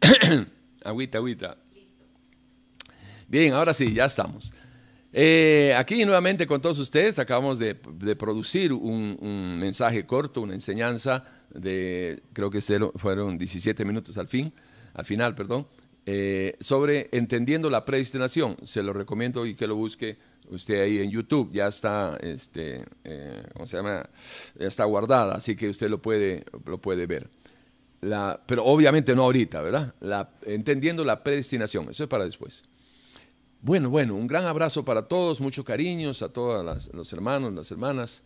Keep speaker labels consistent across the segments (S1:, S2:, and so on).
S1: agüita, agüita. Bien, ahora sí, ya estamos. Eh, aquí nuevamente con todos ustedes acabamos de, producir un, mensaje corto, una enseñanza de, creo que fueron 17 minutos al fin, al final, perdón, eh, sobre entendiendo la predestinación. Se lo recomiendo y que lo busque usted ahí en YouTube. Ya está, este, eh, ¿cómo se llama? Ya está guardada, así que usted lo puede, lo puede ver. Pero obviamente no ahorita, ¿verdad? La, entendiendo la predestinación, eso es para después. Bueno, bueno, un gran abrazo para todos, muchos cariños a todos los hermanos, las hermanas,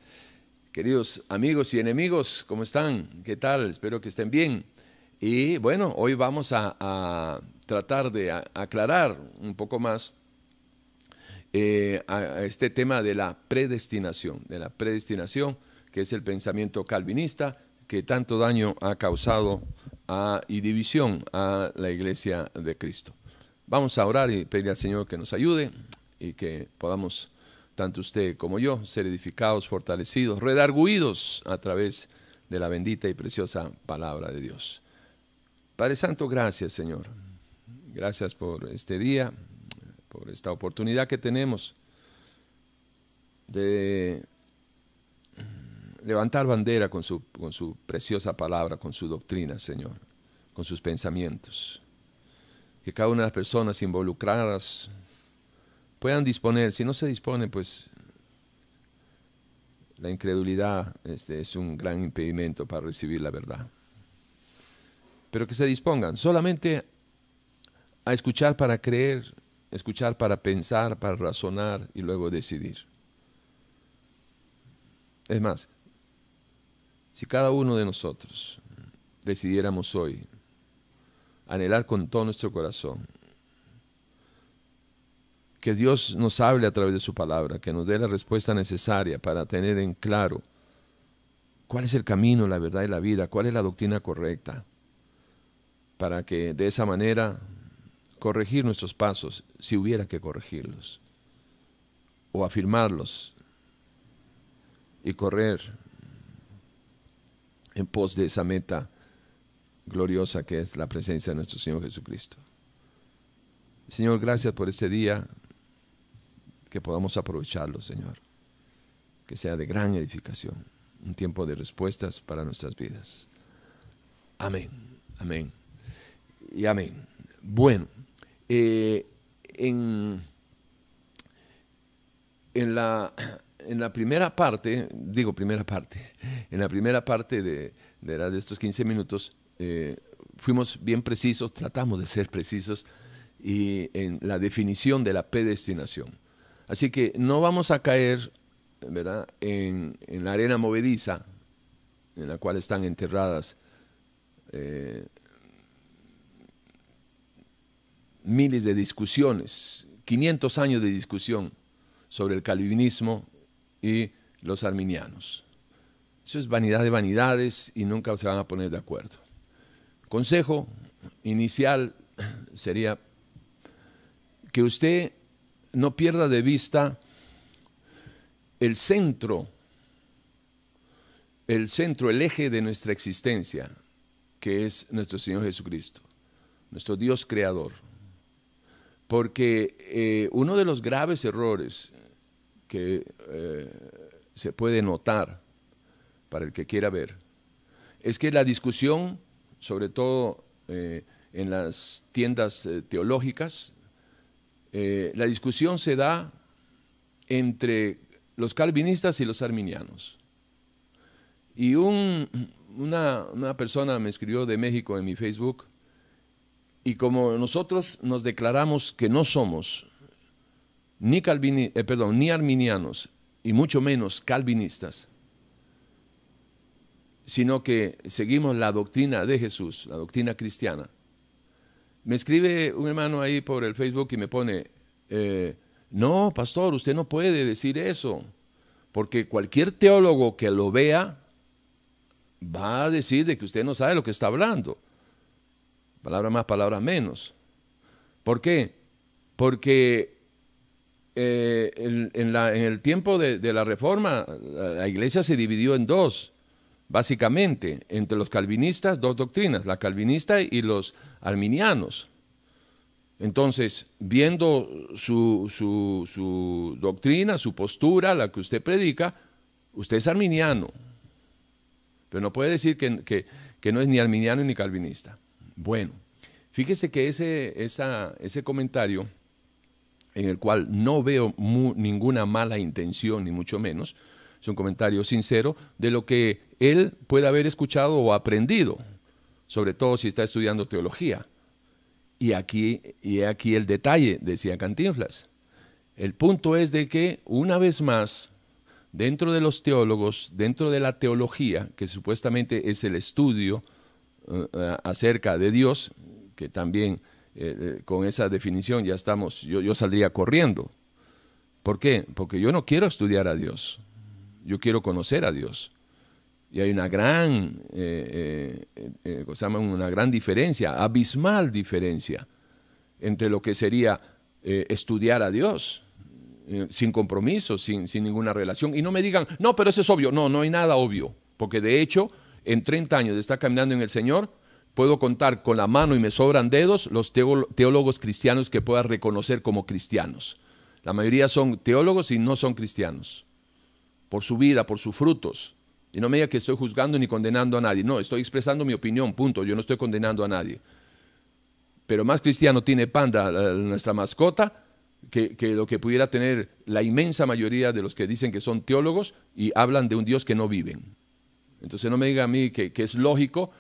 S1: queridos amigos y enemigos, ¿cómo están? ¿Qué tal? Espero que estén bien. Y bueno, hoy vamos a, tratar de aclarar un poco más eh, a, este tema de la predestinación, de la predestinación, que es el pensamiento calvinista que tanto daño ha causado y división a la iglesia de Cristo. Vamos a orar y pedir al Señor que nos ayude y que podamos, tanto usted como yo, ser edificados, fortalecidos, redarguidos a través de la bendita y preciosa palabra de Dios. Padre Santo, gracias Señor. Gracias por este día, por esta oportunidad que tenemos de levantar bandera con su, con su preciosa palabra, con su doctrina, Señor, con sus pensamientos que cada una de las personas involucradas puedan disponer. Si no se dispone, pues la incredulidad este, es un gran impedimento para recibir la verdad. Pero que se dispongan solamente a escuchar para creer, escuchar para pensar, para razonar y luego decidir. Es más, si cada uno de nosotros decidiéramos hoy anhelar con todo nuestro corazón. Que Dios nos hable a través de su palabra, que nos dé la respuesta necesaria para tener en claro cuál es el camino, la verdad y la vida, cuál es la doctrina correcta, para que de esa manera corregir nuestros pasos, si hubiera que corregirlos, o afirmarlos y correr en pos de esa meta gloriosa que es la presencia de nuestro Señor Jesucristo. Señor, gracias por este día, que podamos aprovecharlo, Señor. Que sea de gran edificación, un tiempo de respuestas para nuestras vidas. Amén, amén y amén. Bueno, eh, en, en, la, en la primera parte, digo primera parte, en la primera parte de, de, estos 15 minutos, eh, fuimos bien precisos, tratamos de ser precisos y en la definición de la predestinación. Así que no vamos a caer ¿verdad? En, la arena movediza en la cual están enterradas eh, miles de discusiones, 500 años de discusión sobre el calvinismo y los arminianos. Eso es vanidad de vanidades y nunca se van a poner de acuerdo consejo inicial sería que usted no pierda de vista el centro, el centro, el eje de nuestra existencia, que es nuestro Señor Jesucristo, nuestro Dios creador. Porque eh, uno de los graves errores que eh, se puede notar para el que quiera ver es que la discusión sobre todo eh, en las tiendas eh, teológicas, la discusión se da entre los calvinistas y los arminianos. Y una, persona me escribió de México en mi Facebook, y como nosotros nos declaramos que no somos ni, perdón, ni arminianos y mucho menos calvinistas, sino que seguimos la doctrina de Jesús, la doctrina cristiana. Me escribe un hermano ahí por el Facebook y me pone, eh, no, pastor, usted no puede decir eso, porque cualquier teólogo que lo vea va a decir de que usted no sabe lo que está hablando. Palabra más, palabra menos. ¿Por qué? Porque eh, en, el tiempo de, la reforma la iglesia se dividió en dos básicamente, entre los calvinistas, dos doctrinas, la calvinista y los arminianos. Entonces, viendo su, doctrina, su postura, la que usted predica, usted es arminiano. Pero no puede decir que, no es ni arminiano ni calvinista. Bueno, fíjese que ese comentario, en el cual no veo ninguna mala intención, ni mucho menos, es un comentario sincero de lo que él puede haber escuchado o aprendido, sobre todo si está estudiando teología. Y aquí, y aquí el detalle, decía Cantinflas. El punto es de que, una vez más, dentro de los teólogos, dentro de la teología, que supuestamente es el estudio eh, acerca de Dios, que también eh, eh, con esa definición ya estamos, yo, saldría corriendo. ¿Por qué? Porque yo no quiero estudiar a Dios, yo quiero conocer a Dios. Y hay una gran, eh, una gran diferencia, abismal diferencia, entre lo que sería estudiar a Dios, sin compromiso, sin, sin ninguna relación. Y no me digan, no, pero eso es obvio. No, no hay nada obvio. Porque de hecho, en 30 años de estar caminando en el Señor, puedo contar con la mano y me sobran dedos los teólogos cristianos que pueda reconocer como cristianos. La mayoría son teólogos y no son cristianos. Por su vida, por sus frutos. Y no me diga que estoy juzgando ni condenando a nadie. No, estoy expresando mi opinión, punto. Yo no estoy condenando a nadie. Pero más cristiano tiene Panda, nuestra mascota, que, lo que pudiera tener la inmensa mayoría de los que dicen que son teólogos y hablan de un Dios que no viven. Entonces no me diga a mí que, es lógico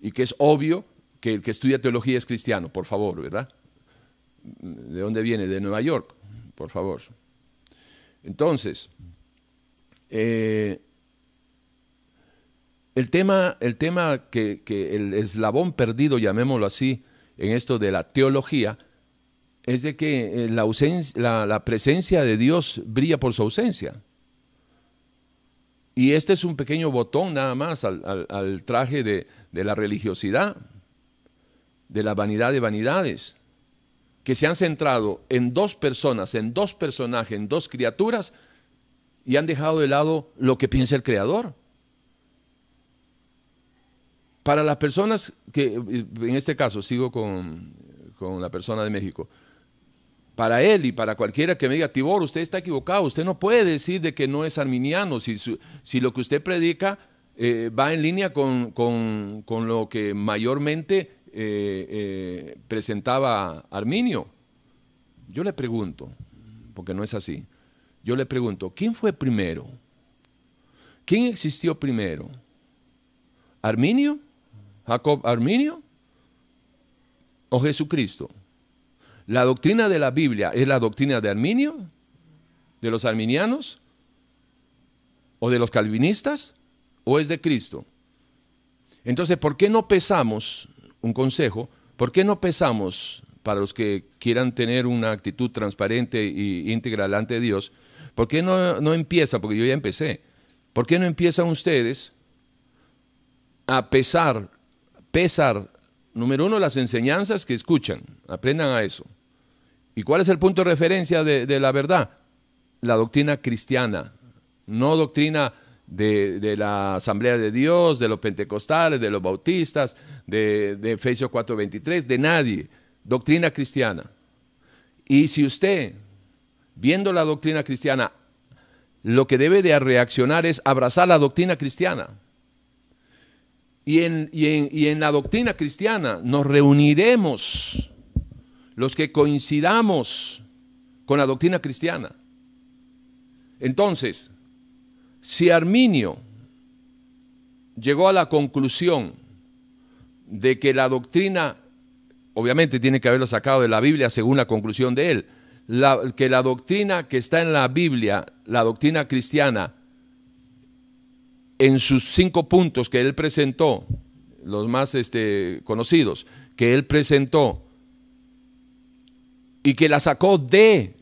S1: y que es obvio que el que estudia teología es cristiano, por favor, ¿verdad? ¿De dónde viene? De Nueva York, por favor. Entonces, eh, el tema, el tema que, el eslabón perdido, llamémoslo así, en esto de la teología, es de que eh, la, ausencia, la, presencia de Dios brilla por su ausencia. Y este es un pequeño botón nada más al, traje de, de, la religiosidad, de la vanidad de vanidades, que se han centrado en dos personas, en dos personajes, en dos criaturas, y han dejado de lado lo que piensa el Creador. Para las personas que, en este caso, sigo con, la persona de México, para él y para cualquiera que me diga, Tibor, usted está equivocado, usted no puede decir de que no es arminiano si, si lo que usted predica eh, va en línea con, lo que mayormente eh, eh, presentaba Arminio. Yo le pregunto, porque no es así, yo le pregunto, ¿quién fue primero? ¿Quién existió primero? ¿Arminio? Jacob Arminio o Jesucristo? ¿La doctrina de la Biblia es la doctrina de Arminio? ¿De los arminianos? ¿O de los calvinistas? ¿O es de Cristo? Entonces, ¿por qué no pesamos, un consejo, por qué no pesamos para los que quieran tener una actitud transparente e íntegra delante de Dios? ¿Por qué no, no empieza? Porque yo ya empecé. ¿Por qué no empiezan ustedes a pesar pesar, número uno, las enseñanzas que escuchan, aprendan a eso. ¿Y cuál es el punto de referencia de, la verdad? La doctrina cristiana, no doctrina de, la Asamblea de Dios, de los pentecostales, de los bautistas, de, de Efesios 4:23, de nadie, doctrina cristiana. Y si usted, viendo la doctrina cristiana, lo que debe de reaccionar es abrazar la doctrina cristiana y en, la doctrina cristiana nos reuniremos los que coincidamos con la doctrina cristiana. Entonces, si Arminio llegó a la conclusión de que la doctrina, obviamente tiene que haberlo sacado de la Biblia según la conclusión de él, que la doctrina que está en la Biblia, la doctrina cristiana, en sus cinco puntos que él presentó, los más este, conocidos, que él presentó y que la sacó de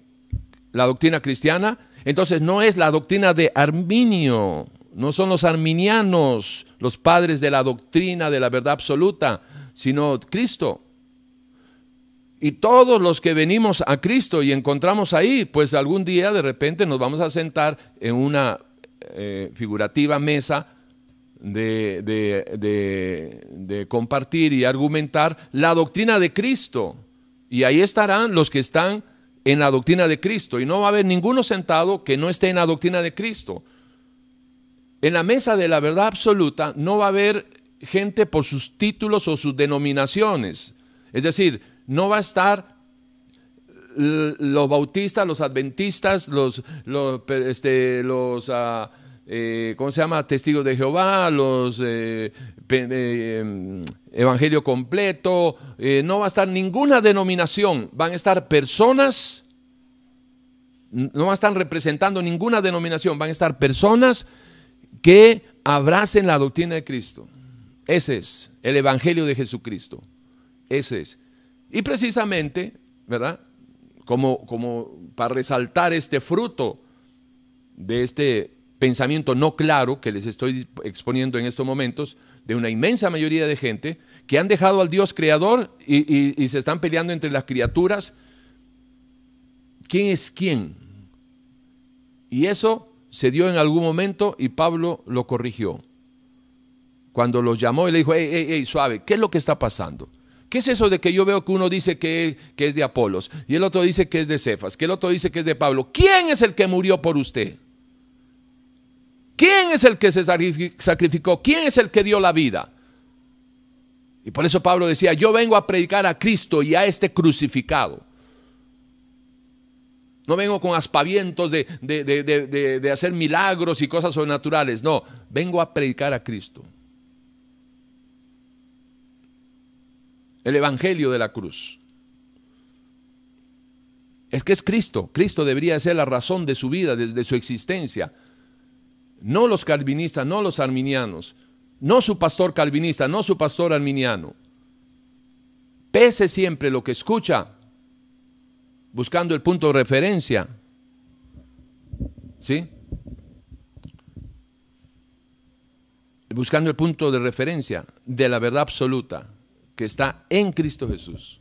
S1: la doctrina cristiana, entonces no es la doctrina de Arminio, no son los arminianos los padres de la doctrina de la verdad absoluta, sino Cristo. Y todos los que venimos a Cristo y encontramos ahí, pues algún día de repente nos vamos a sentar en una eh, figurativa mesa de, de, compartir y argumentar la doctrina de Cristo. Y ahí estarán los que están en la doctrina de Cristo. Y no va a haber ninguno sentado que no esté en la doctrina de Cristo. En la mesa de la verdad absoluta no va a haber gente por sus títulos o sus denominaciones. Es decir, no va a estar los bautistas, los adventistas, los, los, este, los ah, eh, ¿cómo se llama? Testigos de Jehová, los eh, eh, em, Evangelio completo, no va a estar ninguna denominación, van a estar personas, no van a estar representando ninguna denominación, van a estar personas que abracen la doctrina de Cristo. Ese es el Evangelio de Jesucristo. Ese es. Y precisamente, ¿verdad? Como, como para resaltar este fruto de este pensamiento no claro que les estoy exponiendo en estos momentos, de una inmensa mayoría de gente que han dejado al Dios creador y, se están peleando entre las criaturas. ¿Quién es quién? Y eso se dio en algún momento y Pablo lo corrigió. Cuando los llamó y le dijo, hey, hey, hey, suave, ¿qué es lo que está pasando? ¿Qué es eso de que yo veo que uno dice que, que es de Apolos y el otro dice que es de Cefas, que el otro dice que es de Pablo? ¿Quién es el que murió por usted? ¿Quién es el que se sacrificó? ¿Quién es el que dio la vida? Y por eso Pablo decía, yo vengo a predicar a Cristo y a este crucificado. No vengo con aspavientos de, de, hacer milagros y cosas sobrenaturales. No, vengo a predicar a Cristo. El Evangelio de la cruz. Es que es Cristo. Cristo debería ser la razón de su vida, desde su existencia. No los calvinistas, no los arminianos. No su pastor calvinista, no su pastor arminiano. Pese siempre lo que escucha buscando el punto de referencia. ¿Sí? Buscando el punto de referencia de la verdad absoluta que está en Cristo Jesús.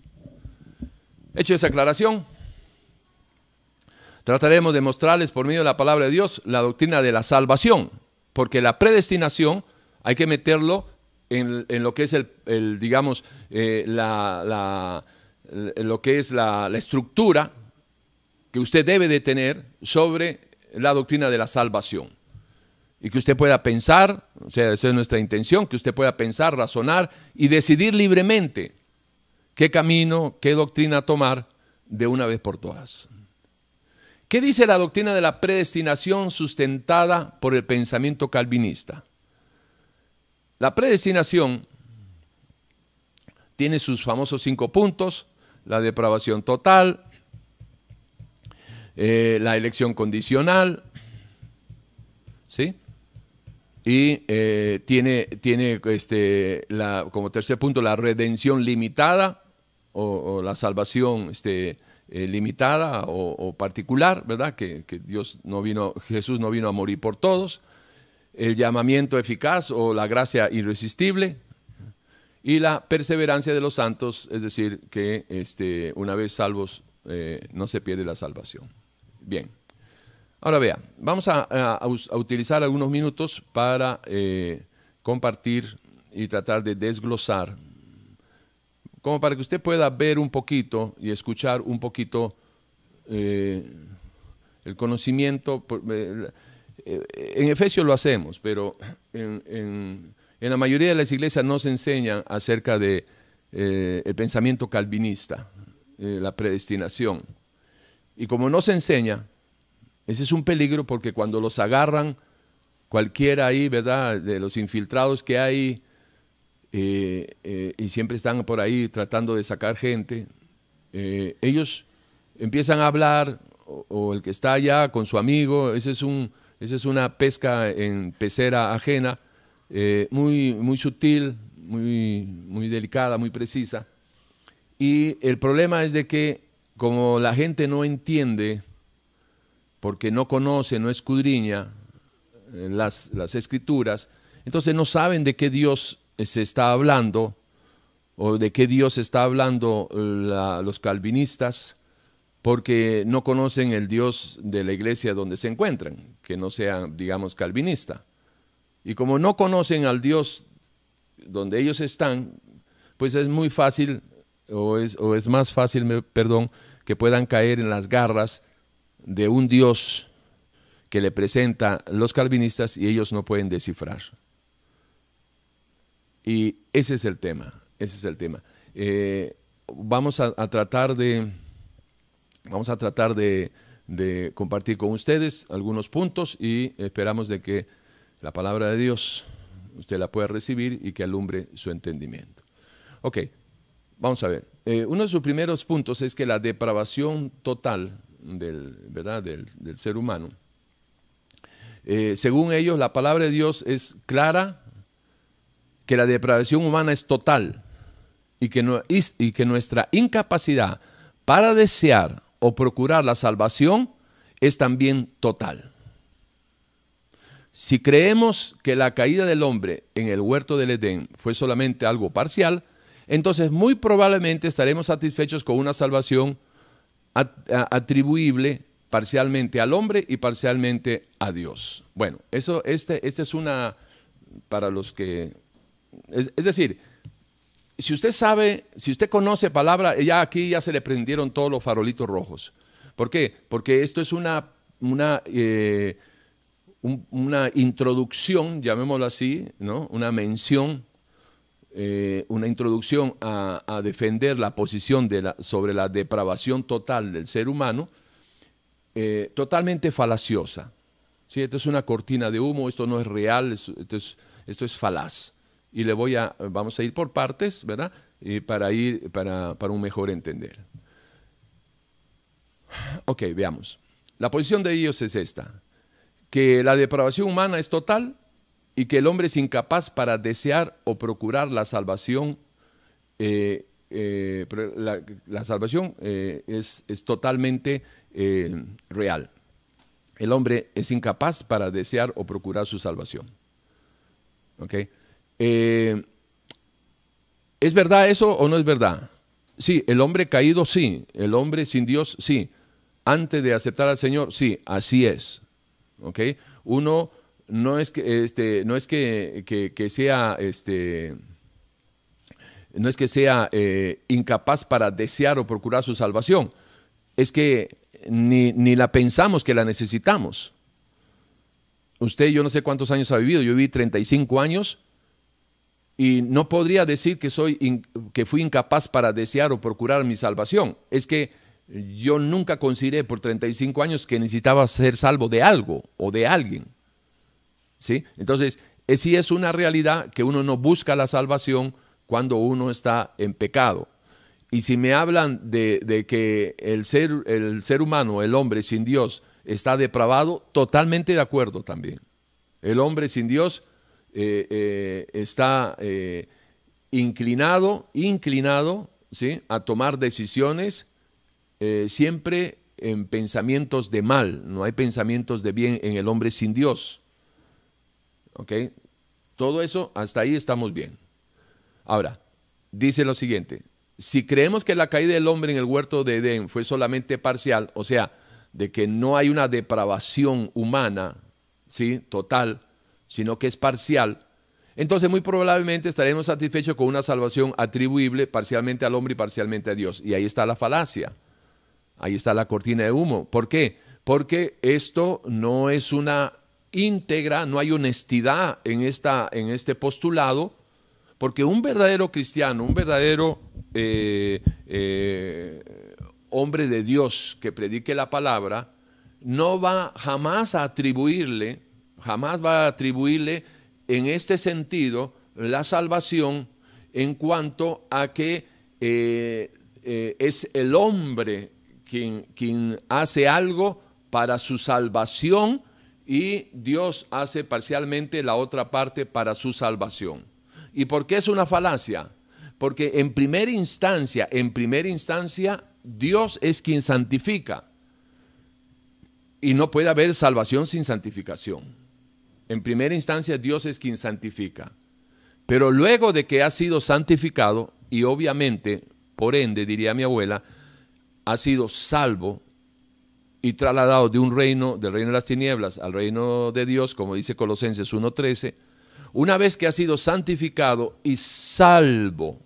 S1: Hecho esa aclaración, trataremos de mostrarles por medio de la palabra de Dios la doctrina de la salvación, porque la predestinación hay que meterlo en, lo que es el, digamos, eh, la lo que es la, estructura que usted debe de tener sobre la doctrina de la salvación. Y que usted pueda pensar, o sea, esa es nuestra intención, que usted pueda pensar, razonar y decidir libremente qué camino, qué doctrina tomar de una vez por todas. ¿Qué dice la doctrina de la predestinación sustentada por el pensamiento calvinista? La predestinación tiene sus famosos cinco puntos, la depravación total, eh, la elección condicional, ¿sí? Y eh, tiene, tiene este, como tercer punto la redención limitada o, la salvación este, eh, limitada o, particular, ¿verdad? Que, que, Dios no vino, Jesús no vino a morir por todos. El llamamiento eficaz o la gracia irresistible, y la perseverancia de los santos, es decir, que este, una vez salvos eh, no se pierde la salvación. Bien. Ahora vea, vamos a, utilizar algunos minutos para eh, compartir y tratar de desglosar, como para que usted pueda ver un poquito y escuchar un poquito eh, el conocimiento. en Efesios lo hacemos, pero en la mayoría de las iglesias no se enseña acerca de eh, el pensamiento calvinista, eh, la predestinación. Y como no se enseña, ese es un peligro porque cuando los agarran cualquiera ahí, ¿verdad? De los infiltrados que hay, eh, y siempre están por ahí tratando de sacar gente, ellos empiezan a hablar, o, el que está allá con su amigo, ese es un, esa es una pesca en pecera ajena, eh, muy, muy sutil, muy, muy delicada, muy precisa. Y el problema es de que como la gente no entiende, porque no conoce, no escudriña eh, las, las escrituras, entonces no saben de qué Dios se está hablando o de qué Dios está hablando los calvinistas, porque no conocen el Dios de la iglesia donde se encuentran, que no sea, digamos, calvinista Y como no conocen al Dios donde ellos están, pues es muy fácil, o es, o es más fácil, perdón, que puedan caer en las garras de un Dios que le presenta los calvinistas y ellos no pueden descifrar. Y ese es el tema, ese es el tema. Eh, vamos a, tratar de, vamos a tratar de, compartir con ustedes algunos puntos y esperamos de que la palabra de Dios usted la pueda recibir y que alumbre su entendimiento. Ok, vamos a ver. Eh, uno de sus primeros puntos es que la depravación total del, ¿verdad? del, ser humano, eh, según ellos, la palabra de Dios es clara, que la depravación humana es total y que, nuestra incapacidad para desear o procurar la salvación es también total. Si creemos que la caída del hombre en el huerto del Edén fue solamente algo parcial, entonces muy probablemente estaremos satisfechos con una salvación atribuible parcialmente al hombre y parcialmente a Dios. Bueno, eso, este, este es una, para los que, es, decir, si usted sabe, si usted conoce palabra, ya aquí ya se le prendieron todos los farolitos rojos. ¿Por qué? Porque esto es una, una, eh, una introducción, llamémoslo así, ¿no? una mención eh, una introducción a, defender la posición de la, sobre la depravación total del ser humano, eh, totalmente falaciosa. ¿sí? Esto es una cortina de humo, esto no es real, esto es, esto es falaz. Y le voy a, vamos a ir por partes, ¿verdad? Y para ir, para, para un mejor entender. Ok, veamos. La posición de ellos es esta, que la depravación humana es total y que el hombre es incapaz para desear o procurar la salvación. Eh, eh, la, salvación eh, es, es, totalmente real. El hombre es incapaz para desear o procurar su salvación. ¿Es verdad eso o no es verdad? Sí, el hombre caído, sí. El hombre sin Dios, sí. Antes de aceptar al Señor, sí, así es. Uno no es que, este, no es que, sea, este, no es que sea eh, incapaz para desear o procurar su salvación, es que ni, ni, la pensamos que la necesitamos. Usted, yo no sé cuántos años ha vivido, yo viví 35 años y no podría decir que, soy que fui incapaz para desear o procurar mi salvación. Es que yo nunca consideré por 35 años que necesitaba ser salvo de algo o de alguien. ¿sí? Entonces, es, sí es una realidad que uno no busca la salvación cuando uno está en pecado. Y si me hablan de, que el ser, el ser humano, el hombre sin Dios, está depravado, totalmente de acuerdo también. El hombre sin Dios eh, eh, está eh, inclinado, inclinado ¿sí? a tomar decisiones siempre en pensamientos de mal. No hay pensamientos de bien en el hombre sin Dios. Todo eso, hasta ahí estamos bien. Ahora, dice lo siguiente, si creemos que la caída del hombre en el huerto de Edén fue solamente parcial, o sea, de que no hay una depravación humana, ¿sí? Total, sino que es parcial, entonces muy probablemente estaremos satisfechos con una salvación atribuible parcialmente al hombre y parcialmente a Dios. Y ahí está la falacia, ahí está la cortina de humo. ¿Por qué? Porque esto no es una íntegra, no hay honestidad en, esta, en este postulado, porque un verdadero cristiano, un verdadero eh, eh, hombre de Dios que predique la palabra, no va jamás a atribuirle, jamás va a atribuirle en este sentido la salvación en cuanto a que eh, es el hombre quien, quien hace algo para su salvación, y Dios hace parcialmente la otra parte para su salvación. ¿Y por qué es una falacia? Porque en primera instancia, en primera instancia, Dios es quien santifica. Y no puede haber salvación sin santificación. En primera instancia, Dios es quien santifica. Pero luego de que ha sido santificado, y obviamente, por ende, diría mi abuela, ha sido salvo, y trasladado de un reino, del reino de las tinieblas, al reino de Dios, como dice Colosenses 1.13, una vez que ha sido santificado y salvo,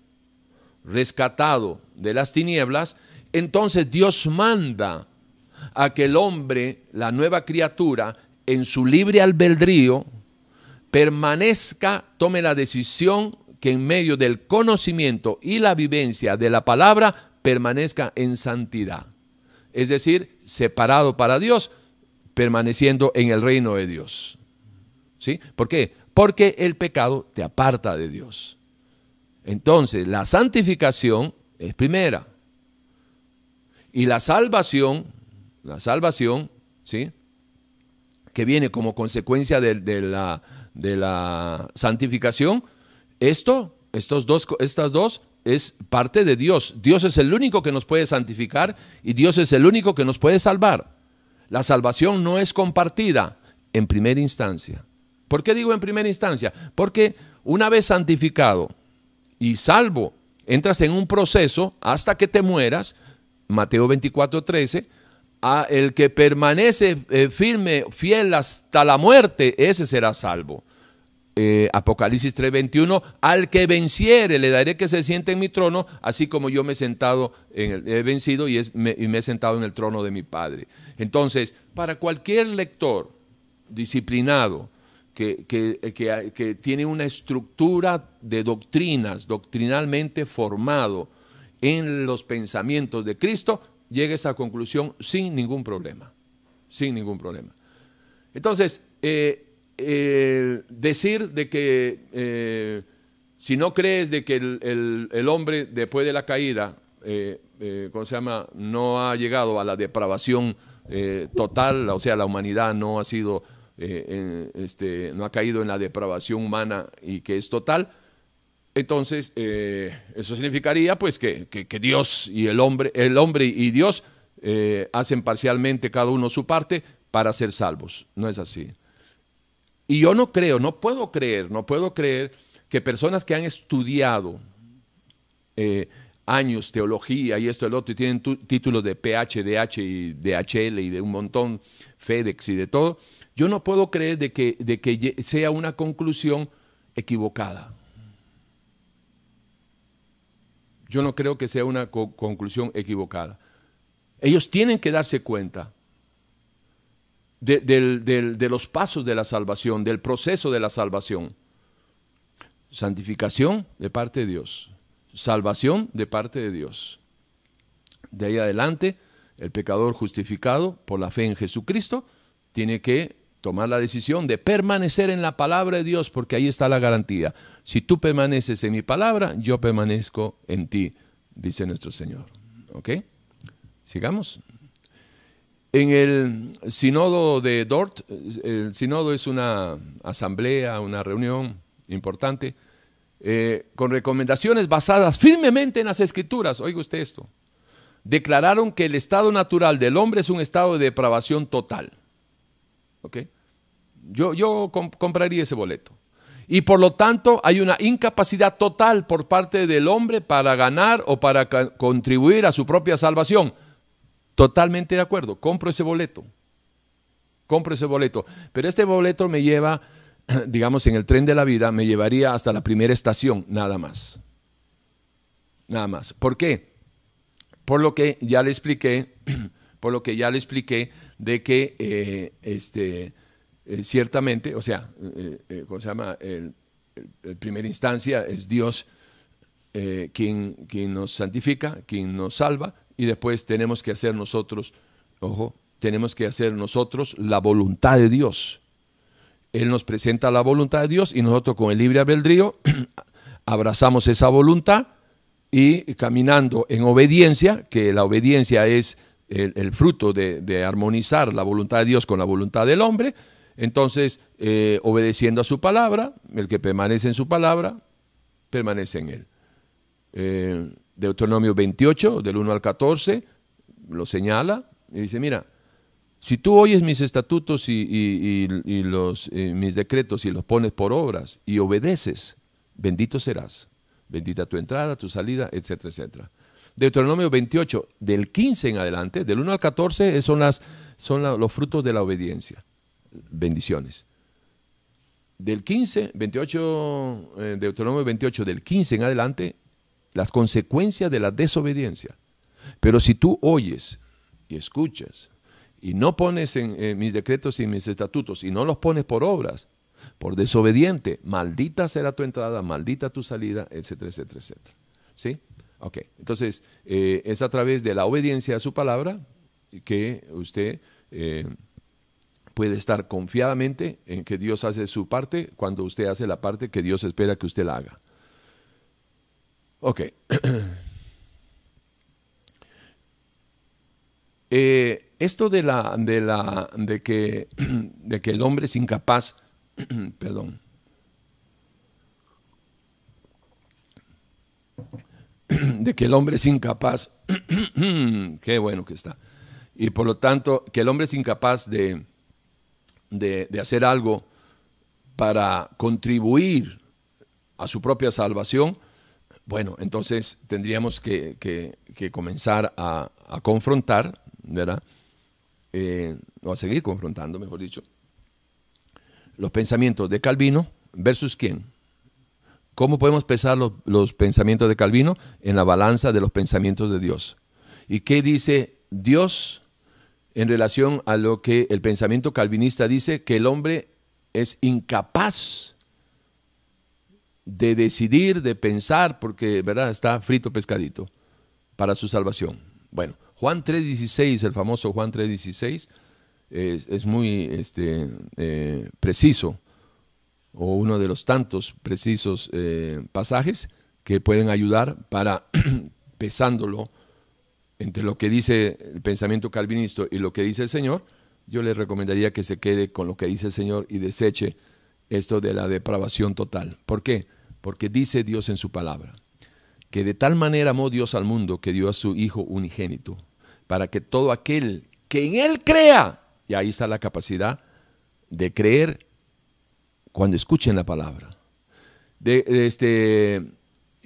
S1: rescatado de las tinieblas, entonces Dios manda a que el hombre, la nueva criatura, en su libre albedrío, permanezca, tome la decisión que en medio del conocimiento y la vivencia de la palabra permanezca en santidad. Es decir, separado para Dios, permaneciendo en el reino de Dios. ¿Sí? ¿Por qué? Porque el pecado te aparta de Dios. Entonces, la santificación es primera. Y la salvación, la salvación, ¿sí? Que viene como consecuencia de, la, de la santificación, esto, estos dos, estas dos, es parte de Dios. Dios es el único que nos puede santificar y Dios es el único que nos puede salvar. La salvación no es compartida en primera instancia. ¿Por qué digo en primera instancia? Porque una vez santificado y salvo, entras en un proceso hasta que te mueras, Mateo 24, 13, a el que permanece eh, firme, fiel hasta la muerte, ese será salvo. Eh, Apocalipsis 3:21, al que venciere le daré que se siente en mi trono, así como yo me he sentado, en he vencido y, me, he sentado en el trono de mi Padre. Entonces, para cualquier lector disciplinado, que, que, tiene una estructura de doctrinas, doctrinalmente formado en los pensamientos de Cristo, llega a esa conclusión sin ningún problema, sin ningún problema. Entonces, eh, decir de que eh, si no crees de que el, hombre después de la caída, eh, ¿cómo se llama?, no ha llegado a la depravación total, o sea, la humanidad no ha sido, este, no ha caído en la depravación humana y que es total, entonces eso significaría pues que, Dios y el hombre, el hombre y Dios hacen parcialmente cada uno su parte para ser salvos. No es así. Y yo no creo, no puedo creer, no puedo creer que personas que han estudiado eh, años teología y esto y el otro y tienen títulos de PH, DH y DHL y de un montón, FedEx y de todo, yo no puedo creer de que, de que sea una conclusión equivocada. Yo no creo que sea una conclusión equivocada. Ellos tienen que darse cuenta de, los pasos de la salvación, del proceso de la salvación. Santificación de parte de Dios, salvación de parte de Dios. De ahí adelante, el pecador justificado por la fe en Jesucristo tiene que tomar la decisión de permanecer en la palabra de Dios, porque ahí está la garantía. Si tú permaneces en mi palabra, yo permanezco en ti, dice nuestro Señor. ¿Ok? Sigamos. En el sínodo de Dort, el sínodo es una asamblea, una reunión importante, eh, con recomendaciones basadas firmemente en las escrituras. Oiga usted esto. Declararon que el estado natural del hombre es un estado de depravación total. ¿Ok? Yo, yo compraría ese boleto. Y por lo tanto hay una incapacidad total por parte del hombre para ganar o para contribuir a su propia salvación. Totalmente de acuerdo, compro ese boleto. Compro ese boleto. Pero este boleto me lleva, digamos, en el tren de la vida, me llevaría hasta la primera estación, nada más. Nada más. ¿Por qué? Por lo que ya le expliqué, por lo que ya le expliqué de que eh, este, eh, ciertamente, o sea, eh, ¿cómo se llama? El, primera instancia es Dios quien, quien nos santifica, quien nos salva, y después tenemos que hacer nosotros, ojo, tenemos que hacer nosotros la voluntad de Dios. Él nos presenta la voluntad de Dios y nosotros con el libre albedrío abrazamos esa voluntad y caminando en obediencia, que la obediencia es el, fruto de, armonizar la voluntad de Dios con la voluntad del hombre, entonces eh, obedeciendo a su palabra, el que permanece en su palabra, permanece en él. Eh, Deuteronomio 28, del 1 al 14, lo señala y dice, mira, si tú oyes mis estatutos y, los, eh, mis decretos y los pones por obras y obedeces, bendito serás. Bendita tu entrada, tu salida, etcétera, etcétera. Deuteronomio 28, del 15 en adelante, del 1 al 14, son, las, son los frutos de la obediencia. Bendiciones. del 15, 28, eh, Deuteronomio 28, del 15 en adelante, las consecuencias de la desobediencia. Pero si tú oyes y escuchas y no pones en mis decretos y mis estatutos y no los pones por obras, por desobediente, maldita será tu entrada, maldita tu salida, etcétera, etcétera, etcétera. ¿Sí? Ok, entonces eh, es a través de la obediencia a su palabra que usted eh, puede estar confiadamente en que Dios hace su parte cuando usted hace la parte que Dios espera que usted la haga. Ok. Eh, esto de, la, de, la, de, que, de que el hombre es incapaz, perdón, de que el hombre es incapaz, qué bueno que está, y por lo tanto que el hombre es incapaz de, de, hacer algo para contribuir a su propia salvación, bueno, entonces tendríamos que, comenzar a, confrontar, ¿verdad? Eh, o a seguir confrontando, mejor dicho, los pensamientos de Calvino versus quién. ¿Cómo podemos pesar los, los, pensamientos de Calvino? En la balanza de los pensamientos de Dios. ¿Y qué dice Dios en relación a lo que el pensamiento calvinista dice, que el hombre es incapaz de decidir, de pensar, porque ¿verdad? está frito pescadito para su salvación. Bueno, Juan 3.16, el famoso Juan 3.16, es, muy este, eh, preciso, o uno de los tantos precisos eh, pasajes que pueden ayudar para, pesándolo entre lo que dice el pensamiento calvinista y lo que dice el Señor, yo le recomendaría que se quede con lo que dice el Señor y deseche esto de la depravación total. ¿Por qué? Porque dice Dios en su palabra, que de tal manera amó Dios al mundo que dio a su Hijo unigénito, para que todo aquel que en Él crea, y ahí está la capacidad de creer cuando escuchen la palabra, de, este,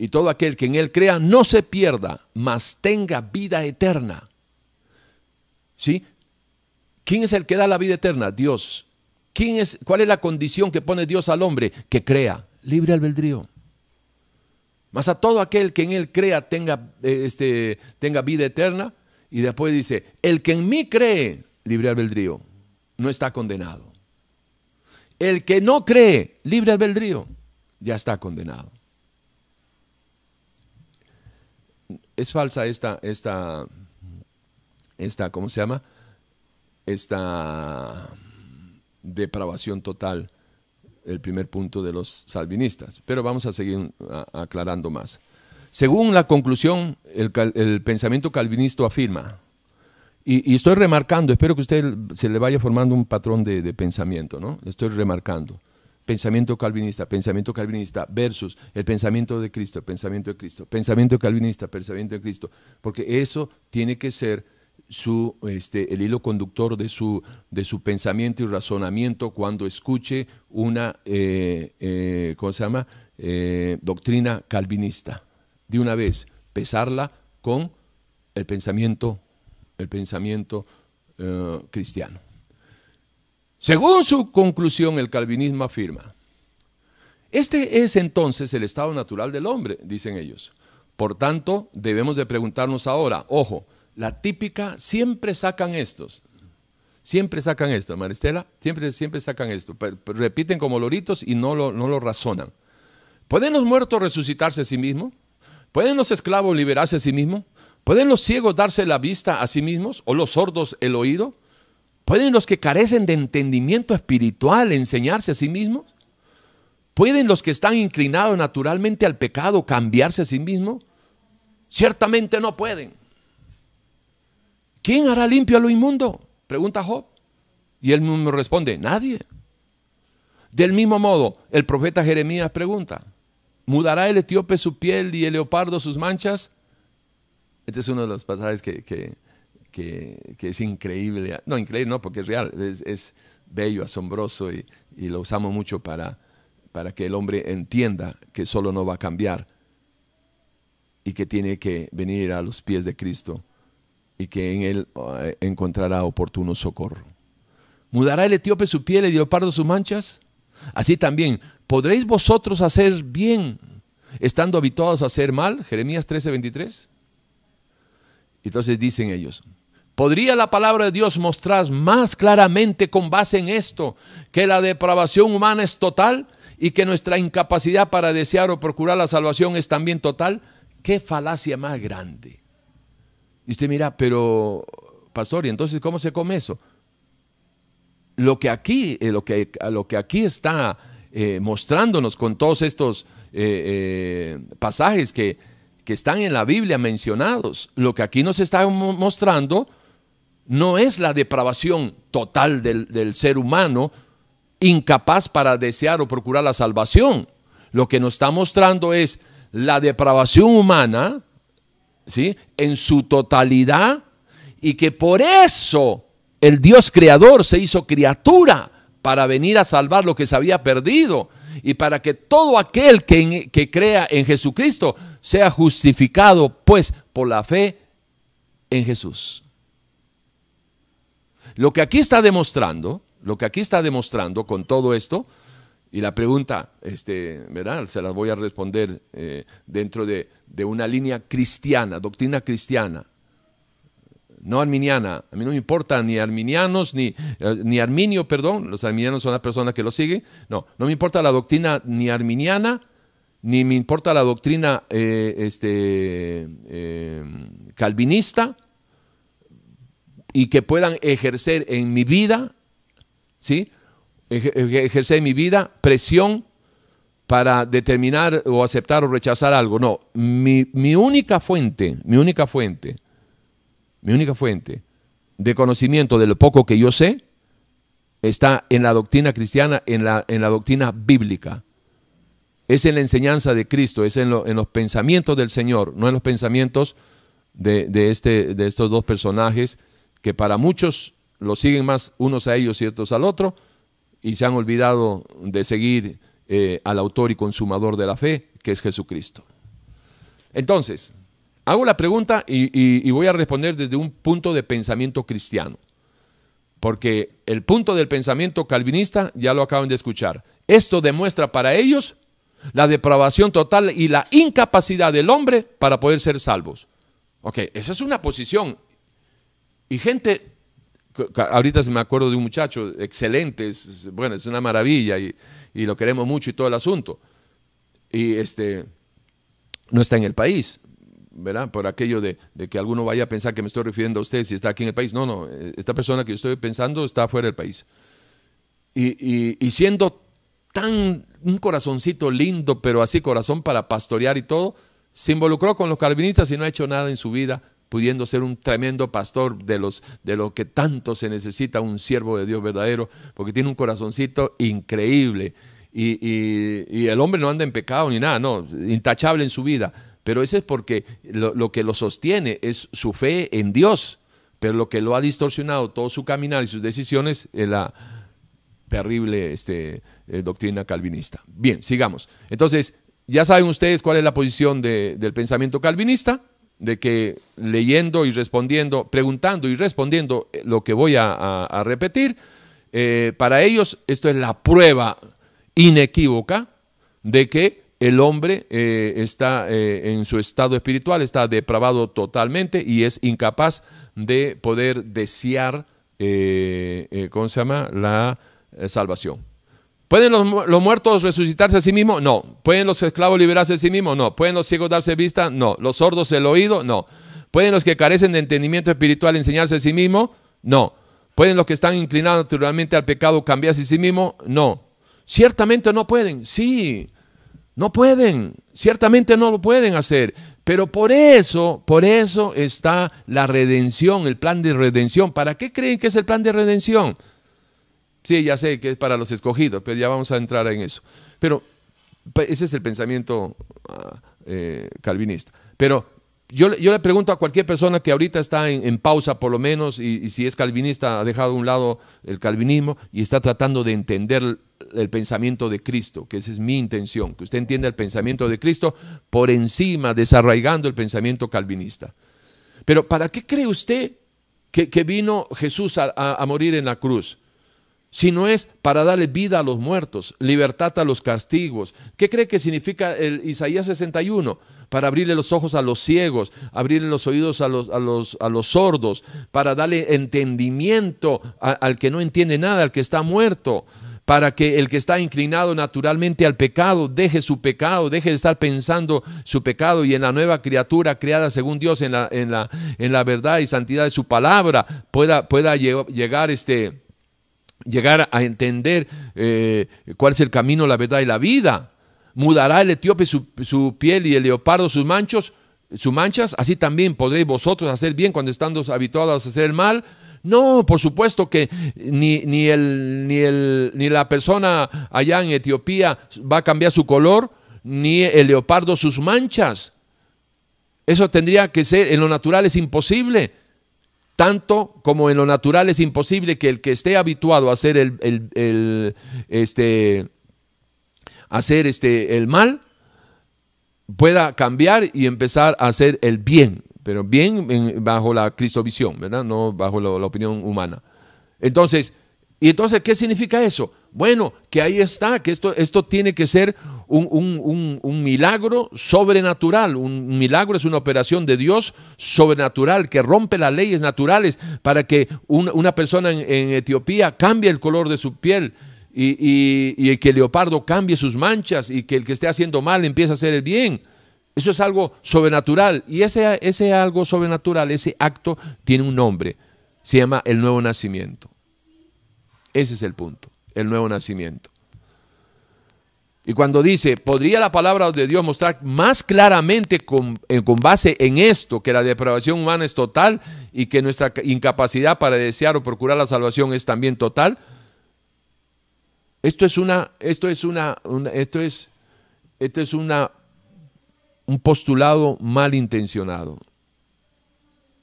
S1: y todo aquel que en él crea no se pierda, mas tenga vida eterna. ¿Sí? ¿Quién es el que da la vida eterna? Dios. ¿Quién es, ¿Cuál es la condición que pone Dios al hombre? Que crea, libre albedrío. Mas a todo aquel que en él crea tenga, este, tenga vida eterna. Y después dice, el que en mí cree, libre albedrío, no está condenado. El que no cree, libre albedrío, ya está condenado. Es falsa esta, esta, esta, ¿cómo se llama? Esta depravación total, el primer punto de los salvinistas. Pero vamos a seguir aclarando más. Según la conclusión, el, pensamiento calvinista afirma, y, estoy remarcando, espero que usted se le vaya formando un patrón de, de pensamiento, ¿no? Estoy remarcando pensamiento calvinista, pensamiento calvinista versus el pensamiento de Cristo, pensamiento de Cristo, pensamiento calvinista, pensamiento de Cristo, porque eso tiene que ser su, este, el hilo conductor de su, de su pensamiento y razonamiento cuando escuche una, eh, eh, ¿cómo se llama? Eh, doctrina calvinista. De una vez, pesarla con el pensamiento, el pensamiento cristiano. Según su conclusión, el calvinismo afirma, este es entonces el estado natural del hombre, dicen ellos. Por tanto, debemos de preguntarnos ahora, ojo, la típica, siempre sacan estos, siempre sacan esto, Maristela, siempre, siempre sacan esto, repiten como loritos y no lo, no lo razonan. ¿Pueden los muertos resucitarse a sí mismos? ¿Pueden los esclavos liberarse a sí mismos? ¿Pueden los ciegos darse la vista a sí mismos o los sordos el oído? ¿Pueden los que carecen de entendimiento espiritual enseñarse a sí mismos? ¿Pueden los que están inclinados naturalmente al pecado cambiarse a sí mismos? Ciertamente no pueden. ¿Quién hará limpio a lo inmundo? Pregunta Job. Y él mismo responde, nadie. Del mismo modo, el profeta Jeremías pregunta, ¿mudará el etíope su piel y el leopardo sus manchas? Este es uno de los pasajes que, que, es increíble. No, increíble no, porque es real, es, bello, asombroso y, lo usamos mucho para, para que el hombre entienda que solo no va a cambiar y que tiene que venir a los pies de Cristo y que en él eh, encontrará oportuno socorro. ¿Mudará el etíope su piel y el leopardo sus manchas? Así también, ¿podréis vosotros hacer bien estando habituados a hacer mal? Jeremías 13:23. Entonces dicen ellos, ¿podría la palabra de Dios mostrar más claramente con base en esto que la depravación humana es total y que nuestra incapacidad para desear o procurar la salvación es también total? ¿Qué falacia más grande? Y usted mira, pero pastor, ¿y entonces cómo se come eso? Lo que aquí, eh, lo que, lo que aquí está eh, mostrándonos con todos estos eh, pasajes que, que están en la Biblia mencionados, lo que aquí nos está mostrando no es la depravación total del, del, ser humano, incapaz para desear o procurar la salvación. Lo que nos está mostrando es la depravación humana, ¿sí? En su totalidad, y que por eso el Dios creador se hizo criatura para venir a salvar lo que se había perdido y para que todo aquel que, que crea en Jesucristo sea justificado pues por la fe en Jesús. Lo que aquí está demostrando, lo que aquí está demostrando con todo esto, y la pregunta, este, ¿verdad? Se las voy a responder eh, dentro de, una línea cristiana, doctrina cristiana, no arminiana. A mí no me importa ni arminianos, ni, eh, ni arminio, perdón, los arminianos son las personas que lo siguen. No, no me importa la doctrina ni arminiana, ni me importa la doctrina eh, este, calvinista, y que puedan ejercer en mi vida, ¿sí? ejercer en mi vida presión para determinar o aceptar o rechazar algo. No, mi, mi, única fuente, mi única fuente, mi única fuente de conocimiento de lo poco que yo sé está en la doctrina cristiana, en la, en la doctrina bíblica. Es en la enseñanza de Cristo, es en, los pensamientos del Señor, no en los pensamientos de, de, este, de estos dos personajes que para muchos lo siguen más unos a ellos y otros al otro, y se han olvidado de seguir eh, al autor y consumador de la fe, que es Jesucristo. Entonces, hago la pregunta y, voy a responder desde un punto de pensamiento cristiano, porque el punto del pensamiento calvinista ya lo acaban de escuchar. Esto demuestra para ellos la depravación total y la incapacidad del hombre para poder ser salvos. Ok, esa es una posición. Y gente ahorita me acuerdo de un muchacho excelente, bueno, es una maravilla y, lo queremos mucho y todo el asunto. Y este, no está en el país, ¿verdad? Por aquello de, que alguno vaya a pensar que me estoy refiriendo a usted si está aquí en el país. No, no, esta persona que yo estoy pensando está fuera del país. Y, y siendo tan un corazoncito lindo, pero así corazón para pastorear y todo, se involucró con los calvinistas y no ha hecho nada en su vida pudiendo ser un tremendo pastor de, los, de lo que tanto se necesita un siervo de Dios verdadero, porque tiene un corazoncito increíble. Y, el hombre no anda en pecado ni nada, no, intachable en su vida. Pero eso es porque lo, que lo sostiene es su fe en Dios, pero lo que lo ha distorsionado todo su caminar y sus decisiones es la terrible este, eh, doctrina calvinista. Bien, sigamos. Entonces, ya saben ustedes cuál es la posición del pensamiento calvinista de que leyendo y respondiendo, preguntando y respondiendo eh, lo que voy a, repetir, eh, para ellos esto es la prueba inequívoca de que el hombre eh, está en su estado espiritual, está depravado totalmente y es incapaz de poder desear, ¿cómo se llama?, la salvación. ¿Pueden los, muertos resucitarse a sí mismos? No. ¿Pueden los esclavos liberarse a sí mismos? No. ¿Pueden los ciegos darse vista? No. ¿Los sordos el oído? No. ¿Pueden los que carecen de entendimiento espiritual enseñarse a sí mismos? No. ¿Pueden los que están inclinados naturalmente al pecado cambiarse a sí mismos? No. Ciertamente no pueden. Sí. No pueden. Ciertamente no lo pueden hacer. Pero por eso, por eso está la redención, el plan de redención. ¿Para qué creen que es el plan de redención? Sí, ya sé que es para los escogidos, pero ya vamos a entrar en eso. Pero ese es el pensamiento ah, eh, calvinista. Pero yo, yo, le pregunto a cualquier persona que ahorita está en, pausa, por lo menos, y, si es calvinista, ha dejado a un lado el calvinismo y está tratando de entender el pensamiento de Cristo, que esa es mi intención, que usted entienda el pensamiento de Cristo por encima, desarraigando el pensamiento calvinista. Pero ¿para qué cree usted que, vino Jesús a morir en la cruz? Sino es para darle vida a los muertos, libertad a los castigos. ¿Qué cree que significa el Isaías 61? Para abrirle los ojos a los ciegos, abrirle los oídos a los, a los, a los sordos, para darle entendimiento al que no entiende nada, al que está muerto, para que el que está inclinado naturalmente al pecado deje su pecado, deje de estar pensando su pecado y en la nueva criatura creada según Dios en la, en la, en la verdad y santidad de su palabra pueda, pueda llegar este llegar a entender eh, cuál es el camino, la verdad y la vida. Mudará el etíope su, su, piel y el leopardo sus manchos, sus manchas, así también podréis vosotros hacer bien cuando estando habituados a hacer el mal. No, por supuesto que ni, ni, el, ni, el, ni la persona allá en Etiopía va a cambiar su color, ni el leopardo sus manchas. Eso tendría que ser, en lo natural es imposible tanto como en lo natural es imposible que el que esté habituado a hacer el, este, hacer este, el mal pueda cambiar y empezar a hacer el bien, pero bien bajo la cristovisión, ¿verdad? No bajo la opinión humana. Entonces, ¿y entonces qué significa eso? Bueno, que ahí está, que esto, esto tiene que ser un, milagro sobrenatural. Un milagro es una operación de Dios sobrenatural que rompe las leyes naturales para que una persona en, Etiopía cambie el color de su piel y, que el leopardo cambie sus manchas y que el que esté haciendo mal empiece a hacer el bien. Eso es algo sobrenatural. Y ese, ese algo sobrenatural, ese acto, tiene un nombre. Se llama el nuevo nacimiento. Ese es el punto el nuevo nacimiento. Y cuando dice, ¿podría la palabra de Dios mostrar más claramente con, base en esto que la depravación humana es total y que nuestra incapacidad para desear o procurar la salvación es también total? Esto es una, esto es una, esto es, esto es una, un postulado mal intencionado,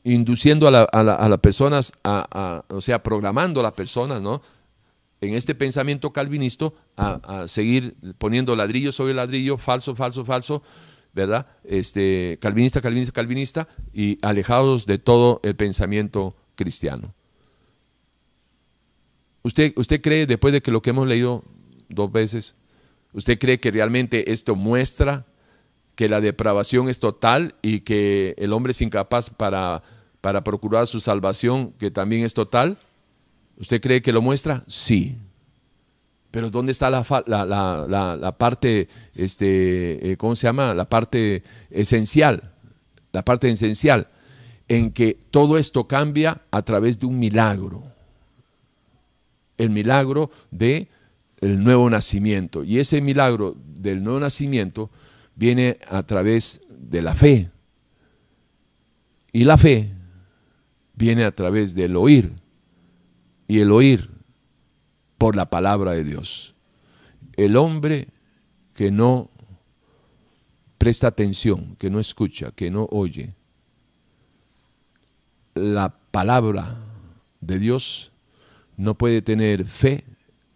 S1: induciendo a, las personas, a, o sea, programando a las personas, ¿no? En este pensamiento calvinista a, seguir poniendo ladrillo sobre ladrillo, falso, falso, falso, ¿verdad? Este, calvinista, calvinista, calvinista, y alejados de todo el pensamiento cristiano. ¿Usted, ¿Usted cree, después de que lo que hemos leído dos veces, usted cree que realmente esto muestra que la depravación es total y que el hombre es incapaz para, para procurar su salvación, que también es total? ¿Usted cree que lo muestra? Sí. Pero ¿dónde está la, parte, este, eh, ¿cómo se llama? La parte esencial. La parte esencial en que todo esto cambia a través de un milagro. El milagro de el nuevo nacimiento. Y ese milagro del nuevo nacimiento viene a través de la fe. Y la fe viene a través del oír y el oír por la palabra de Dios. El hombre que no presta atención, que no escucha, que no oye la palabra de Dios, no puede tener fe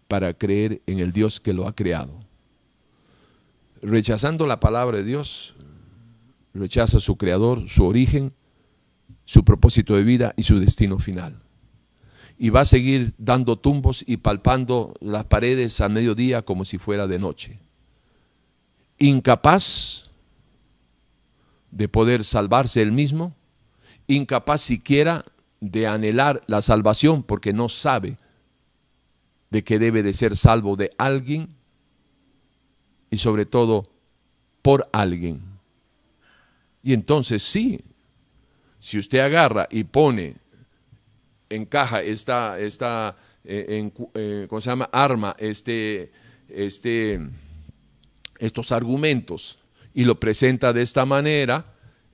S1: para creer en el Dios que lo ha creado. Rechazando la palabra de Dios, rechaza su creador, su origen, su propósito de vida y su destino final y va a seguir dando tumbos y palpando las paredes a mediodía como si fuera de noche. Incapaz de poder salvarse él mismo, incapaz siquiera de anhelar la salvación porque no sabe de que debe de ser salvo de alguien y sobre todo por alguien. Y entonces sí, si usted agarra y pone encaja esta, esta eh, eh, ¿cómo se llama? Arma, este, este, estos argumentos y lo presenta de esta manera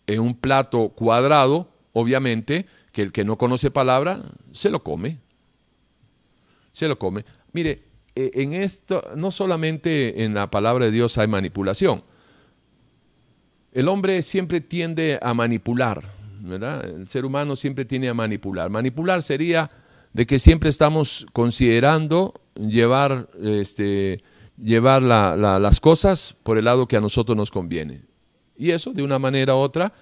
S1: en un plato cuadrado, obviamente, que el que no conoce palabra se lo come. Se lo come. Mire, e, en esto, no solamente en la palabra de Dios hay manipulación. El hombre siempre tiende a manipular el ser humano siempre tiene a manipular. Manipular sería de que siempre estamos considerando llevar, este, llevar las cosas por el lado que a nosotros nos conviene. Y eso, de una manera u otra,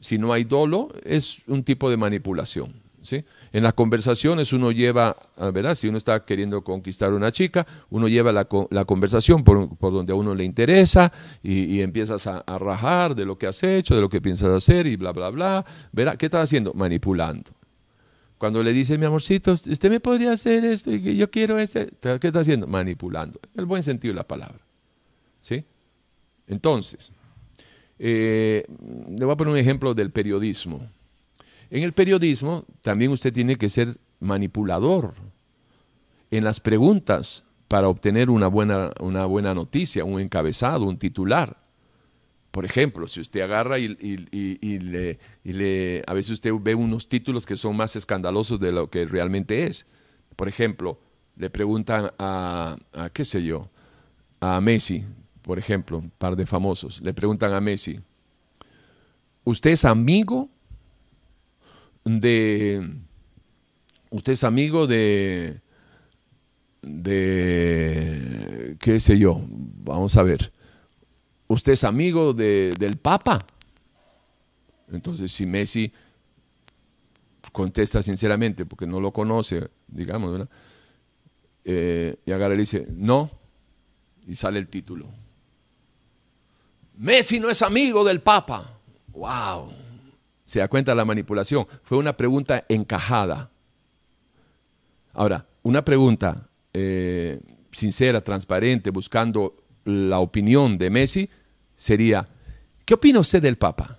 S1: si no hay dolo, es un tipo de manipulación. En las conversaciones uno lleva, ¿verdad? Si uno está queriendo conquistar a una chica, uno lleva la, conversación por, donde a uno le interesa y, empiezas a, rajar de lo que has hecho, de lo que piensas hacer y bla, bla, bla. ¿Verdad? ¿Qué estás haciendo? Manipulando. Cuando le dice, mi amorcito, usted me podría hacer esto y yo quiero este, ¿qué está haciendo? Manipulando. El buen sentido de la palabra. ¿Sí? Entonces, eh, le voy a poner un ejemplo del periodismo. En el periodismo también usted tiene que ser manipulador en las preguntas para obtener una buena, una buena noticia, un encabezado, un titular. Por ejemplo, si usted agarra y, le, a veces usted ve unos títulos que son más escandalosos de lo que realmente es. Por ejemplo, le preguntan a, a qué sé yo, a Messi, por ejemplo, un par de famosos, le preguntan a Messi, ¿usted es amigo de... Usted es amigo de... de... qué sé yo, vamos a ver. Usted es amigo de, del Papa. Entonces, si Messi contesta sinceramente, porque no lo conoce, digamos. Eh, y agarra y dice, no, y sale el título. Messi no es amigo del Papa. ¡Wow! Se da cuenta de la manipulación. Fue una pregunta encajada. Ahora, una pregunta eh, sincera, transparente, buscando la opinión de Messi, sería, ¿qué opina usted del Papa?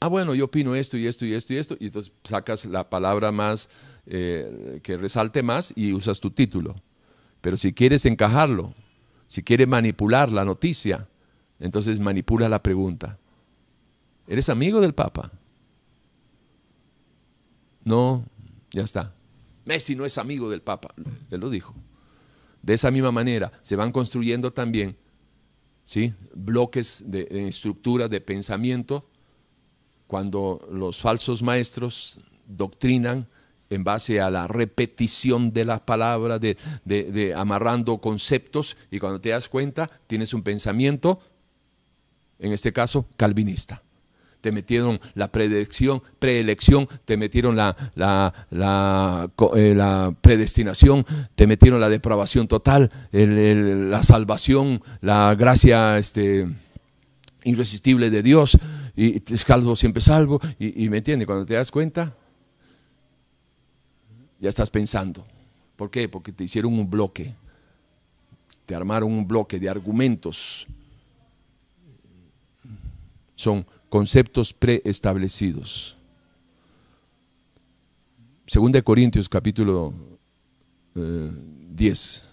S1: Ah, bueno, yo opino esto y esto y esto y esto, y entonces sacas la palabra más eh, que resalte más y usas tu título. Pero si quieres encajarlo, si quieres manipular la noticia, entonces manipula la pregunta. ¿Eres amigo del Papa? No, ya está. Messi no es amigo del Papa, él lo dijo. De esa misma manera se van construyendo también ¿sí? bloques de, de estructura de pensamiento cuando los falsos maestros doctrinan en base a la repetición de las palabras, de, de, amarrando conceptos, y cuando te das cuenta tienes un pensamiento, en este caso, calvinista te metieron la predicción, preelección, te metieron la, la, eh, predestinación, te metieron la depravación total, la salvación, la gracia este, irresistible de Dios, y te salvo siempre salvo, y, y me entiendes, cuando te das cuenta, ya estás pensando. ¿Por qué? Porque te hicieron un bloque, te armaron un bloque de argumentos. Son conceptos preestablecidos. Segunda de Corintios capítulo 10, eh,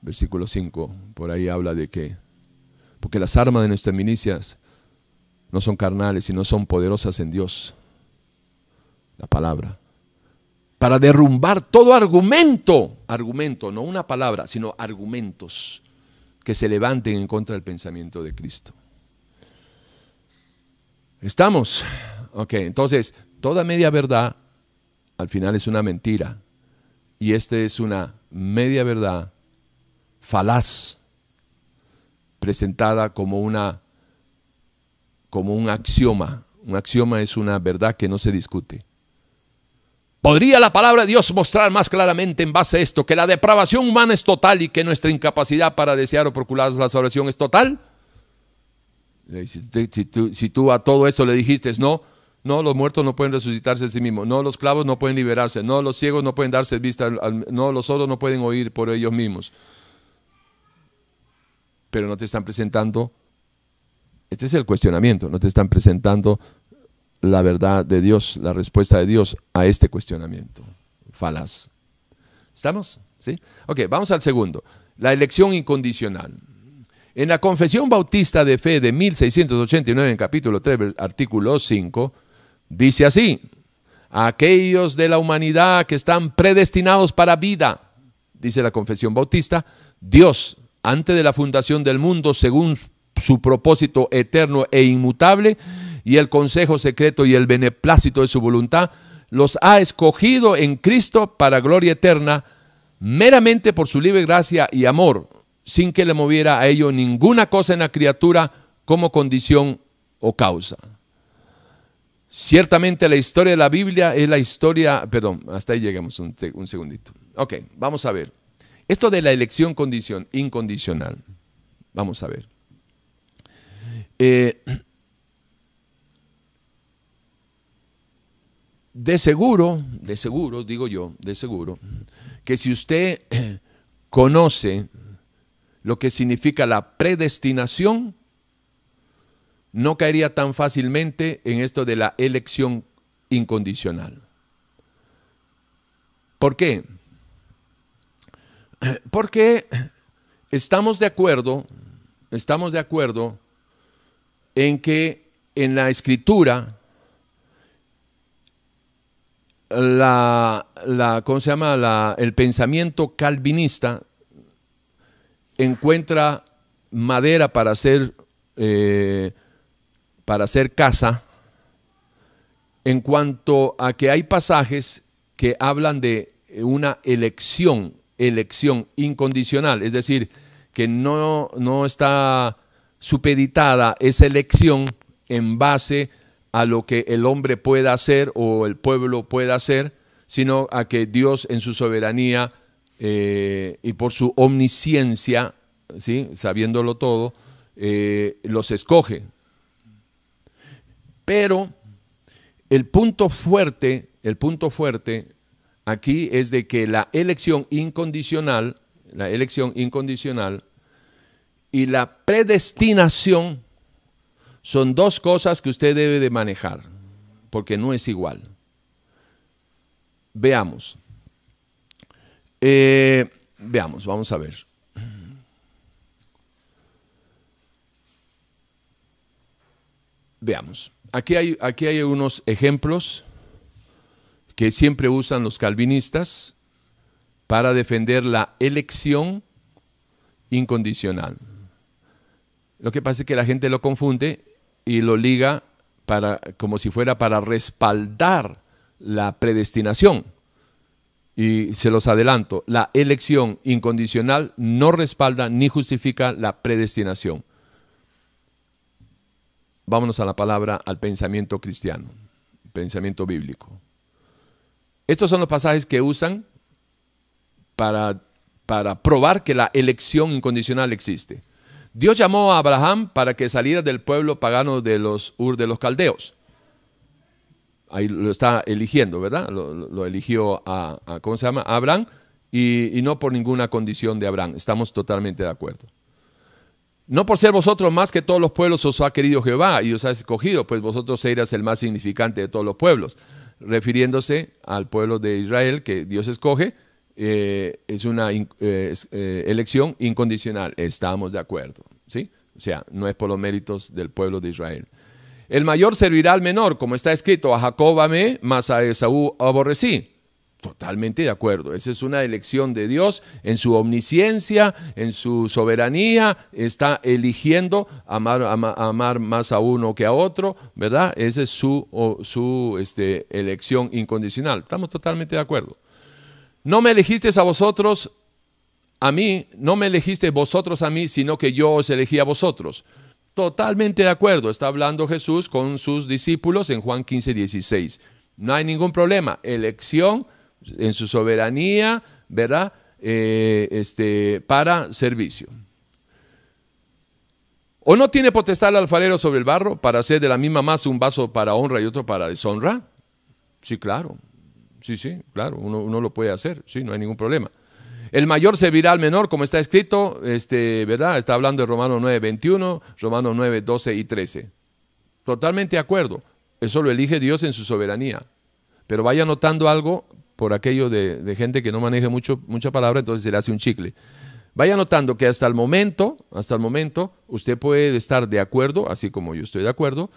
S1: versículo 5, por ahí habla de que, porque las armas de nuestras milicias no son carnales, sino son poderosas en Dios, la palabra, para derrumbar todo argumento, argumento, no una palabra, sino argumentos que se levanten en contra del pensamiento de Cristo. ¿Estamos? Ok, entonces, toda media verdad al final es una mentira. Y esta es una media verdad falaz, presentada como una como un axioma. Un axioma es una verdad que no se discute. ¿Podría la palabra de Dios mostrar más claramente en base a esto que la depravación humana es total y que nuestra incapacidad para desear o procurar la salvación es total? Si, tú, a todo esto le dijiste, no, no, los muertos no pueden resucitarse a sí mismos, no, los clavos no pueden liberarse, no, los ciegos no pueden darse vista, no, los sordos no pueden oír por ellos mismos. Pero no te están presentando, este es el cuestionamiento, no te están presentando la verdad de Dios, la respuesta de Dios a este cuestionamiento falaz. ¿Estamos? ¿Sí? Ok, vamos al segundo, la elección incondicional. En la Confesión Bautista de Fe de 1689, en capítulo 3, artículo 5, dice así, aquellos de la humanidad que están predestinados para vida, dice la Confesión Bautista, Dios, antes de la fundación del mundo, según su propósito eterno e inmutable, y el consejo secreto y el beneplácito de su voluntad, los ha escogido en Cristo para gloria eterna, meramente por su libre gracia y amor, sin que le moviera a ello ninguna cosa en la criatura como condición o causa. Ciertamente la historia de la Biblia es la historia, perdón, hasta ahí llegamos un, un segundito. Ok, vamos a ver. Esto de la elección condición, incondicional. Vamos a ver. Eh, de seguro, de seguro, digo yo, de seguro, que si usted conoce lo que significa la predestinación, no caería tan fácilmente en esto de la elección incondicional. ¿Por qué? Porque estamos de acuerdo, estamos de acuerdo en que en la escritura la, ¿cómo se llama? el pensamiento calvinista encuentra madera para hacer, eh, para hacer casa en cuanto a que hay pasajes que hablan de una elección, elección incondicional, es decir, que no, no está supeditada esa elección en base a lo que el hombre pueda hacer o el pueblo pueda hacer, sino a que Dios en su soberanía eh, y por su omnisciencia, ¿sí? sabiéndolo todo, eh, los escoge. Pero el punto fuerte, el punto fuerte aquí es de que la elección incondicional, la elección incondicional y la predestinación son dos cosas que usted debe de manejar, porque no es igual. Veamos. Eh, veamos, vamos a ver. Veamos. Aquí hay, aquí hay unos ejemplos que siempre usan los calvinistas para defender la elección incondicional. Lo que pasa es que la gente lo confunde y lo liga para, como si fuera para respaldar la predestinación. Y se los adelanto, la elección incondicional no respalda ni justifica la predestinación. Vámonos a la palabra, al pensamiento cristiano, pensamiento bíblico. Estos son los pasajes que usan para, para probar que la elección incondicional existe. Dios llamó a Abraham para que saliera del pueblo pagano de los Ur de los Caldeos. Ahí lo está eligiendo, ¿verdad? Lo, eligió a, ¿cómo se llama? Abraham y, no por ninguna condición de Abraham. Estamos totalmente de acuerdo. No por ser vosotros más que todos los pueblos os ha querido Jehová y os ha escogido, pues vosotros seréis el más significante de todos los pueblos, refiriéndose al pueblo de Israel que Dios escoge eh, es una eh, eh, elección incondicional. Estamos de acuerdo. ¿sí? O sea, no es por los méritos del pueblo de Israel. El mayor servirá al menor, como está escrito, a Jacob amé, mas a Esaú aborrecí. Totalmente de acuerdo. Esa es una elección de Dios en su omnisciencia, en su soberanía. Está eligiendo amar, amar más a uno que a otro, ¿verdad? Esa es su, su este, elección incondicional. Estamos totalmente de acuerdo. No me elegisteis a vosotros, a mí, no me elegisteis vosotros a mí, sino que yo os elegí a vosotros. Totalmente de acuerdo, está hablando Jesús con sus discípulos en Juan 15, 16. No hay ningún problema. Elección en su soberanía, ¿verdad? Eh, este, para servicio. ¿O no tiene potestad el alfarero sobre el barro para hacer de la misma masa un vaso para honra y otro para deshonra? Sí, claro. Sí, sí, claro, uno, lo puede hacer, sí, no hay ningún problema. El mayor servirá al menor, como está escrito, este, ¿verdad? Está hablando de Romanos 9, 21, Romanos 9, 12 y 13. Totalmente de acuerdo. Eso lo elige Dios en su soberanía. Pero vaya notando algo por aquello de, gente que no maneja mucho, mucha palabra, entonces se le hace un chicle. Vaya notando que hasta el momento, hasta el momento, usted puede estar de acuerdo, así como yo estoy de acuerdo,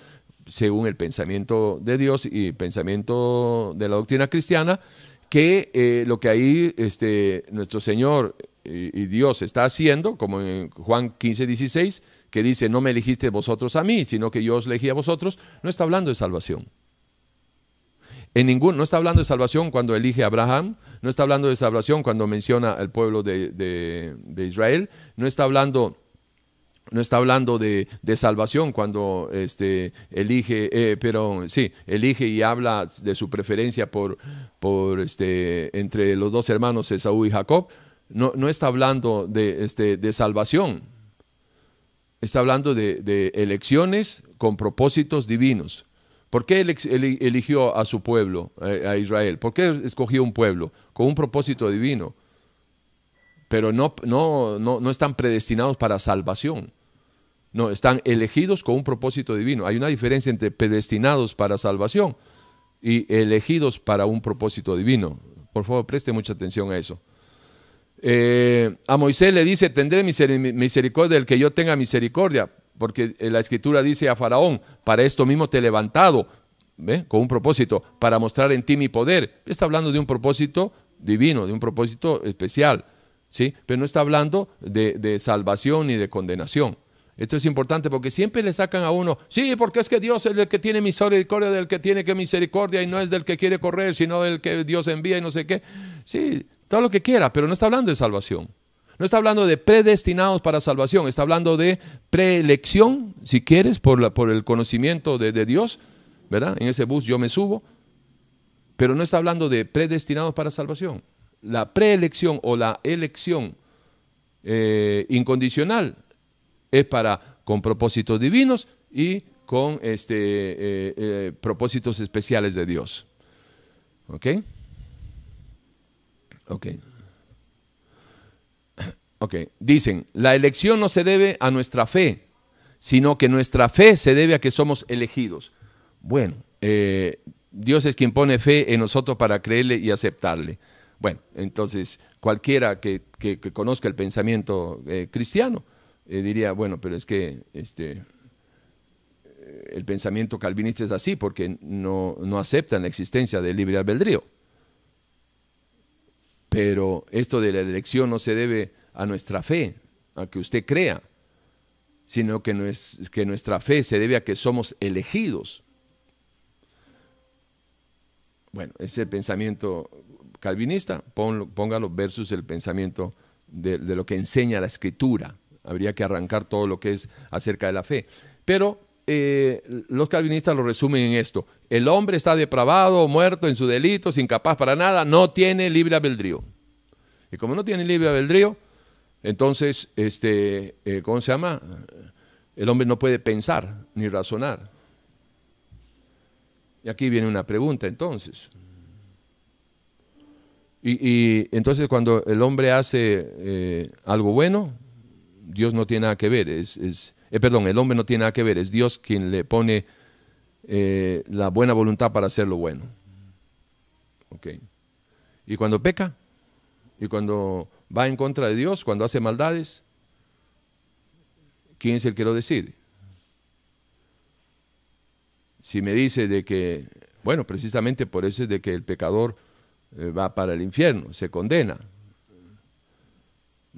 S1: según el pensamiento de Dios y pensamiento de la doctrina cristiana, que eh, lo que ahí este, nuestro Señor y, Dios está haciendo, como en Juan 15, 16, que dice, no me elegiste vosotros a mí, sino que yo os elegí a vosotros, no está hablando de salvación. En ningún, no está hablando de salvación cuando elige a Abraham, no está hablando de salvación cuando menciona al pueblo de, de Israel, no está hablando no está hablando de, salvación cuando este, elige, eh, pero sí, elige y habla de su preferencia por, por este, entre los dos hermanos Esaú y Jacob. No, no está hablando de, este, de salvación, está hablando de, elecciones con propósitos divinos. ¿Por qué eligió a su pueblo, a Israel? ¿Por qué escogió un pueblo? Con un propósito divino. Pero no, no, no, no están predestinados para salvación. No, están elegidos con un propósito divino. Hay una diferencia entre predestinados para salvación y elegidos para un propósito divino. Por favor, preste mucha atención a eso. Eh, a Moisés le dice, tendré misericordia del que yo tenga misericordia, porque la escritura dice a Faraón, para esto mismo te he levantado, con un propósito, para mostrar en ti mi poder. Está hablando de un propósito divino, de un propósito especial, ¿sí? pero no está hablando de, salvación ni de condenación. Esto es importante porque siempre le sacan a uno, sí, porque es que Dios es el que tiene misericordia del que tiene que misericordia y no es del que quiere correr, sino del que Dios envía y no sé qué. Sí, todo lo que quiera, pero no está hablando de salvación. No está hablando de predestinados para salvación, está hablando de preelección, si quieres, por, la, por el conocimiento de, Dios, ¿verdad? En ese bus yo me subo, pero no está hablando de predestinados para salvación. La preelección o la elección eh, incondicional es para con propósitos divinos y con este, eh, eh, propósitos especiales de Dios. ¿Ok? Ok. Ok, dicen, la elección no se debe a nuestra fe, sino que nuestra fe se debe a que somos elegidos. Bueno, eh, Dios es quien pone fe en nosotros para creerle y aceptarle. Bueno, entonces cualquiera que, conozca el pensamiento cristiano eh, diría, bueno, pero es que este, el pensamiento calvinista es así porque no, no aceptan la existencia del libre albedrío. Pero esto de la elección no se debe a nuestra fe, a que usted crea, sino que, no es, que nuestra fe se debe a que somos elegidos. Bueno, es el pensamiento calvinista, póngalo versus el pensamiento de, lo que enseña la escritura. Habría que arrancar todo lo que es acerca de la fe. Pero eh, los calvinistas lo resumen en esto. El hombre está depravado, muerto en su delito, incapaz para nada, no tiene libre albedrío. Y como no tiene libre albedrío, entonces, este, eh, ¿cómo se llama? El hombre no puede pensar ni razonar. Y aquí viene una pregunta entonces. Y, entonces cuando el hombre hace eh, algo bueno, Dios no tiene nada que ver. Es, es eh, perdón, el hombre no tiene nada que ver. Es Dios quien le pone la buena voluntad para hacer lo bueno. Okay. Y cuando peca, y cuando va en contra de Dios, cuando hace maldades, ¿quién es el que lo decide? Si me dice de que, bueno, precisamente por eso es de que el pecador eh, va para el infierno, se condena.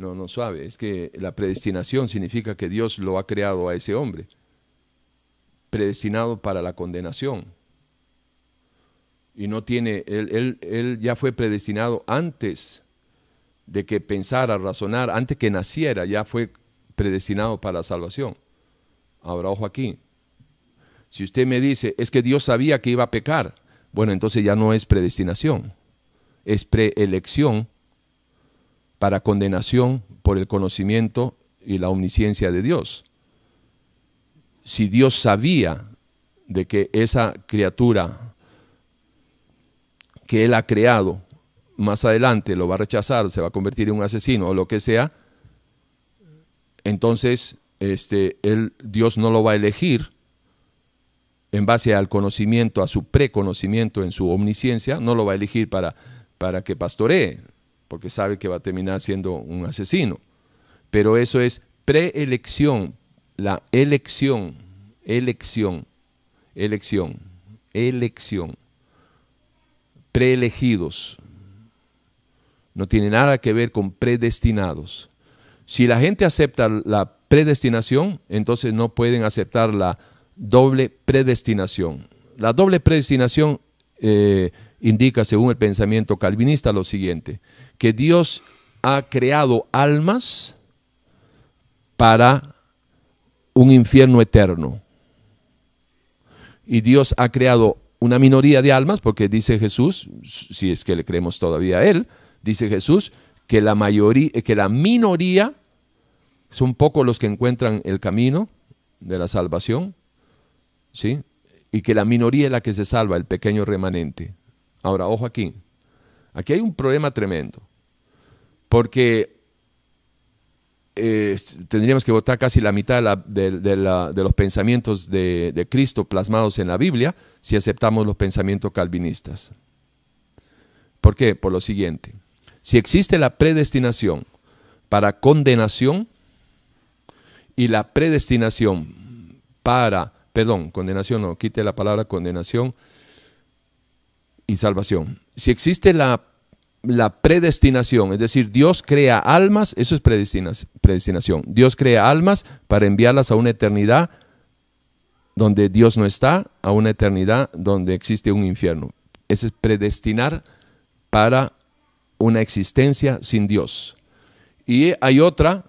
S1: No, no suave, es que la predestinación significa que Dios lo ha creado a ese hombre, predestinado para la condenación. Y no tiene, él, él, él ya fue predestinado antes de que pensara, razonar, antes que naciera, ya fue predestinado para la salvación. Ahora, ojo aquí. Si usted me dice, es que Dios sabía que iba a pecar, bueno, entonces ya no es predestinación, es preelección para condenación por el conocimiento y la omnisciencia de Dios. Si Dios sabía de que esa criatura que Él ha creado más adelante lo va a rechazar, se va a convertir en un asesino o lo que sea, entonces este, él, Dios no lo va a elegir en base al conocimiento, a su preconocimiento en su omnisciencia, no lo va a elegir para, para que pastoree, porque sabe que va a terminar siendo un asesino. Pero eso es preelección, la elección, elección, elección, elección, preelegidos no tiene nada que ver con predestinados. Si la gente acepta la predestinación, entonces no pueden aceptar la doble predestinación. La doble predestinación eh, indica, según el pensamiento calvinista, lo siguiente, que Dios ha creado almas para un infierno eterno. Y Dios ha creado una minoría de almas, porque dice Jesús, si es que le creemos todavía a Él, dice Jesús que la, mayoría, que la minoría son pocos los que encuentran el camino de la salvación, ¿sí? Y que la minoría es la que se salva, el pequeño remanente. Ahora, ojo aquí, aquí hay un problema tremendo, porque eh, tendríamos que votar casi la mitad de, los pensamientos de, Cristo plasmados en la Biblia si aceptamos los pensamientos calvinistas. ¿Por qué? Por lo siguiente. Si existe la predestinación para condenación y la predestinación para, perdón, condenación no, quite la palabra condenación salvación. Si existe la la predestinación, es decir, Dios crea almas, eso es predestinación. Dios crea almas para enviarlas a una eternidad donde Dios no está, a una eternidad donde existe un infierno. Ese es predestinar para una existencia sin Dios. Y hay otra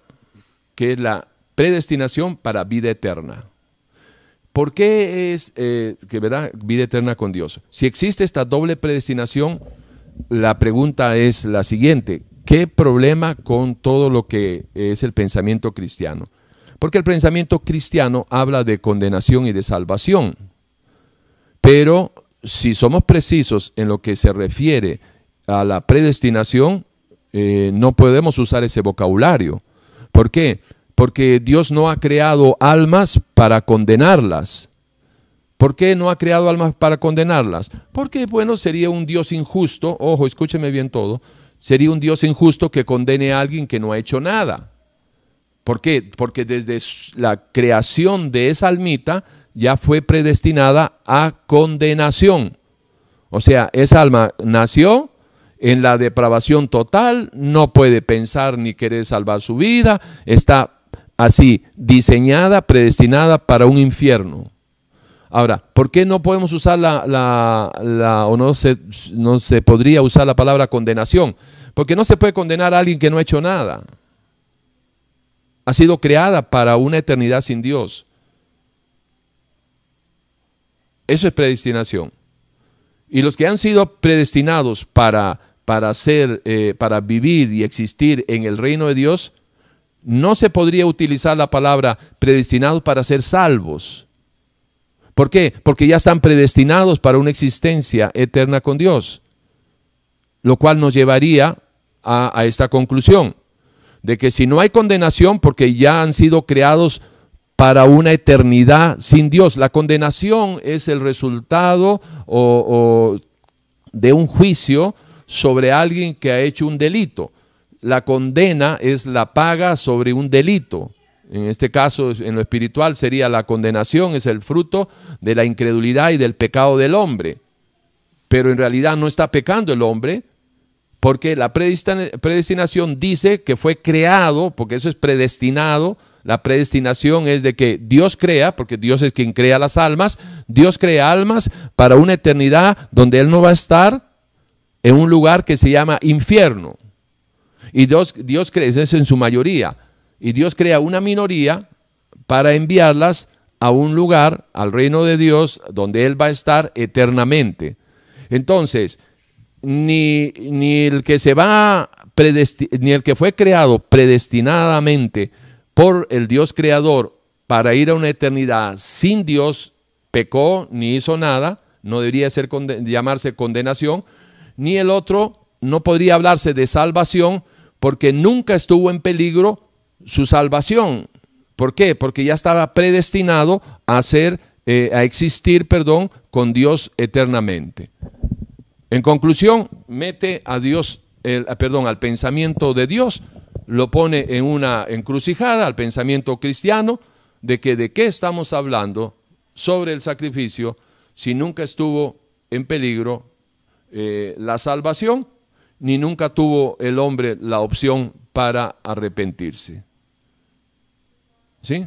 S1: que es la predestinación para vida eterna. ¿Por qué es eh, que verdad vida eterna con Dios? Si existe esta doble predestinación, la pregunta es la siguiente, ¿qué problema con todo lo que es el pensamiento cristiano? Porque el pensamiento cristiano habla de condenación y de salvación, pero si somos precisos en lo que se refiere a la predestinación, eh, no podemos usar ese vocabulario. ¿Por qué? Porque Dios no ha creado almas para condenarlas, ¿Por qué no ha creado almas para condenarlas? Porque, bueno, sería un Dios injusto, ojo, escúcheme bien todo, sería un Dios injusto que condene a alguien que no ha hecho nada. ¿Por qué? Porque desde la creación de esa almita ya fue predestinada a condenación. O sea, esa alma nació en la depravación total, no puede pensar ni querer salvar su vida, está así diseñada, predestinada para un infierno. Ahora, ¿por qué no podemos usar la, la, o no se, no se podría usar la palabra condenación? Porque no se puede condenar a alguien que no ha hecho nada. Ha sido creada para una eternidad sin Dios. Eso es predestinación. Y los que han sido predestinados para, para, ser, eh, para vivir y existir en el reino de Dios, no se podría utilizar la palabra predestinados para ser salvos ¿Por qué? Porque ya están predestinados para una existencia eterna con Dios. Lo cual nos llevaría a, esta conclusión, de que si no hay condenación, porque ya han sido creados para una eternidad sin Dios, la condenación es el resultado de un juicio sobre alguien que ha hecho un delito. La condena es la paga sobre un delito. En este caso, en lo espiritual, sería la condenación, es el fruto de la incredulidad y del pecado del hombre. Pero en realidad no está pecando el hombre, porque la predestinación dice que fue creado, porque eso es predestinado, la predestinación es de que Dios crea, porque Dios es quien crea las almas, Dios crea almas para una eternidad donde Él no va a estar en un lugar que se llama infierno. Y Dios, Dios eso en su mayoría, y Dios crea una minoría para enviarlas a un lugar, al reino de Dios, donde Él va a estar eternamente. Entonces, ni, ni el que se va ni el que fue creado predestinadamente por el Dios creador para ir a una eternidad sin Dios pecó ni hizo nada, no debería ser llamarse condenación, ni el otro no podría hablarse de salvación porque nunca estuvo en peligro su salvación. ¿Por qué? Porque ya estaba predestinado a ser, eh, a existir, perdón, con Dios eternamente. En conclusión, mete a Dios, el, perdón, al pensamiento de Dios, lo pone en una encrucijada, al pensamiento cristiano, de que de qué estamos hablando sobre el sacrificio si nunca estuvo en peligro eh, la salvación, ni nunca tuvo el hombre la opción para arrepentirse. ¿Sí?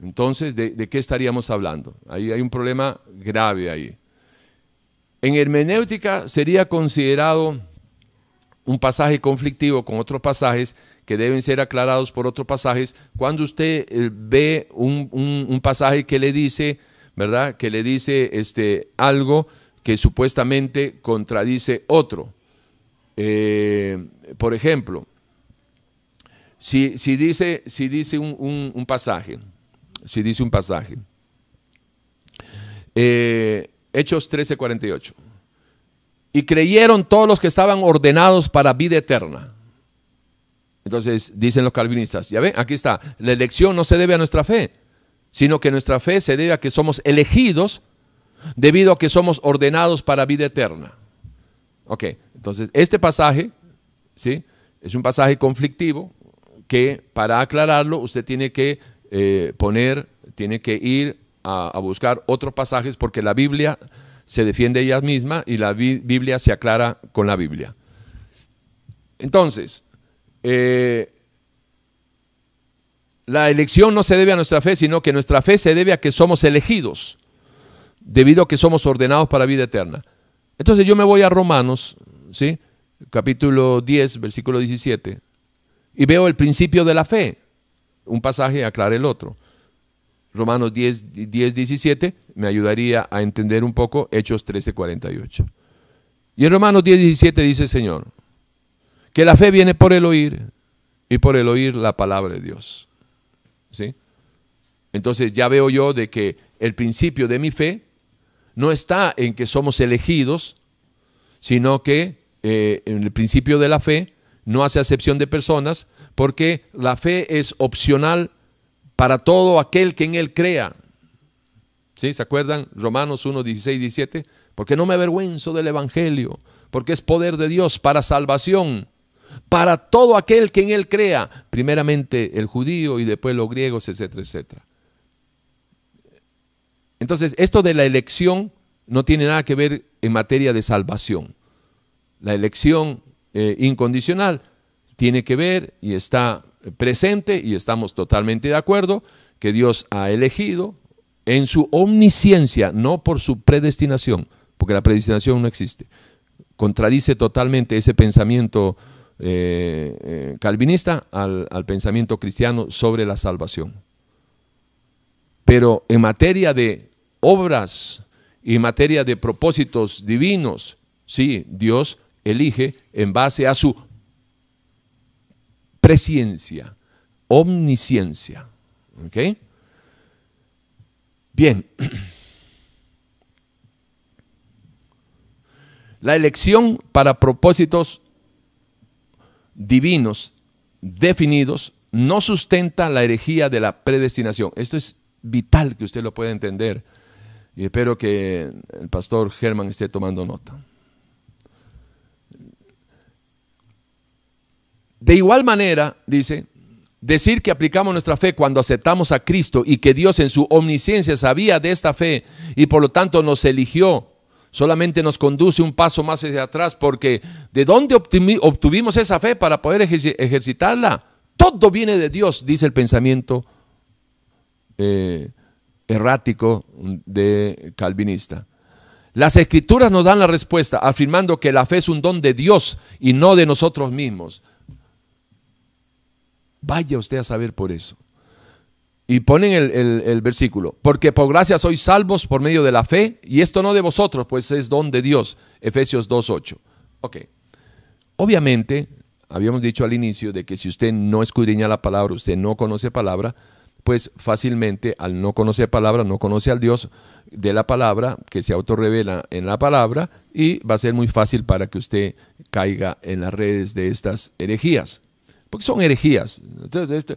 S1: Entonces, ¿de, qué estaríamos hablando? Ahí hay un problema grave ahí. En hermenéutica sería considerado un pasaje conflictivo con otros pasajes que deben ser aclarados por otros pasajes, cuando usted eh, ve un, pasaje que le dice, ¿verdad? Que le dice este, algo que supuestamente contradice otro. Eh, por ejemplo, si, dice, si dice un, pasaje, si dice un pasaje, eh, Hechos 13:48, y creyeron todos los que estaban ordenados para vida eterna. Entonces dicen los calvinistas, ya ven, aquí está, la elección no se debe a nuestra fe, sino que nuestra fe se debe a que somos elegidos debido a que somos ordenados para vida eterna. Ok, entonces este pasaje, ¿sí? Es un pasaje conflictivo que para aclararlo usted tiene que eh, poner, tiene que ir a, buscar otros pasajes porque la Biblia se defiende ella misma y la Biblia se aclara con la Biblia. Entonces, eh, la elección no se debe a nuestra fe, sino que nuestra fe se debe a que somos elegidos, debido a que somos ordenados para vida eterna. Entonces yo me voy a Romanos, ¿sí? capítulo 10, versículo 17, y veo el principio de la fe. Un pasaje aclara el otro. Romanos 10, 10, 17 me ayudaría a entender un poco Hechos 13, 48. Y en Romanos 10, 17 dice el Señor, que la fe viene por el oír y por el oír la palabra de Dios. ¿Sí? Entonces ya veo yo de que el principio de mi fe no está en que somos elegidos, sino que eh, en el principio de la fe no hace acepción de personas, porque la fe es opcional para todo aquel que en él crea. ¿Sí? ¿Se acuerdan? Romanos 1, 16, 17. Porque no me avergüenzo del Evangelio, porque es poder de Dios para salvación para todo aquel que en él crea, primeramente el judío y después los griegos, etcétera, etcétera. Entonces, esto de la elección no tiene nada que ver en materia de salvación. La elección eh, incondicional tiene que ver y está presente y estamos totalmente de acuerdo que Dios ha elegido en su omnisciencia, no por su predestinación, porque la predestinación no existe. Contradice totalmente ese pensamiento eh, eh, calvinista al, pensamiento cristiano sobre la salvación. Pero en materia de obras y materia de propósitos divinos, sí, Dios elige en base a su presciencia, omnisciencia. ¿Ok? Bien. La elección para propósitos divinos definidos no sustenta la herejía de la predestinación. Esto es vital que usted lo pueda entender y espero que el pastor Germán esté tomando nota. De igual manera, dice, decir que aplicamos nuestra fe cuando aceptamos a Cristo y que Dios en su omnisciencia sabía de esta fe y por lo tanto nos eligió solamente nos conduce un paso más hacia atrás porque ¿de dónde obtuvimos esa fe para poder ejercitarla? Todo viene de Dios, dice el pensamiento eh, errático de calvinista. Las escrituras nos dan la respuesta afirmando que la fe es un don de Dios y no de nosotros mismos. Vaya usted a saber por eso. Y ponen el, versículo, porque por gracia sois salvos por medio de la fe, y esto no de vosotros, pues es don de Dios. Efesios 2.8. Ok. Obviamente, habíamos dicho al inicio de que si usted no escudriña la palabra, usted no conoce palabra, pues fácilmente al no conocer palabra, no conoce al Dios de la palabra, que se autorrevela en la palabra, y va a ser muy fácil para que usted caiga en las redes de estas herejías porque son herejías. Este,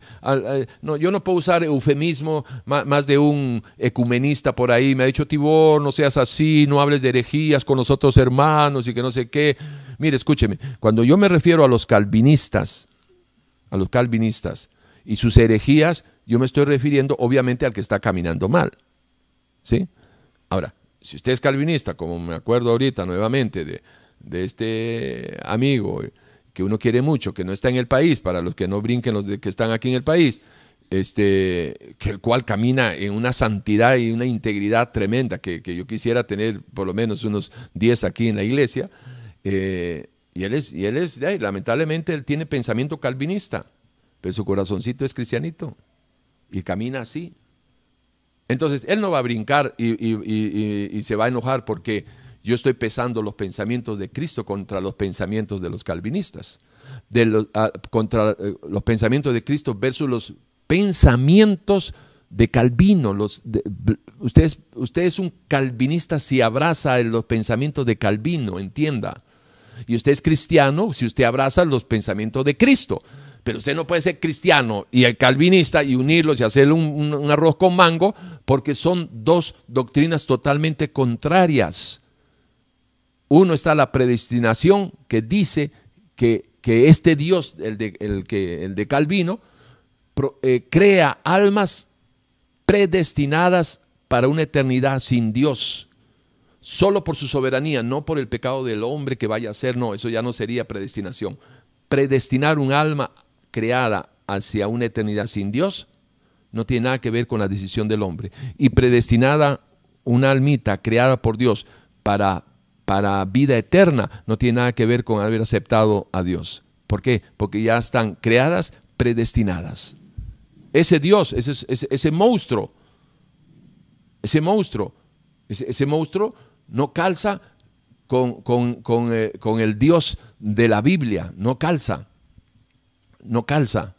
S1: no, yo no puedo usar eufemismo más de un ecumenista por ahí. Me ha dicho, Tibor, no seas así, no hables de herejías con los otros hermanos y que no sé qué. Mire, escúcheme, cuando yo me refiero a los calvinistas, a los calvinistas y sus herejías, yo me estoy refiriendo obviamente al que está caminando mal. ¿Sí? Ahora, si usted es calvinista, como me acuerdo ahorita nuevamente de, de este amigo, que uno quiere mucho, que no está en el país, para los que no brinquen los de que están aquí en el país, este, que el cual camina en una santidad y una integridad tremenda, que, yo quisiera tener por lo menos unos 10 aquí en la iglesia, eh, Y él es, y él es lamentablemente, él tiene pensamiento calvinista, pero su corazoncito es cristianito y camina así. Entonces, él no va a brincar y, se va a enojar porque yo estoy pesando los pensamientos de Cristo contra los pensamientos de los calvinistas, de ah, contra eh, los pensamientos de Cristo versus los pensamientos de Calvino. Los, usted, usted es un calvinista si abraza los pensamientos de Calvino, entienda. Y usted es cristiano si usted abraza los pensamientos de Cristo. Pero usted no puede ser cristiano y el calvinista y unirlos y hacer un, arroz con mango porque son dos doctrinas totalmente contrarias. Uno está la predestinación que dice que, este Dios, el de, el que, el de Calvino, eh, crea almas predestinadas para una eternidad sin Dios, solo por su soberanía, no por el pecado del hombre que vaya a ser, no, eso ya no sería predestinación. Predestinar un alma creada hacia una eternidad sin Dios no tiene nada que ver con la decisión del hombre. Y predestinada una almita creada por Dios para, para vida eterna no tiene nada que ver con haber aceptado a Dios. ¿Por qué? Porque ya están creadas predestinadas. Ese Dios, ese, ese, monstruo, ese monstruo, ese, monstruo no calza con, eh, con el Dios de la Biblia, no calza no calza.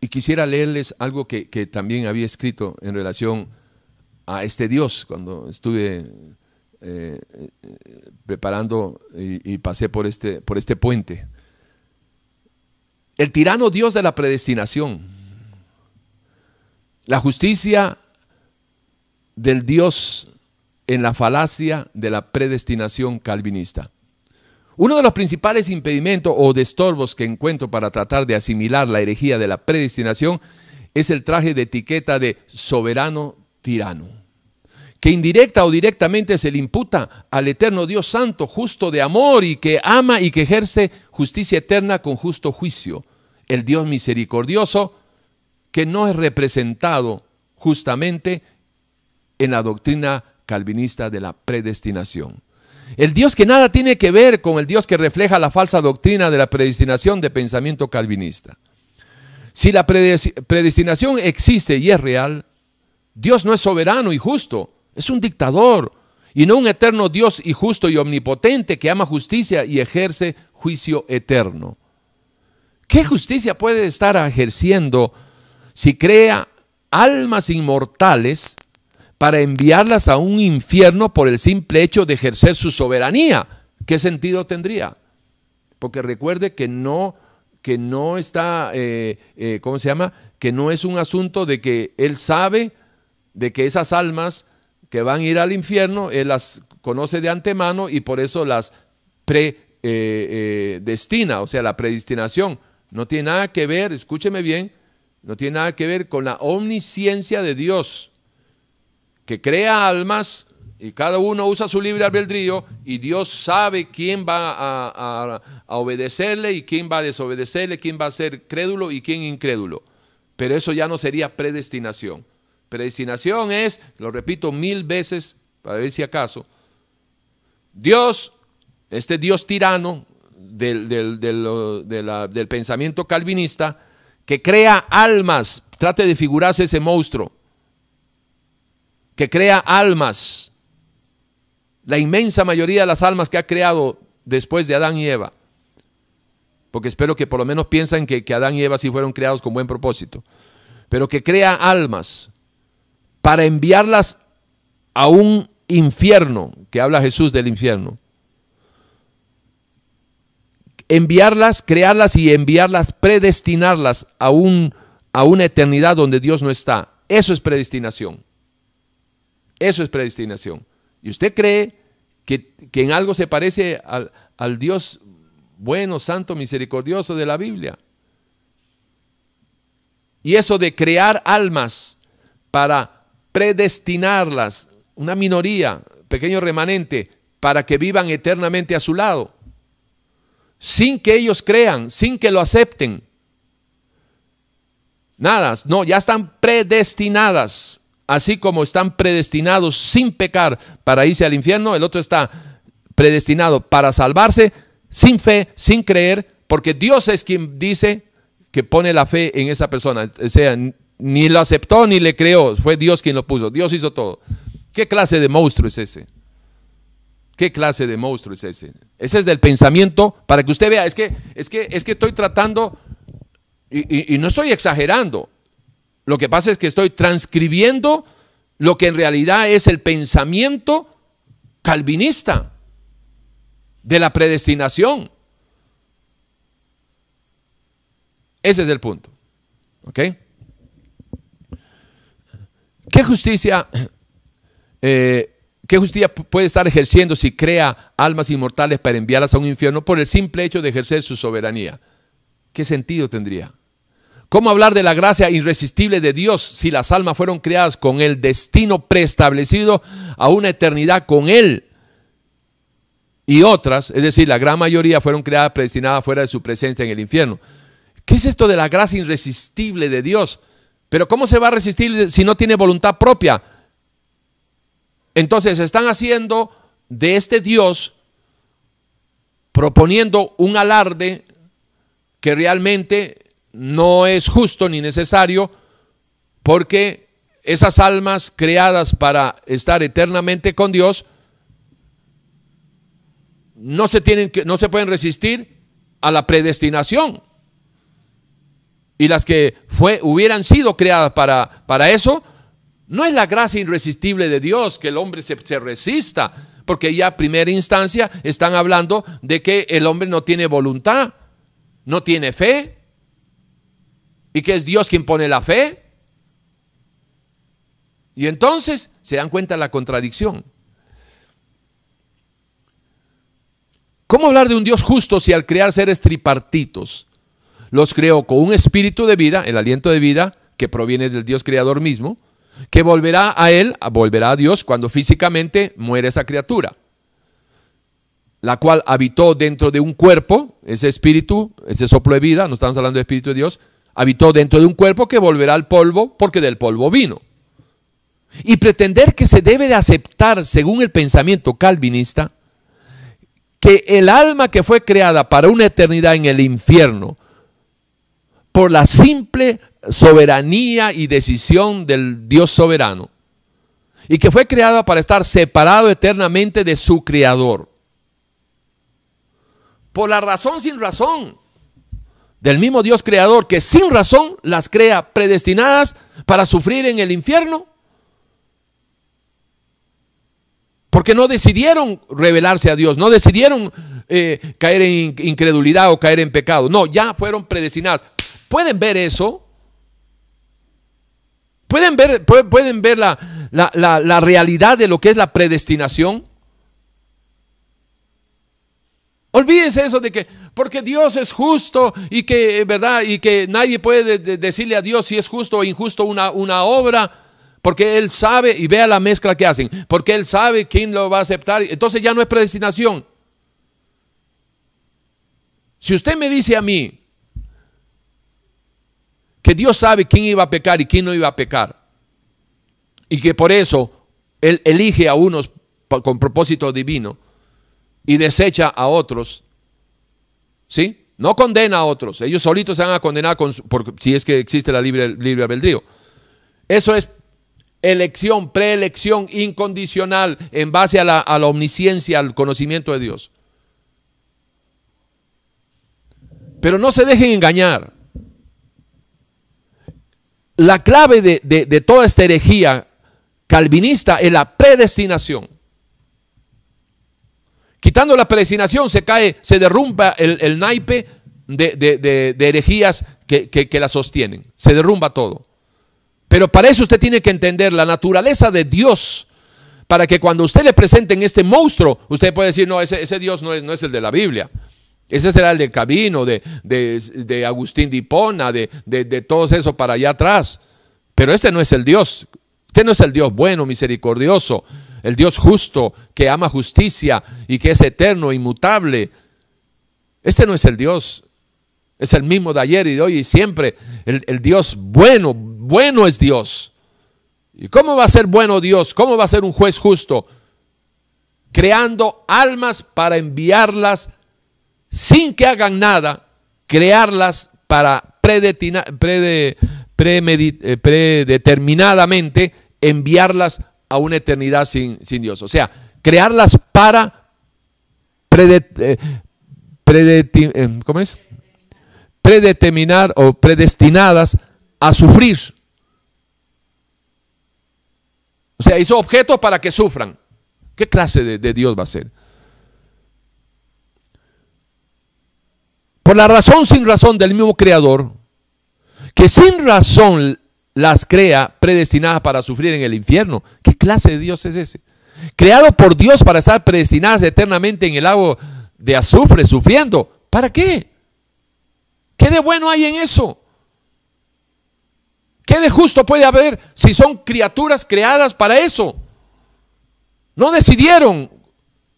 S1: Y quisiera leerles algo que, también había escrito en relación a este Dios cuando estuve eh, preparando y, pasé por este, por este puente. El tirano Dios de la predestinación. La justicia del Dios en la falacia de la predestinación calvinista. Uno de los principales impedimentos o destorbos que encuentro para tratar de asimilar la herejía de la predestinación es el traje de etiqueta de soberano tirano, que indirecta o directamente se le imputa al eterno Dios Santo, justo de amor y que ama y que ejerce justicia eterna con justo juicio, el Dios misericordioso que no es representado justamente en la doctrina calvinista de la predestinación. El Dios que nada tiene que ver con el Dios que refleja la falsa doctrina de la predestinación de pensamiento calvinista. Si la predestinación existe y es real, Dios no es soberano y justo, es un dictador y no un eterno Dios y justo y omnipotente que ama justicia y ejerce juicio eterno. ¿Qué justicia puede estar ejerciendo si crea almas inmortales para enviarlas a un infierno por el simple hecho de ejercer su soberanía. ¿Qué sentido tendría? Porque recuerde que no, que no está, eh, eh, ¿cómo se llama? Que no es un asunto de que él sabe de que esas almas que van a ir al infierno, él las conoce de antemano y por eso las predestina, eh, o sea, la predestinación. No tiene nada que ver, escúcheme bien, no tiene nada que ver con la omnisciencia de Dios que crea almas y cada uno usa su libre albedrío y Dios sabe quién va a, obedecerle y quién va a desobedecerle, quién va a ser crédulo y quién incrédulo. Pero eso ya no sería predestinación. Predestinación es, lo repito mil veces para ver si acaso, Dios, este Dios tirano del, del pensamiento calvinista, que crea almas, trate de figurarse ese monstruo, que crea almas, la inmensa mayoría de las almas que ha creado después de Adán y Eva, porque espero que por lo menos piensan que, que Adán y Eva sí fueron creados con buen propósito, pero que crea almas para enviarlas a un infierno, que habla Jesús del infierno. Enviarlas, crearlas y enviarlas, predestinarlas a, un, a una eternidad donde Dios no está. Eso es predestinación. Eso es predestinación. ¿Y usted cree que, en algo se parece al, al Dios bueno, santo, misericordioso de la Biblia? Y eso de crear almas para predestinarlas, una minoría, pequeño remanente, para que vivan eternamente a su lado, sin que ellos crean, sin que lo acepten. Nada, no, ya están predestinadas así como están predestinados sin pecar para irse al infierno, el otro está predestinado para salvarse sin fe, sin creer, porque Dios es quien dice que pone la fe en esa persona. O sea, ni lo aceptó ni le creó, fue Dios quien lo puso. Dios hizo todo. ¿Qué clase de monstruo es ese? ¿Qué clase de monstruo es ese? Ese es del pensamiento, para que usted vea, es que, es que, es que estoy tratando, y, y no estoy exagerando, lo que pasa es que estoy transcribiendo lo que en realidad es el pensamiento calvinista de la predestinación. Ese es el punto. ¿Ok? ¿Qué justicia, eh, ¿Qué justicia puede estar ejerciendo si crea almas inmortales para enviarlas a un infierno por el simple hecho de ejercer su soberanía? ¿Qué sentido tendría? ¿Cómo hablar de la gracia irresistible de Dios si las almas fueron creadas con el destino preestablecido a una eternidad con Él? Y otras, es decir, la gran mayoría fueron creadas predestinadas fuera de su presencia en el infierno. ¿Qué es esto de la gracia irresistible de Dios? Pero ¿cómo se va a resistir si no tiene voluntad propia? Entonces están haciendo de este Dios, proponiendo un alarde que realmente no es justo ni necesario, porque esas almas creadas para estar eternamente con Dios no se, tienen que, no se pueden resistir a la predestinación. Y las que fue, hubieran sido creadas para, para eso, no es la gracia irresistible de Dios que el hombre se, se resista, porque ya a primera instancia están hablando de que el hombre no tiene voluntad, no tiene fe, y que es Dios quien pone la fe. Y entonces se dan cuenta de la contradicción. ¿Cómo hablar de un Dios justo si al crear seres tripartitos los creó con un espíritu de vida, el aliento de vida que proviene del Dios creador mismo, que volverá a él, volverá a Dios cuando físicamente muere esa criatura, la cual habitó dentro de un cuerpo, ese espíritu, ese soplo de vida, no estamos hablando de espíritu de Dios, habitó dentro de un cuerpo que volverá al polvo porque del polvo vino. Y pretender que se debe de aceptar, según el pensamiento calvinista, que el alma que fue creada para una eternidad en el infierno, por la simple soberanía y decisión del Dios soberano, y que fue creada para estar separado eternamente de su creador, por la razón sin razón del mismo Dios creador que sin razón las crea predestinadas para sufrir en el infierno, Porque no decidieron revelarse a Dios, no decidieron eh, caer en incredulidad o caer en pecado. No, ya fueron predestinadas. ¿Pueden ver eso? ¿Pueden ver, pueden ver la, la, realidad de lo que es la predestinación? Olvídense eso de que porque Dios es justo y que, ¿verdad? Y que nadie puede decirle a Dios si es justo o injusto una, una obra porque Él sabe, y vea la mezcla que hacen, porque Él sabe quién lo va a aceptar, entonces ya no es predestinación. Si usted me dice a mí que Dios sabe quién iba a pecar y quién no iba a pecar, y que por eso Él elige a unos con propósito divino y desecha a otros, ¿sí? No condena a otros, ellos solitos se van a condenar con, si es que existe la libre, libre. Eso es elección, preelección incondicional en base a la, omnisciencia, al conocimiento de Dios. Pero no se dejen engañar. La clave de, toda esta herejía calvinista es la predestinación. Quitando la predestinación se cae, se derrumba el, naipe de, herejías que, que la sostienen. Se derrumba todo. Pero para eso usted tiene que entender la naturaleza de Dios. Para que cuando usted le presenten este monstruo, usted puede decir, no, ese, Dios no es, no es el de la Biblia. Ese será el de Cabino, de, de, Agustín de Hipona, de, de todos esos para allá atrás. Pero este no es el Dios. Este no es el Dios bueno, misericordioso, el Dios justo, que ama justicia y que es eterno, inmutable. Este no es el Dios. Es el mismo de ayer y de hoy y siempre. El, el Dios bueno, bueno es Dios. ¿Y cómo va a ser bueno Dios? ¿Cómo va a ser un juez justo? creando almas para enviarlas sin que hagan nada, crearlas para eh, predeterminadamente enviarlas a una eternidad sin, sin Dios. O sea, crearlas para eh, eh, predeterminar o predestinadas a sufrir. O sea, hizo objetos para que sufran. ¿Qué clase de, de Dios va a ser? Por la razón sin razón del mismo Creador, que sin razón las crea predestinadas para sufrir en el infierno. ¿Qué clase de Dios es ese? Creado por Dios para estar predestinadas eternamente en el lago de azufre, sufriendo. ¿Para qué? ¿Qué de bueno hay en eso? ¿Qué de justo puede haber si son criaturas creadas para eso? No decidieron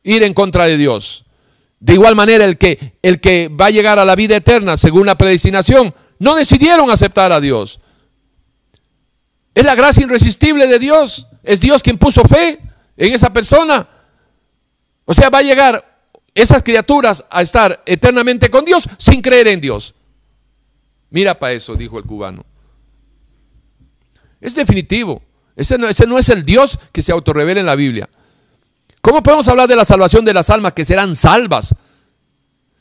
S1: ir en contra de Dios. De igual manera, el que, el que va a llegar a la vida eterna según la predestinación, no decidieron aceptar a Dios. Es la gracia irresistible de Dios. Es Dios quien puso fe en esa persona. O sea, va a llegar esas criaturas a estar eternamente con Dios sin creer en Dios. Mira para eso, dijo el cubano. Es definitivo. Ese no, ese no es el Dios que se autorrevela en la Biblia. ¿Cómo podemos hablar de la salvación de las almas que serán salvas?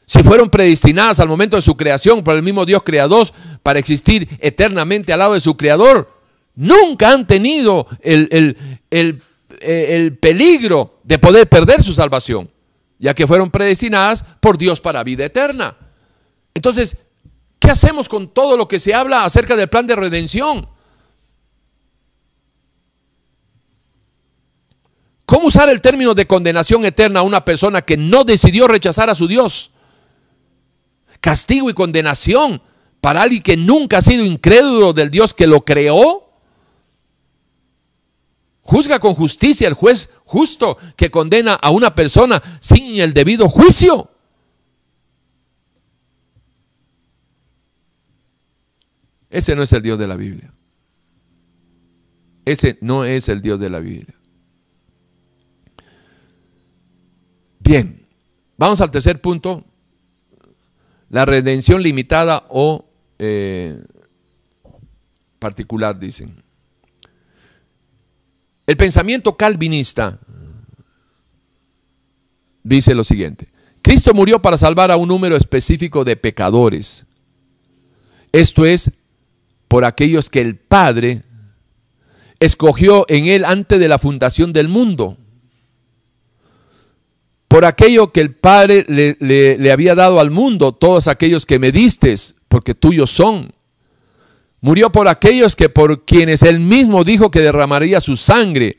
S1: Si fueron predestinadas al momento de su creación por el mismo Dios creador para existir eternamente al lado de su creador, nunca han tenido el, el peligro de poder perder su salvación, ya que fueron predestinadas por Dios para vida eterna. Entonces, ¿Qué hacemos con todo lo que se habla acerca del plan de redención? ¿Cómo usar el término de condenación eterna a una persona que no decidió rechazar a su Dios? Castigo y condenación para alguien que nunca ha sido incrédulo del Dios que lo creó. Juzga con justicia el juez justo que condena a una persona sin el debido juicio. Ese no es el Dios de la Biblia. Ese no es el Dios de la Biblia. Bien, vamos al tercer punto. La redención limitada o eh, particular, dicen. El pensamiento calvinista dice lo siguiente. Cristo murió para salvar a un número específico de pecadores. Esto es, por aquellos que el Padre escogió en él antes de la fundación del mundo. Por aquello que el Padre le, había dado al mundo, todos aquellos que me diste, porque tuyos son. Murió por aquellos que por quienes él mismo dijo que derramaría su sangre,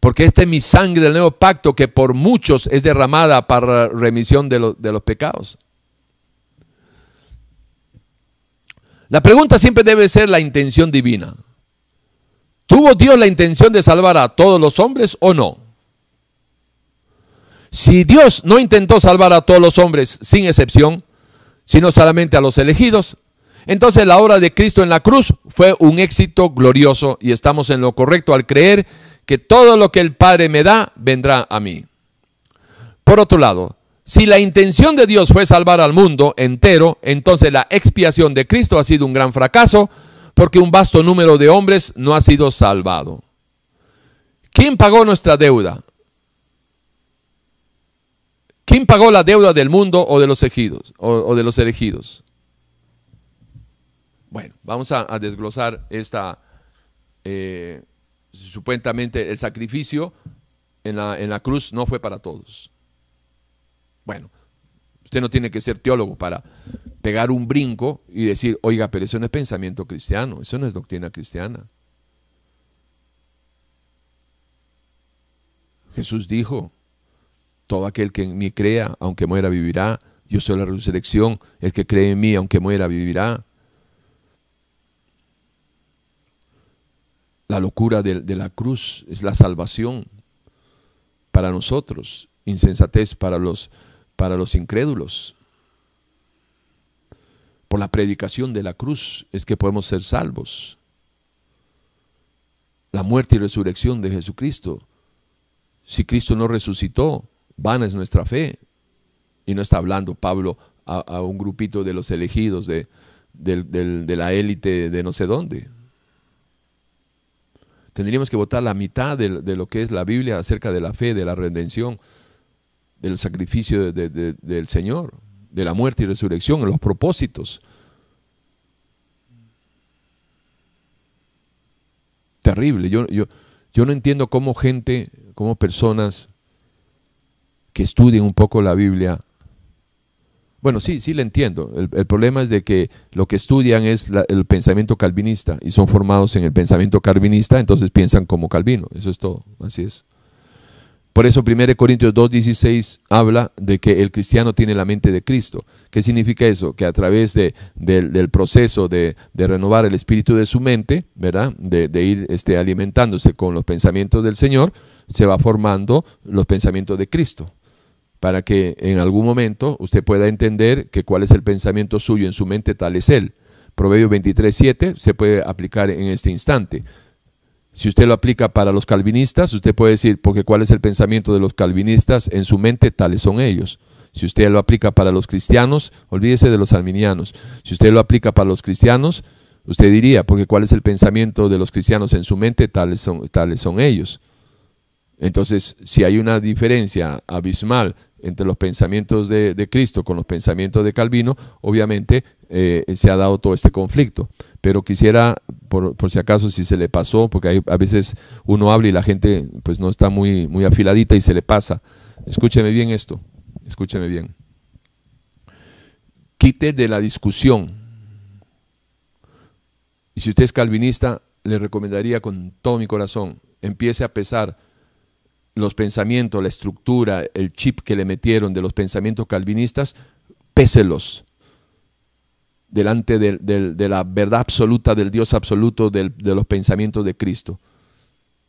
S1: porque esta es mi sangre del nuevo pacto que por muchos es derramada para remisión de, de los pecados. La pregunta siempre debe ser la intención divina. ¿Tuvo Dios la intención de salvar a todos los hombres o no? Si Dios no intentó salvar a todos los hombres sin excepción, sino solamente a los elegidos, entonces la obra de Cristo en la cruz fue un éxito glorioso y estamos en lo correcto al creer que todo lo que el Padre me da vendrá a mí. Por otro lado, si la intención de Dios fue salvar al mundo entero, entonces la expiación de Cristo ha sido un gran fracaso porque un vasto número de hombres no ha sido salvado. ¿Quién pagó nuestra deuda? ¿Quién pagó la deuda del mundo o de los elegidos? O, de los elegidos? Bueno, vamos a, desglosar esta, eh, supuestamente el sacrificio en la, en la cruz no fue para todos. Bueno, usted no tiene que ser teólogo para pegar un brinco y decir, oiga, pero eso no es pensamiento cristiano, eso no es doctrina cristiana. Jesús dijo, todo aquel que en mí crea, aunque muera, vivirá. Yo soy la resurrección, el que cree en mí, aunque muera, vivirá. La locura de, la cruz es la salvación para nosotros, insensatez para los para los incrédulos. Por la predicación de la cruz es que podemos ser salvos. La muerte y resurrección de Jesucristo. Si Cristo no resucitó, Vana es nuestra fe. Y no está hablando Pablo a, un grupito de los elegidos de, de la élite de no sé dónde. Tendríamos que votar la mitad de, lo que es la Biblia acerca de la fe, de la redención, del sacrificio del Señor, de la muerte y resurrección, en los propósitos. Terrible. Yo, yo, yo no entiendo cómo gente, cómo personas que estudien un poco la Biblia bueno, sí, sí le entiendo. El, problema es de que lo que estudian es el pensamiento calvinista y son formados en el pensamiento calvinista, entonces piensan como Calvino. Eso es todo, así es. Por eso 1 Corintios 2.16 habla de que el cristiano tiene la mente de Cristo. ¿Qué significa eso? Que a través de, del proceso de, renovar el espíritu de su mente, ¿verdad? De, ir este, alimentándose con los pensamientos del Señor, se va formando los pensamientos de Cristo para que en algún momento usted pueda entender que cuál es el pensamiento suyo en su mente, tal es él. Proverbio 23.7 se puede aplicar en este instante. Si usted lo aplica para los calvinistas, usted puede decir, porque cuál es el pensamiento de los calvinistas en su mente, tales son ellos. Si usted lo aplica para los cristianos, olvídese de los arminianos. Si usted lo aplica para los cristianos, usted diría, porque cuál es el pensamiento de los cristianos en su mente, tales son, tales son ellos. Entonces, si hay una diferencia abismal entre los pensamientos de, Cristo con los pensamientos de Calvino, obviamente eh, se ha dado todo este conflicto. Pero quisiera, por, si acaso, si se le pasó, porque a veces uno habla y la gente pues no está muy, muy afiladita y se le pasa. Escúcheme bien esto, escúcheme bien. Quite de la discusión. Y si usted es calvinista, le recomendaría con todo mi corazón, empiece a pesar los pensamientos, la estructura, el chip que le metieron de los pensamientos calvinistas, péselos delante de, la verdad absoluta, del Dios absoluto, de los pensamientos de Cristo.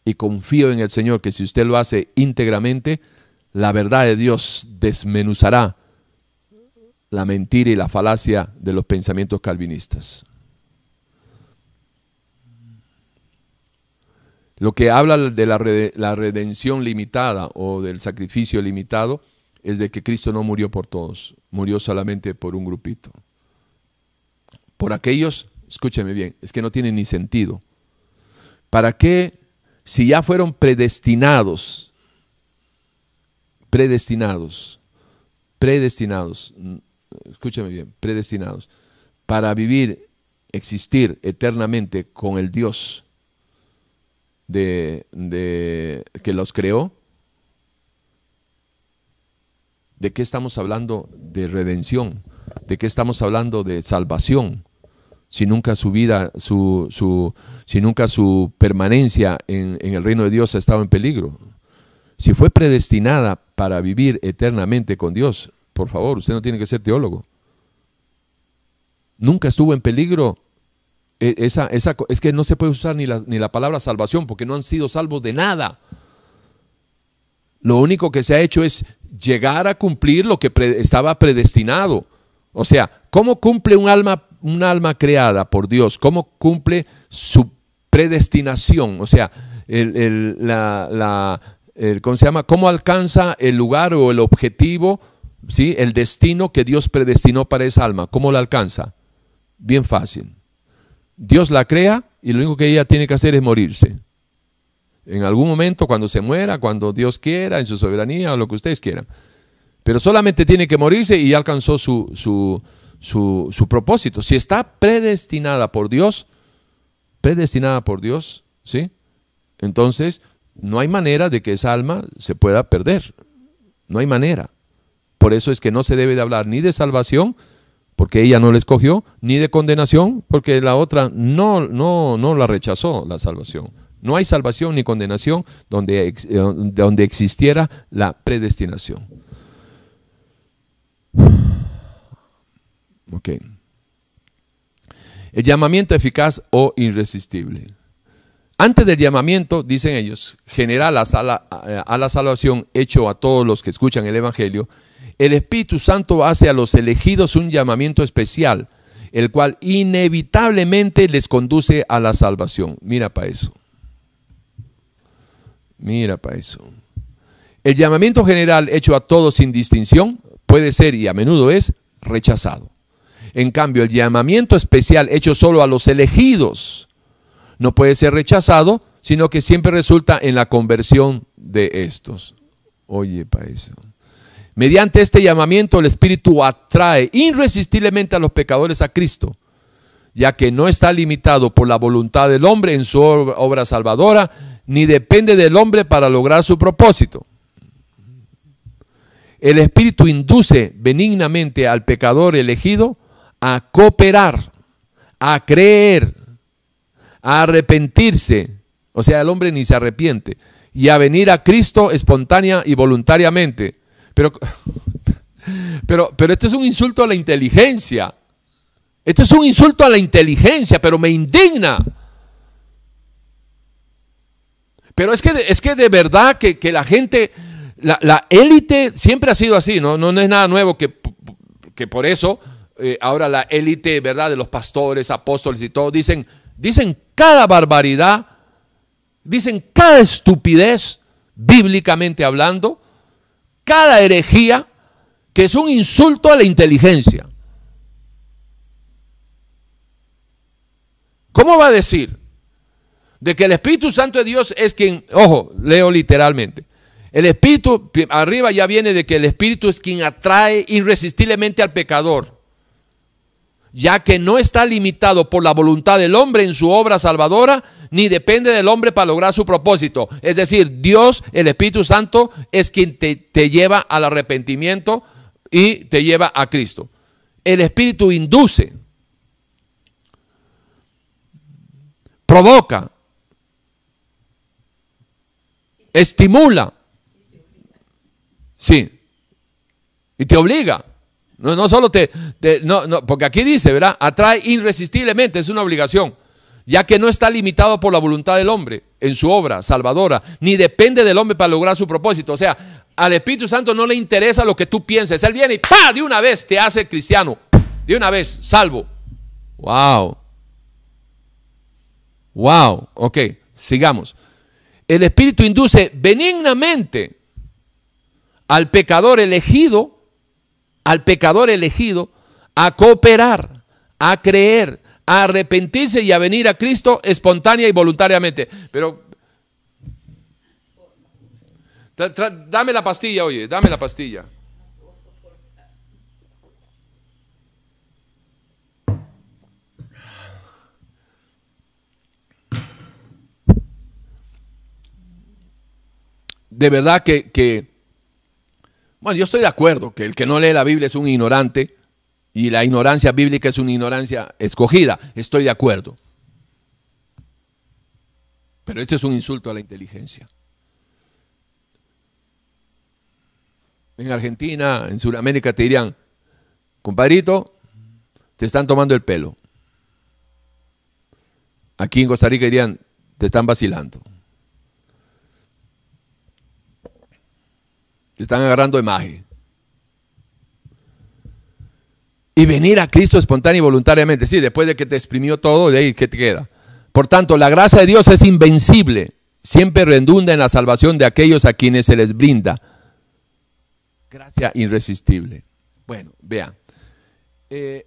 S1: Y confío en el Señor que si usted lo hace íntegramente, la verdad de Dios desmenuzará la mentira y la falacia de los pensamientos calvinistas. Lo que habla de la, redención limitada o del sacrificio limitado es de que Cristo no murió por todos, murió solamente por un grupito. Por aquellos, escúcheme bien, es que no tiene ni sentido. ¿Para qué, si ya fueron predestinados, predestinados, predestinados, escúcheme bien, predestinados, para vivir, existir eternamente con el Dios de, que los creó? ¿De qué estamos hablando de redención? ¿De qué estamos hablando de salvación? Si nunca su vida, su, su, si nunca su permanencia en, en el reino de Dios ha estado en peligro. Si fue predestinada para vivir eternamente con Dios, por favor, usted no tiene que ser teólogo. Nunca estuvo en peligro esa, esa, es que no se puede usar ni la, palabra salvación porque no han sido salvos de nada. Lo único que se ha hecho es llegar a cumplir lo que estaba predestinado. O sea, ¿cómo cumple un alma, un alma creada por Dios? ¿Cómo cumple su predestinación? O sea, el, la, ¿cómo se llama? ¿Cómo alcanza el lugar o el objetivo, ¿sí? el destino que Dios predestinó para esa alma? ¿Cómo lo alcanza? Bien fácil. Dios la crea y lo único que ella tiene que hacer es morirse. En algún momento, cuando se muera, cuando Dios quiera, en su soberanía o lo que ustedes quieran. Pero solamente tiene que morirse y alcanzó su, su, su, su propósito. Si está predestinada por Dios, predestinada por Dios, ¿sí? Entonces, no hay manera de que esa alma se pueda perder. No hay manera. Por eso es que no se debe de hablar ni de salvación, porque ella no la escogió, ni de condenación, porque la otra no, no, no la rechazó la salvación. No hay salvación ni condenación donde, eh, donde existiera la predestinación. Ok. El llamamiento eficaz o irresistible. Antes del llamamiento, dicen ellos, general a la salvación hecho a todos los que escuchan el Evangelio, el Espíritu Santo hace a los elegidos un llamamiento especial, el cual inevitablemente les conduce a la salvación. Mira para eso. Mira para eso. El llamamiento general hecho a todos sin distinción puede ser y a menudo es rechazado. En cambio, el llamamiento especial hecho solo a los elegidos no puede ser rechazado, sino que siempre resulta en la conversión de estos. Oye, para eso. Mediante este llamamiento el Espíritu atrae irresistiblemente a los pecadores a Cristo, ya que no está limitado por la voluntad del hombre en su obra salvadora, ni depende del hombre para lograr su propósito. El Espíritu induce benignamente al pecador elegido a cooperar, a creer, a arrepentirse, o sea, el hombre ni se arrepiente, y a venir a Cristo espontánea y voluntariamente. Pero, pero, pero esto es un insulto a la inteligencia. Esto es un insulto a la inteligencia, pero me indigna. Pero es que, es que de verdad que, que la gente la, élite siempre ha sido así, ¿no? No, es nada nuevo que, que por eso eh, ahora la élite, ¿verdad? De los pastores, apóstoles y todo, dicen, dicen cada barbaridad, dicen cada estupidez, bíblicamente hablando, cada herejía, que es un insulto a la inteligencia. ¿Cómo va a decir? De que el Espíritu Santo de Dios es quien, ojo, leo literalmente, el espíritu, arriba ya viene de que el espíritu es quien atrae irresistiblemente al pecador, ya que no está limitado por la voluntad del hombre en su obra salvadora, ni depende del hombre para lograr su propósito. Es decir, Dios, el Espíritu Santo, es quien te, lleva al arrepentimiento y te lleva a Cristo. El Espíritu induce, provoca, estimula Sí. Y te obliga. No, no solo te, no, no, porque aquí dice, ¿verdad? Atrae irresistiblemente, es una obligación, ya que no está limitado por la voluntad del hombre en su obra salvadora, ni depende del hombre para lograr su propósito. O sea, al Espíritu Santo no le interesa lo que tú pienses. Él viene y ¡pa! De una vez te hace cristiano. De una vez, salvo. Wow. Wow. Ok, sigamos. El Espíritu induce benignamente al pecador elegido, al pecador elegido, a cooperar, a creer, a arrepentirse y a venir a Cristo espontánea y voluntariamente. Pero dame la pastilla, oye, dame la pastilla. De verdad que, que bueno, yo estoy de acuerdo que el que no lee la Biblia es un ignorante y la ignorancia bíblica es una ignorancia escogida. Estoy de acuerdo. Pero este es un insulto a la inteligencia. En Argentina, en Sudamérica te dirían, compadrito, te están tomando el pelo. Aquí en Costa Rica dirían, te están vacilando. Están agarrando imagen. Y venir a Cristo espontánea y voluntariamente. Sí, después de que te exprimió todo, de ahí, ¿qué te queda? Por tanto, la gracia de Dios es invencible. Siempre redunda en la salvación de aquellos a quienes se les brinda. Gracia irresistible. Bueno, vean. Eh,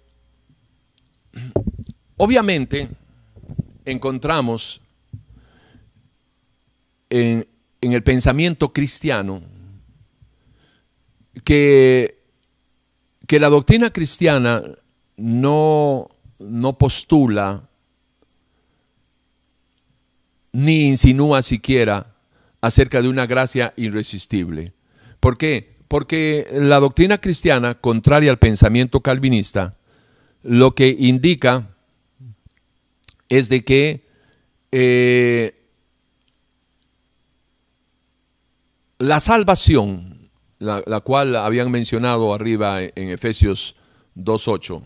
S1: obviamente, encontramos en, en el pensamiento cristiano que, que la doctrina cristiana no, no postula ni insinúa siquiera acerca de una gracia irresistible. ¿Por qué? Porque la doctrina cristiana, contraria al pensamiento calvinista, lo que indica es de que eh, la salvación la, cual habían mencionado arriba en Efesios 2.8.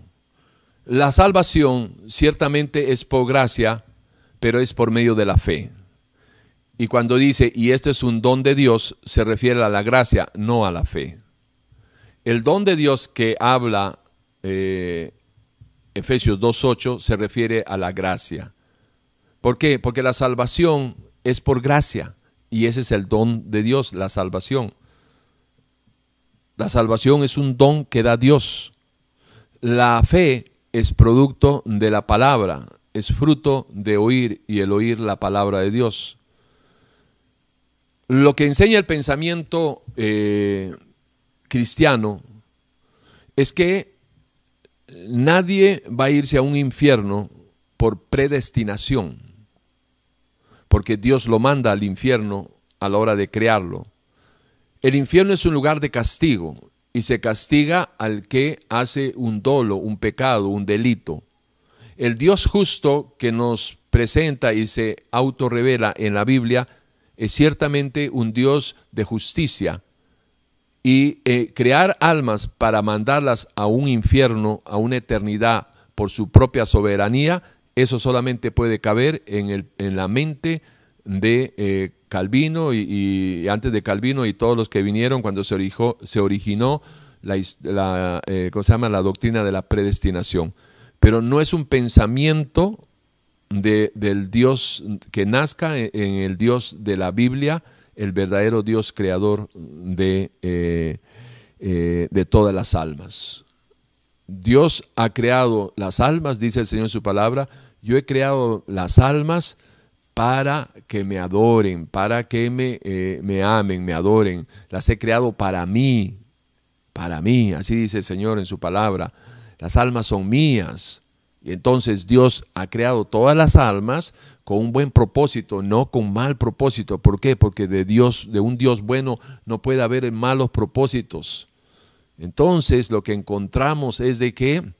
S1: La salvación ciertamente es por gracia, pero es por medio de la fe. Y cuando dice, y este es un don de Dios, se refiere a la gracia, no a la fe. El don de Dios que habla eh, Efesios 2.8 se refiere a la gracia. ¿Por qué? Porque la salvación es por gracia y ese es el don de Dios, la salvación. La salvación es un don que da Dios. La fe es producto de la palabra, es fruto de oír y el oír la palabra de Dios. Lo que enseña el pensamiento eh, cristiano es que nadie va a irse a un infierno por predestinación, porque Dios lo manda al infierno a la hora de crearlo. El infierno es un lugar de castigo y se castiga al que hace un dolo, un pecado, un delito. El Dios justo que nos presenta y se autorrevela en la Biblia es ciertamente un Dios de justicia. Y eh, crear almas para mandarlas a un infierno, a una eternidad, por su propia soberanía, eso solamente puede caber en, el, en la mente de eh, Calvino y, antes de Calvino y todos los que vinieron cuando se, se originó la, eh, se llama? la doctrina de la predestinación. Pero no es un pensamiento de, del Dios que nazca en, el Dios de la Biblia, el verdadero Dios creador de, eh, eh, de todas las almas. Dios ha creado las almas, dice el Señor en su palabra, yo he creado las almas para que me adoren, para que me, eh, me amen, me adoren. Las he creado para mí, para mí, así dice el Señor en su palabra. Las almas son mías. Y entonces Dios ha creado todas las almas con un buen propósito, no con mal propósito. ¿Por qué? Porque de Dios, de un Dios bueno, no puede haber malos propósitos. Entonces lo que encontramos es de que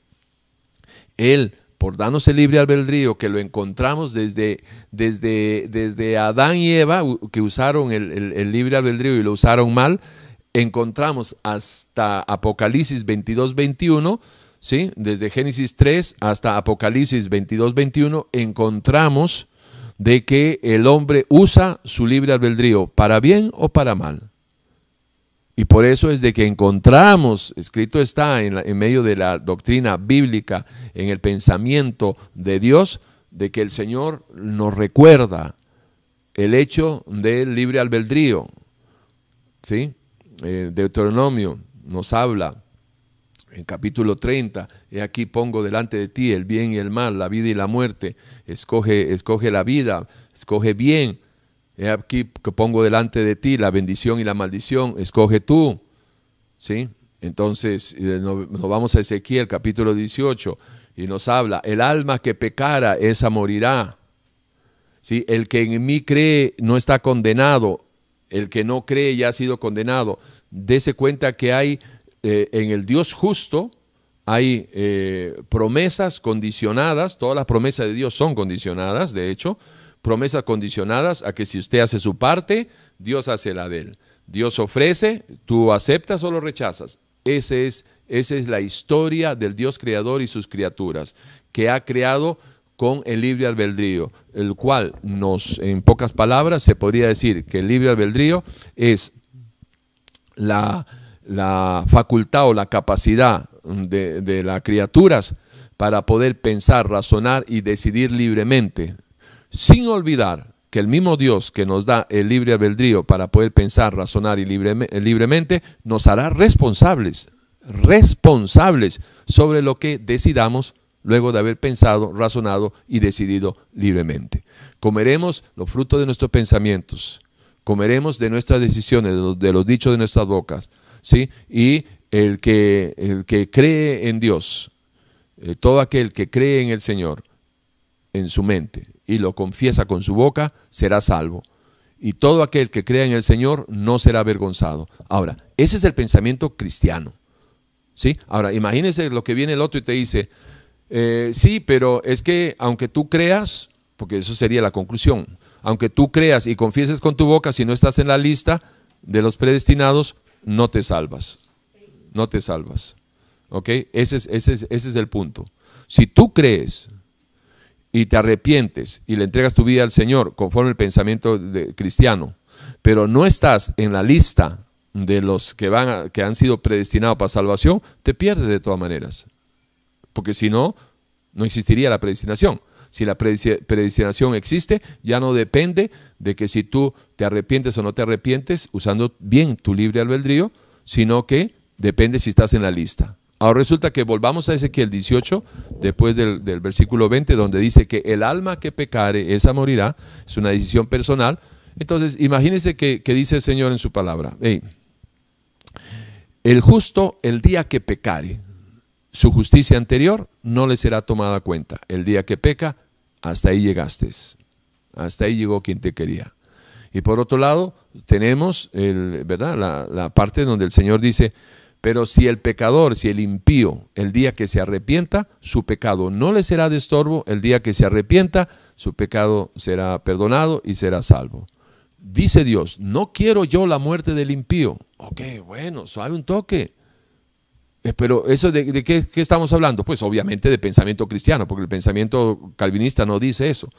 S1: Él, por darnos el libre albedrío, que lo encontramos desde, desde, desde Adán y Eva, que usaron el, el libre albedrío y lo usaron mal, encontramos hasta Apocalipsis 22, 21, ¿sí? desde Génesis 3 hasta Apocalipsis 22, 21, encontramos de que el hombre usa su libre albedrío para bien o para mal. Y por eso es de que encontramos, escrito está en, en medio de la doctrina bíblica, en el pensamiento de Dios, de que el Señor nos recuerda el hecho del libre albedrío. ¿Sí? Eh, Deuteronomio nos habla en capítulo 30, y aquí pongo delante de ti el bien y el mal, la vida y la muerte, escoge, escoge la vida, escoge bien, aquí que pongo delante de ti la bendición y la maldición, escoge tú, ¿sí? Entonces nos, vamos a Ezequiel capítulo 18 y nos habla, el alma que pecara, esa morirá, ¿sí? El que en mí cree no está condenado, el que no cree ya ha sido condenado. Dese cuenta que hay eh, en el Dios justo, hay eh, promesas condicionadas, todas las promesas de Dios son condicionadas, de hecho, promesas condicionadas a que si usted hace su parte, Dios hace la de él. Dios ofrece, tú aceptas o lo rechazas. Ese es, esa es la historia del Dios creador y sus criaturas, que ha creado con el libre albedrío, el cual nos, en pocas palabras, se podría decir que el libre albedrío es la, la facultad o la capacidad de, de las criaturas para poder pensar, razonar y decidir libremente, sin olvidar que el mismo Dios que nos da el libre albedrío para poder pensar, razonar y libremente, nos hará responsables, responsables sobre lo que decidamos luego de haber pensado, razonado y decidido libremente. Comeremos los frutos de nuestros pensamientos, comeremos de nuestras decisiones, de los, dichos de nuestras bocas, ¿sí? Y el que, el que cree en Dios, eh, todo aquel que cree en el Señor, en su mente, y lo confiesa con su boca, será salvo. Y todo aquel que crea en el Señor no será avergonzado. Ahora, ese es el pensamiento cristiano. ¿Sí? Ahora, imagínese lo que viene el otro y te dice, eh, sí, pero es que aunque tú creas, porque eso sería la conclusión, aunque tú creas y confieses con tu boca, si no estás en la lista de los predestinados, no te salvas. No te salvas. ¿Ok? Ese es, ese es, ese es el punto. Si tú crees y te arrepientes y le entregas tu vida al Señor conforme el pensamiento de, cristiano, pero no estás en la lista de los que, van que han sido predestinados para salvación, te pierdes de todas maneras porque si no, no existiría la predestinación. Si la predestinación existe, ya no depende de que si tú te arrepientes o no te arrepientes, usando bien tu libre albedrío, sino que Depende si estás en la lista. Ahora resulta que volvamos a Ezequiel 18, después del, versículo 20, donde dice que el alma que pecare, esa morirá, es una decisión personal. Entonces, imagínense que, dice el Señor en su palabra, el justo el día que pecare, su justicia anterior no le será tomada cuenta. El día que peca, hasta ahí llegaste. Hasta ahí llegó quien te quería. Y por otro lado, tenemos el, ¿verdad? La, la, parte donde el Señor dice, pero si el pecador, si el impío, el día que se arrepienta, su pecado no le será de estorbo, el día que se arrepienta, su pecado será perdonado y será salvo. Dice Dios, no quiero yo la muerte del impío. Ok, bueno, suave un toque. Eh, pero eso de, qué, qué, estamos hablando? Pues obviamente de pensamiento cristiano, porque el pensamiento calvinista no dice eso.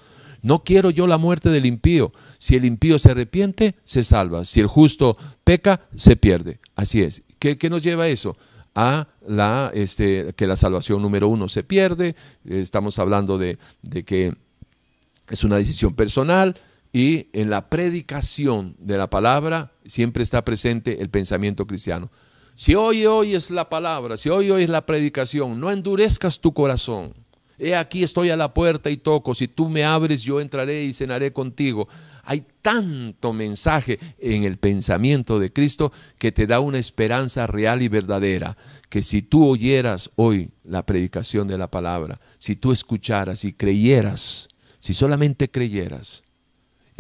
S1: No quiero yo la muerte del impío. Si el impío se arrepiente, se salva. Si el justo peca, se pierde. Así es. ¿Qué, nos lleva a eso? a la, este, que la salvación número uno se pierde, estamos hablando de, de, que es una decisión personal y en la predicación de la palabra siempre está presente el pensamiento cristiano. Si hoy oyes la palabra, si hoy oyes la predicación, no endurezcas tu corazón. He aquí estoy a la puerta y toco, si tú me abres yo entraré y cenaré contigo. Hay tanto mensaje en el pensamiento de Cristo que te da una esperanza real y verdadera, que si tú oyeras hoy la predicación de la palabra, si tú escucharas y creyeras, si solamente creyeras,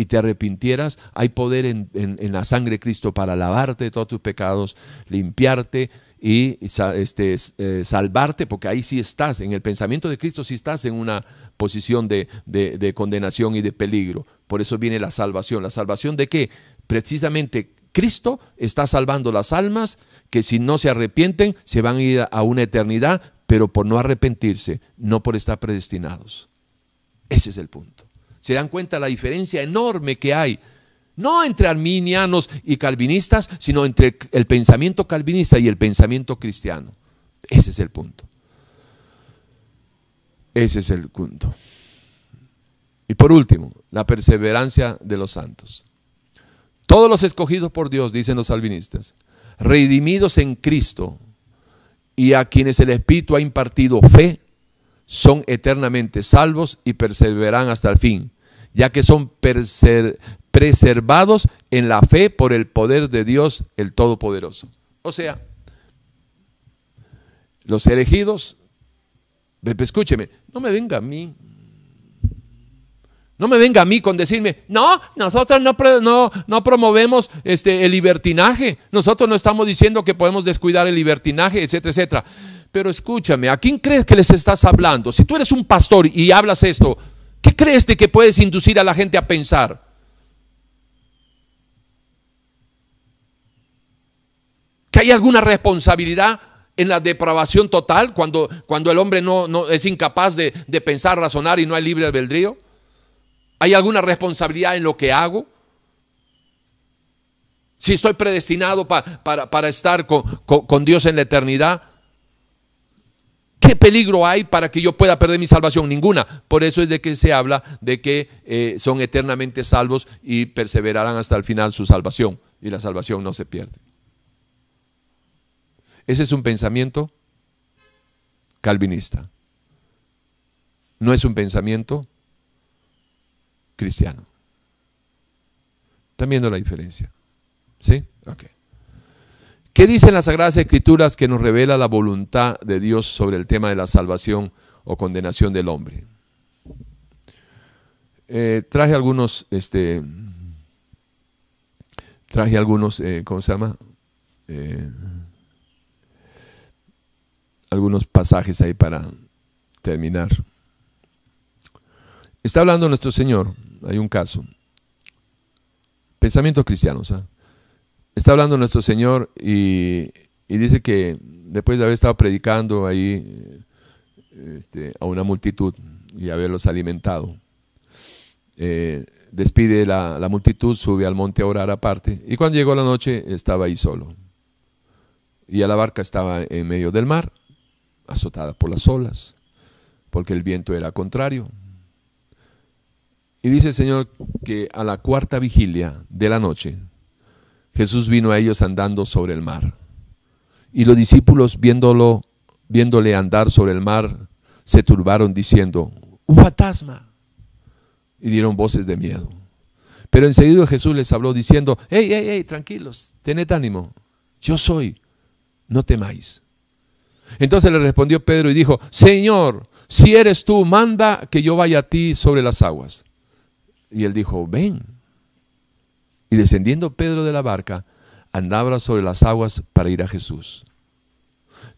S1: y te arrepintieras, hay poder en, la sangre de Cristo para lavarte de todos tus pecados, limpiarte y este, eh, salvarte, porque ahí sí estás, en el pensamiento de Cristo sí estás en una posición de, de, condenación y de peligro. Por eso viene la salvación. ¿La salvación de qué? Precisamente Cristo está salvando las almas que si no se arrepienten se van a ir a una eternidad, pero por no arrepentirse, no por estar predestinados. Ese es el punto. ¿Se dan cuenta la diferencia enorme que hay no entre arminianos y calvinistas, sino entre el pensamiento calvinista y el pensamiento cristiano. Ese es el punto. Ese es el punto. Y por último, la perseverancia de los santos. Todos los escogidos por Dios, dicen los calvinistas, redimidos en Cristo y a quienes el Espíritu ha impartido fe, son eternamente salvos y perseveran hasta el fin, ya que son preservados en la fe por el poder de Dios el Todopoderoso. O sea, los elegidos, escúcheme, no me venga a mí. No me venga a mí con decirme, no, nosotros no, no, no promovemos este, el libertinaje, nosotros no estamos diciendo que podemos descuidar el libertinaje, etcétera, etcétera. Pero escúchame, ¿a quién crees que les estás hablando? Si tú eres un pastor y hablas esto, ¿qué crees de que puedes inducir a la gente a pensar? que hay alguna responsabilidad en la depravación total cuando, cuando el hombre no, es incapaz de, pensar, razonar y no hay libre albedrío? ¿Hay alguna responsabilidad en lo que hago? Si estoy predestinado para, estar con, Dios en la eternidad, ¿qué peligro hay para que yo pueda perder mi salvación? Ninguna. Por eso es de que se habla de que eh, son eternamente salvos y perseverarán hasta el final su salvación. Y la salvación no se pierde. Ese es un pensamiento calvinista. No es un pensamiento cristiano. ¿Están viendo la diferencia? ¿Sí? Ok. ¿Qué dicen las Sagradas Escrituras que nos revela la voluntad de Dios sobre el tema de la salvación o condenación del hombre? Eh, traje algunos, este, traje algunos, eh, ¿cómo se llama? Eh, algunos pasajes ahí para terminar. Está hablando nuestro Señor, hay un caso. Pensamiento cristiano, ¿sabes? Está hablando nuestro Señor y, dice que después de haber estado predicando ahí este, a una multitud y haberlos alimentado, eh, despide la, la multitud, sube al monte a orar aparte y cuando llegó la noche estaba ahí solo. Y a la barca estaba en medio del mar azotada por las olas, porque el viento era contrario. Y dice el Señor que a la cuarta vigilia de la noche, Jesús vino a ellos andando sobre el mar. Y los discípulos, viéndolo, viéndole andar sobre el mar, se turbaron diciendo, un fantasma. Y dieron voces de miedo. Pero enseguida Jesús les habló diciendo, hey, hey, hey, tranquilos, tened ánimo, yo soy, no temáis. Entonces le respondió Pedro y dijo, Señor, si eres tú, manda que yo vaya a ti sobre las aguas. Y él dijo, ven. Y descendiendo Pedro de la barca, andaba sobre las aguas para ir a Jesús.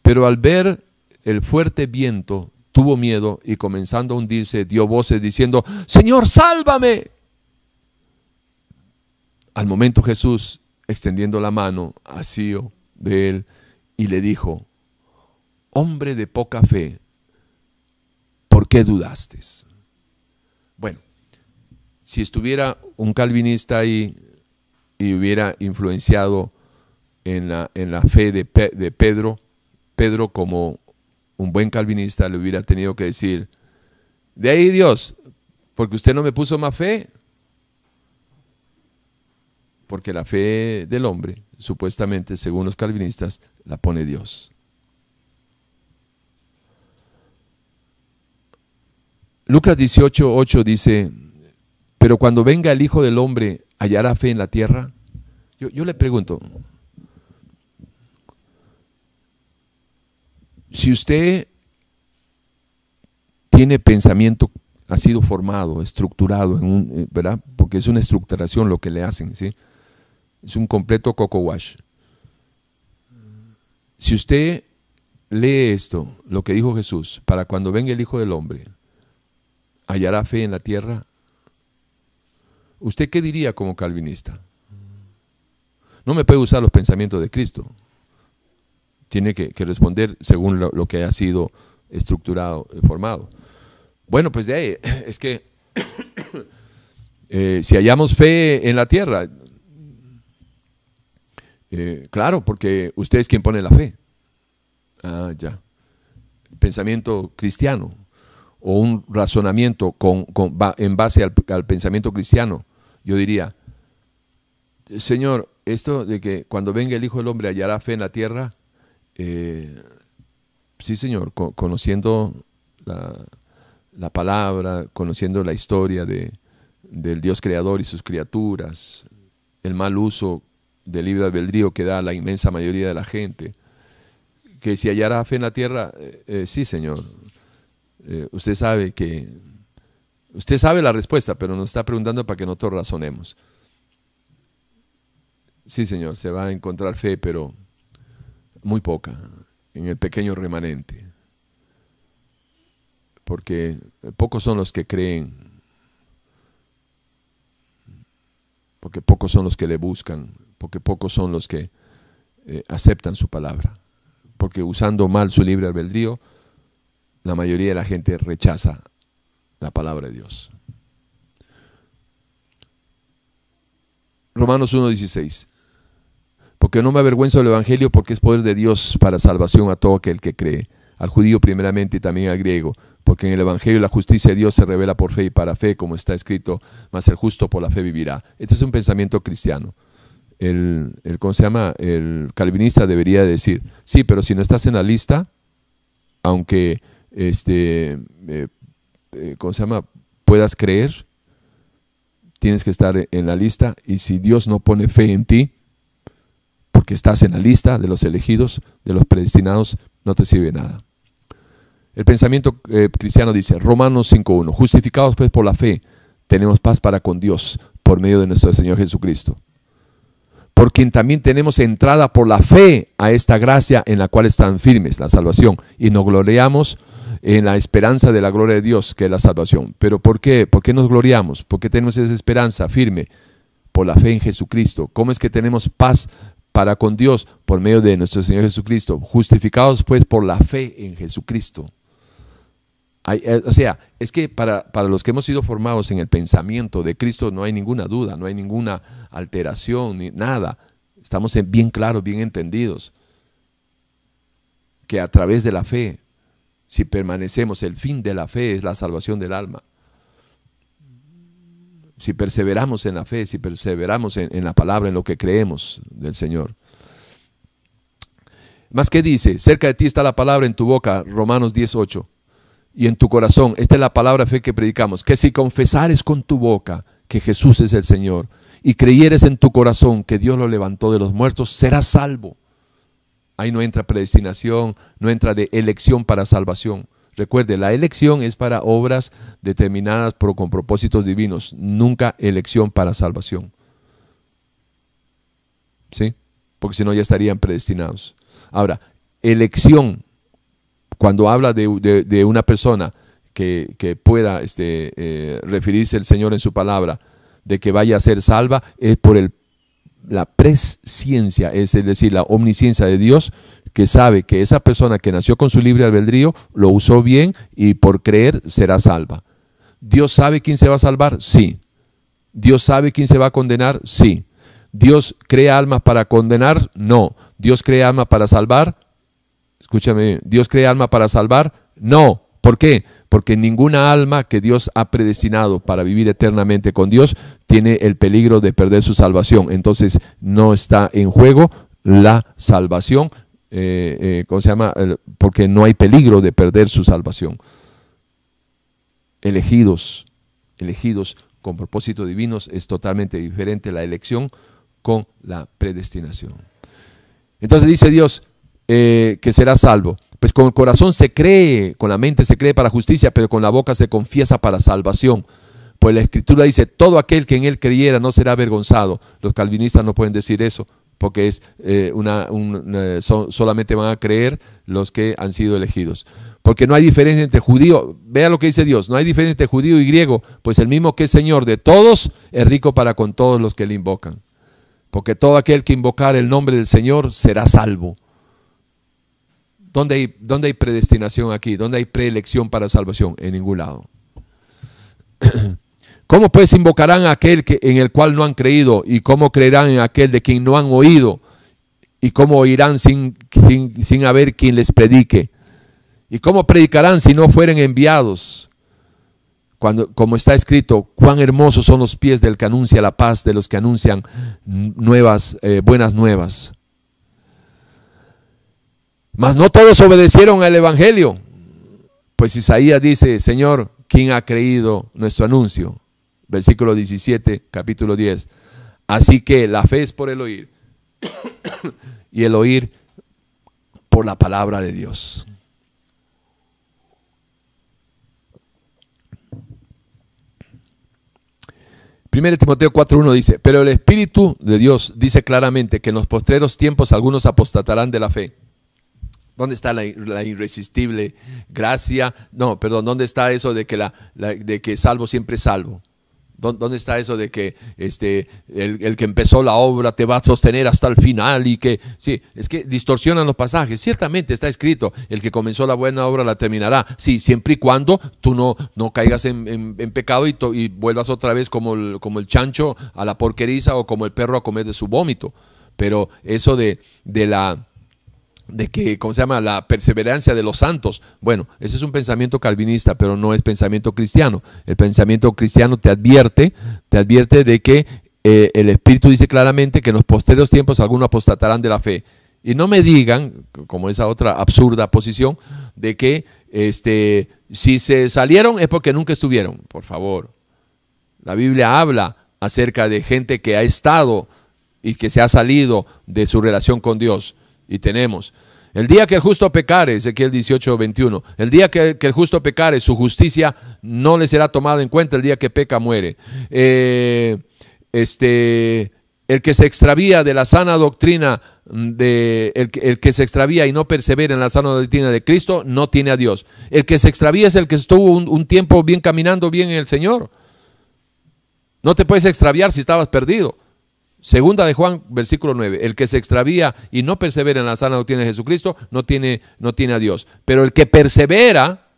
S1: Pero al ver el fuerte viento, tuvo miedo y comenzando a hundirse, dio voces diciendo, Señor, sálvame. Al momento Jesús, extendiendo la mano, asió de él y le dijo, hombre de poca fe, ¿por qué dudaste? Bueno, si estuviera un calvinista ahí y hubiera influenciado en la, en la fe de, de Pedro, Pedro como un buen calvinista le hubiera tenido que decir, de ahí Dios, porque usted no me puso más fe, porque la fe del hombre, supuestamente, según los calvinistas, la pone Dios. Lucas 18, 8 dice, pero cuando venga el Hijo del Hombre, ¿hallará fe en la tierra? Yo, le pregunto, si usted tiene pensamiento, ha sido formado, estructurado, en un, eh, ¿verdad? Porque es una estructuración lo que le hacen, ¿sí? Es un completo coco wash. Si usted lee esto, lo que dijo Jesús, para cuando venga el Hijo del Hombre, hallará fe en la tierra. ¿Usted qué diría como calvinista? No me puede usar los pensamientos de Cristo. Tiene que, responder según lo, que ha sido estructurado, eh, formado. Bueno, pues de ahí, es que eh, si hallamos fe en la tierra, eh, claro, porque usted es quien pone la fe. Ah, ya. Pensamiento cristiano o un razonamiento en base al, pensamiento cristiano, yo diría, Señor, esto de que cuando venga el Hijo del Hombre hallará fe en la tierra, eh, sí Señor, conociendo la, palabra, conociendo la historia de, del Dios creador y sus criaturas, el mal uso del libre albedrío que da la inmensa mayoría de la gente, que si hallará fe en la tierra, eh, eh, sí Señor, eh, usted sabe que, usted sabe la respuesta, pero nos está preguntando para que nosotros razonemos. Sí, Señor, se va a encontrar fe, pero muy poca, en el pequeño remanente. Porque pocos son los que creen, porque pocos son los que le buscan, porque pocos son los que eh, aceptan su palabra. Porque usando mal su libre albedrío, la mayoría de la gente rechaza la palabra de Dios. Romanos 1.16. Porque no me avergüenzo del Evangelio porque es poder de Dios para salvación a todo aquel que cree, al judío primeramente y también al griego, porque en el Evangelio la justicia de Dios se revela por fe y para fe, como está escrito, mas el justo por la fe vivirá. Este es un pensamiento cristiano. El, ¿cómo se llama? El calvinista debería decir, sí, pero si no estás en la lista, aunque este, eh, eh, ¿cómo se llama? Puedas creer, tienes que estar en la lista y si Dios no pone fe en ti, porque estás en la lista de los elegidos, de los predestinados, no te sirve nada. El pensamiento eh, cristiano dice, Romanos 5.1, justificados pues por la fe, tenemos paz para con Dios por medio de nuestro Señor Jesucristo. Por quien también tenemos entrada por la fe a esta gracia en la cual están firmes, la salvación, y nos gloriamos en la esperanza de la gloria de Dios, que es la salvación. Pero ¿por qué? ¿Por qué nos gloriamos? ¿Por qué tenemos esa esperanza firme? Por la fe en Jesucristo. ¿Cómo es que tenemos paz para con Dios? Por medio de nuestro Señor Jesucristo. Justificados pues por la fe en Jesucristo. Eh, o sea, es que para, para, los que hemos sido formados en el pensamiento de Cristo no hay ninguna duda, no hay ninguna alteración, ni nada. Estamos bien claros, bien entendidos. Que a través de la fe si permanecemos, el fin de la fe es la salvación del alma. Si perseveramos en la fe, si perseveramos en, la palabra, en lo que creemos del Señor. Más que dice, cerca de ti está la palabra en tu boca, Romanos 18, y en tu corazón. Esta es la palabra fe que predicamos, que si confesares con tu boca que Jesús es el Señor y creyeres en tu corazón que Dios lo levantó de los muertos, serás salvo. Ahí no entra predestinación, no entra de elección para salvación. Recuerde, la elección es para obras determinadas con propósitos divinos, nunca elección para salvación. ¿Sí? Porque si no ya estarían predestinados. Ahora, elección, cuando habla de, una persona que, pueda este, eh, referirse el Señor en su palabra, de que vaya a ser salva, es por el, la presciencia, es decir, la omnisciencia de Dios que sabe que esa persona que nació con su libre albedrío lo usó bien y por creer será salva. ¿Dios sabe quién se va a salvar? Sí. ¿Dios sabe quién se va a condenar? Sí. ¿Dios crea almas para condenar? No. ¿Dios crea almas para salvar? Escúchame, ¿Dios crea alma para salvar? No. ¿Por qué? Porque ninguna alma que Dios ha predestinado para vivir eternamente con Dios tiene el peligro de perder su salvación. Entonces no está en juego la salvación, eh, eh, ¿cómo se llama? Porque no hay peligro de perder su salvación. Elegidos, elegidos con propósitos divinos es totalmente diferente la elección con la predestinación. Entonces dice Dios eh, que será salvo. Pues con el corazón se cree, con la mente se cree para justicia, pero con la boca se confiesa para salvación. Pues la escritura dice, todo aquel que en él creyera no será avergonzado. Los calvinistas no pueden decir eso porque es eh, una, solamente van a creer los que han sido elegidos. Porque no hay diferencia entre judío, vea lo que dice Dios, no hay diferencia entre judío y griego, pues el mismo que es Señor de todos es rico para con todos los que le invocan. Porque todo aquel que invocar el nombre del Señor será salvo. ¿Dónde hay, dónde hay predestinación aquí? ¿Dónde hay preelección para salvación? En ningún lado. ¿Cómo pues invocarán a aquel que, en el cual no han creído? ¿Y cómo creerán en aquel de quien no han oído? ¿Y cómo oirán sin, sin, haber quien les predique? ¿Y cómo predicarán si no fueren enviados? Cuando, como está escrito, cuán hermosos son los pies del que anuncia la paz, de los que anuncian nuevas, eh, buenas nuevas. Mas no todos obedecieron al Evangelio. Pues Isaías dice, Señor, ¿quién ha creído nuestro anuncio? Versículo 17, capítulo 10. Así que la fe es por el oír y el oír por la palabra de Dios. Primero Timoteo 4.1 dice, pero el Espíritu de Dios dice claramente que en los postreros tiempos algunos apostatarán de la fe. ¿Dónde está la, irresistible gracia? No, perdón, ¿dónde está eso de que, la, de que salvo siempre salvo? ¿Dónde está eso de que este, el, que empezó la obra te va a sostener hasta el final y que, sí, es que distorsionan los pasajes. Ciertamente está escrito, el que comenzó la buena obra la terminará. Sí, siempre y cuando tú no, no caigas en, pecado y, y, vuelvas otra vez como el, como el chancho a la porqueriza o como el perro a comer de su vómito. Pero eso de, de la de que, ¿cómo se llama?, la perseverancia de los santos. Bueno, ese es un pensamiento calvinista, pero no es pensamiento cristiano. El pensamiento cristiano te advierte, te advierte de que eh, el Espíritu dice claramente que en los posteriores tiempos algunos apostatarán de la fe. Y no me digan, como esa otra absurda posición, de que este, si se salieron es porque nunca estuvieron. Por favor. La Biblia habla acerca de gente que ha estado y que se ha salido de su relación con Dios y tenemos. El día que el justo pecare, Ezequiel 18, 21, el día que, el justo pecare, su justicia no le será tomada en cuenta, el día que peca muere. Eh, este, el que se extravía de la sana doctrina, de, el, que se extravía y no persevera en la sana doctrina de Cristo, no tiene a Dios. El que se extravía es el que estuvo un tiempo bien caminando bien en el Señor. No te puedes extraviar si estabas perdido. Segunda de Juan, versículo 9. El que se extravía y no persevera en la sana doctrina de Jesucristo no tiene, no tiene a Dios. Pero el que persevera,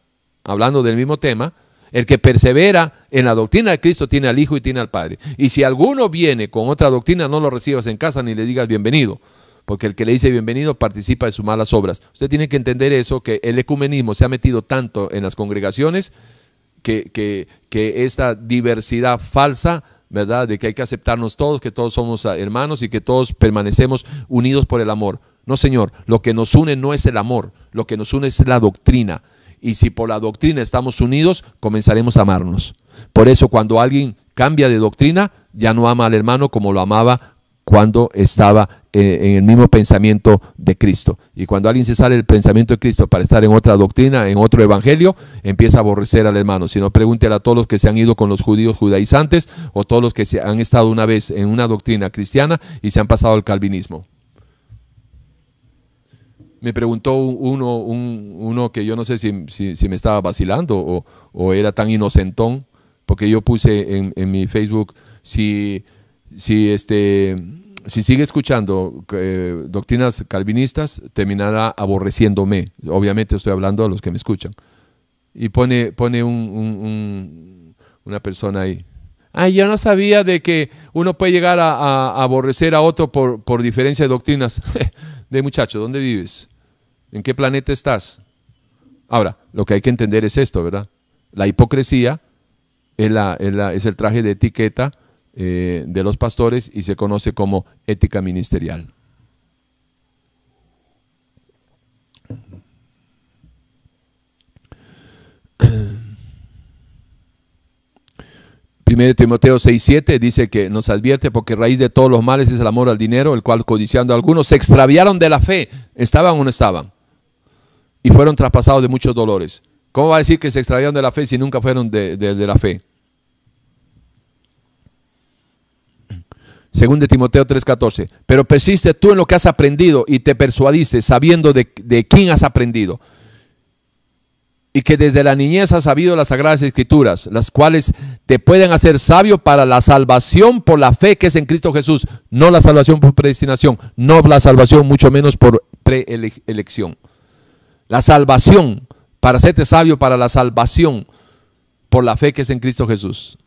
S1: hablando del mismo tema, el que persevera en la doctrina de Cristo tiene al Hijo y tiene al Padre. Y si alguno viene con otra doctrina, no lo recibas en casa ni le digas bienvenido, porque el que le dice bienvenido participa de sus malas obras. Usted tiene que entender eso, que el ecumenismo se ha metido tanto en las congregaciones que, que, que esta diversidad falsa ¿verdad? De que hay que aceptarnos todos, que todos somos ah, hermanos y que todos permanecemos unidos por el amor. No, Señor, lo que nos une no es el amor, lo que nos une es la doctrina. Y si por la doctrina estamos unidos, comenzaremos a amarnos. Por eso cuando alguien cambia de doctrina, ya no ama al hermano como lo amaba cuando estaba eh, en el mismo pensamiento de Cristo. Y cuando alguien se sale del pensamiento de Cristo para estar en otra doctrina, en otro evangelio, empieza a aborrecer al hermano. Si no, pregúntele a todos los que se han ido con los judíos judaizantes o todos los que se han estado una vez en una doctrina cristiana y se han pasado al calvinismo. Me preguntó uno, uno que yo no sé si, me estaba vacilando o, era tan inocentón, porque yo puse en, en mi Facebook si si, este, si sigue escuchando eh, doctrinas calvinistas, terminará aborreciéndome. Obviamente estoy hablando a los que me escuchan. Y pone, pone un, una persona ahí. Ay, yo no sabía de que uno puede llegar a, aborrecer a otro por, por diferencia de doctrinas. de muchacho, ¿dónde vives? ¿En qué planeta estás? Ahora, lo que hay que entender es esto, ¿verdad? La hipocresía es, la, es, el traje de etiqueta eh, de los pastores y se conoce como ética ministerial. Primero Timoteo 6:7 dice que nos advierte porque raíz de todos los males es el amor al dinero, el cual codiciando a algunos se extraviaron de la fe, estaban o no estaban, y fueron traspasados de muchos dolores. ¿Cómo va a decir que se extraviaron de la fe si nunca fueron de la fe? Según de Timoteo 3:14. Pero persiste tú en lo que has aprendido y te persuadiste sabiendo de, quién has aprendido. Y que desde la niñez has sabido las sagradas escrituras, las cuales te pueden hacer sabio para la salvación por la fe que es en Cristo Jesús. No la salvación por predestinación, no la salvación mucho menos por preelección. La salvación, para hacerte sabio para la salvación por la fe que es en Cristo Jesús.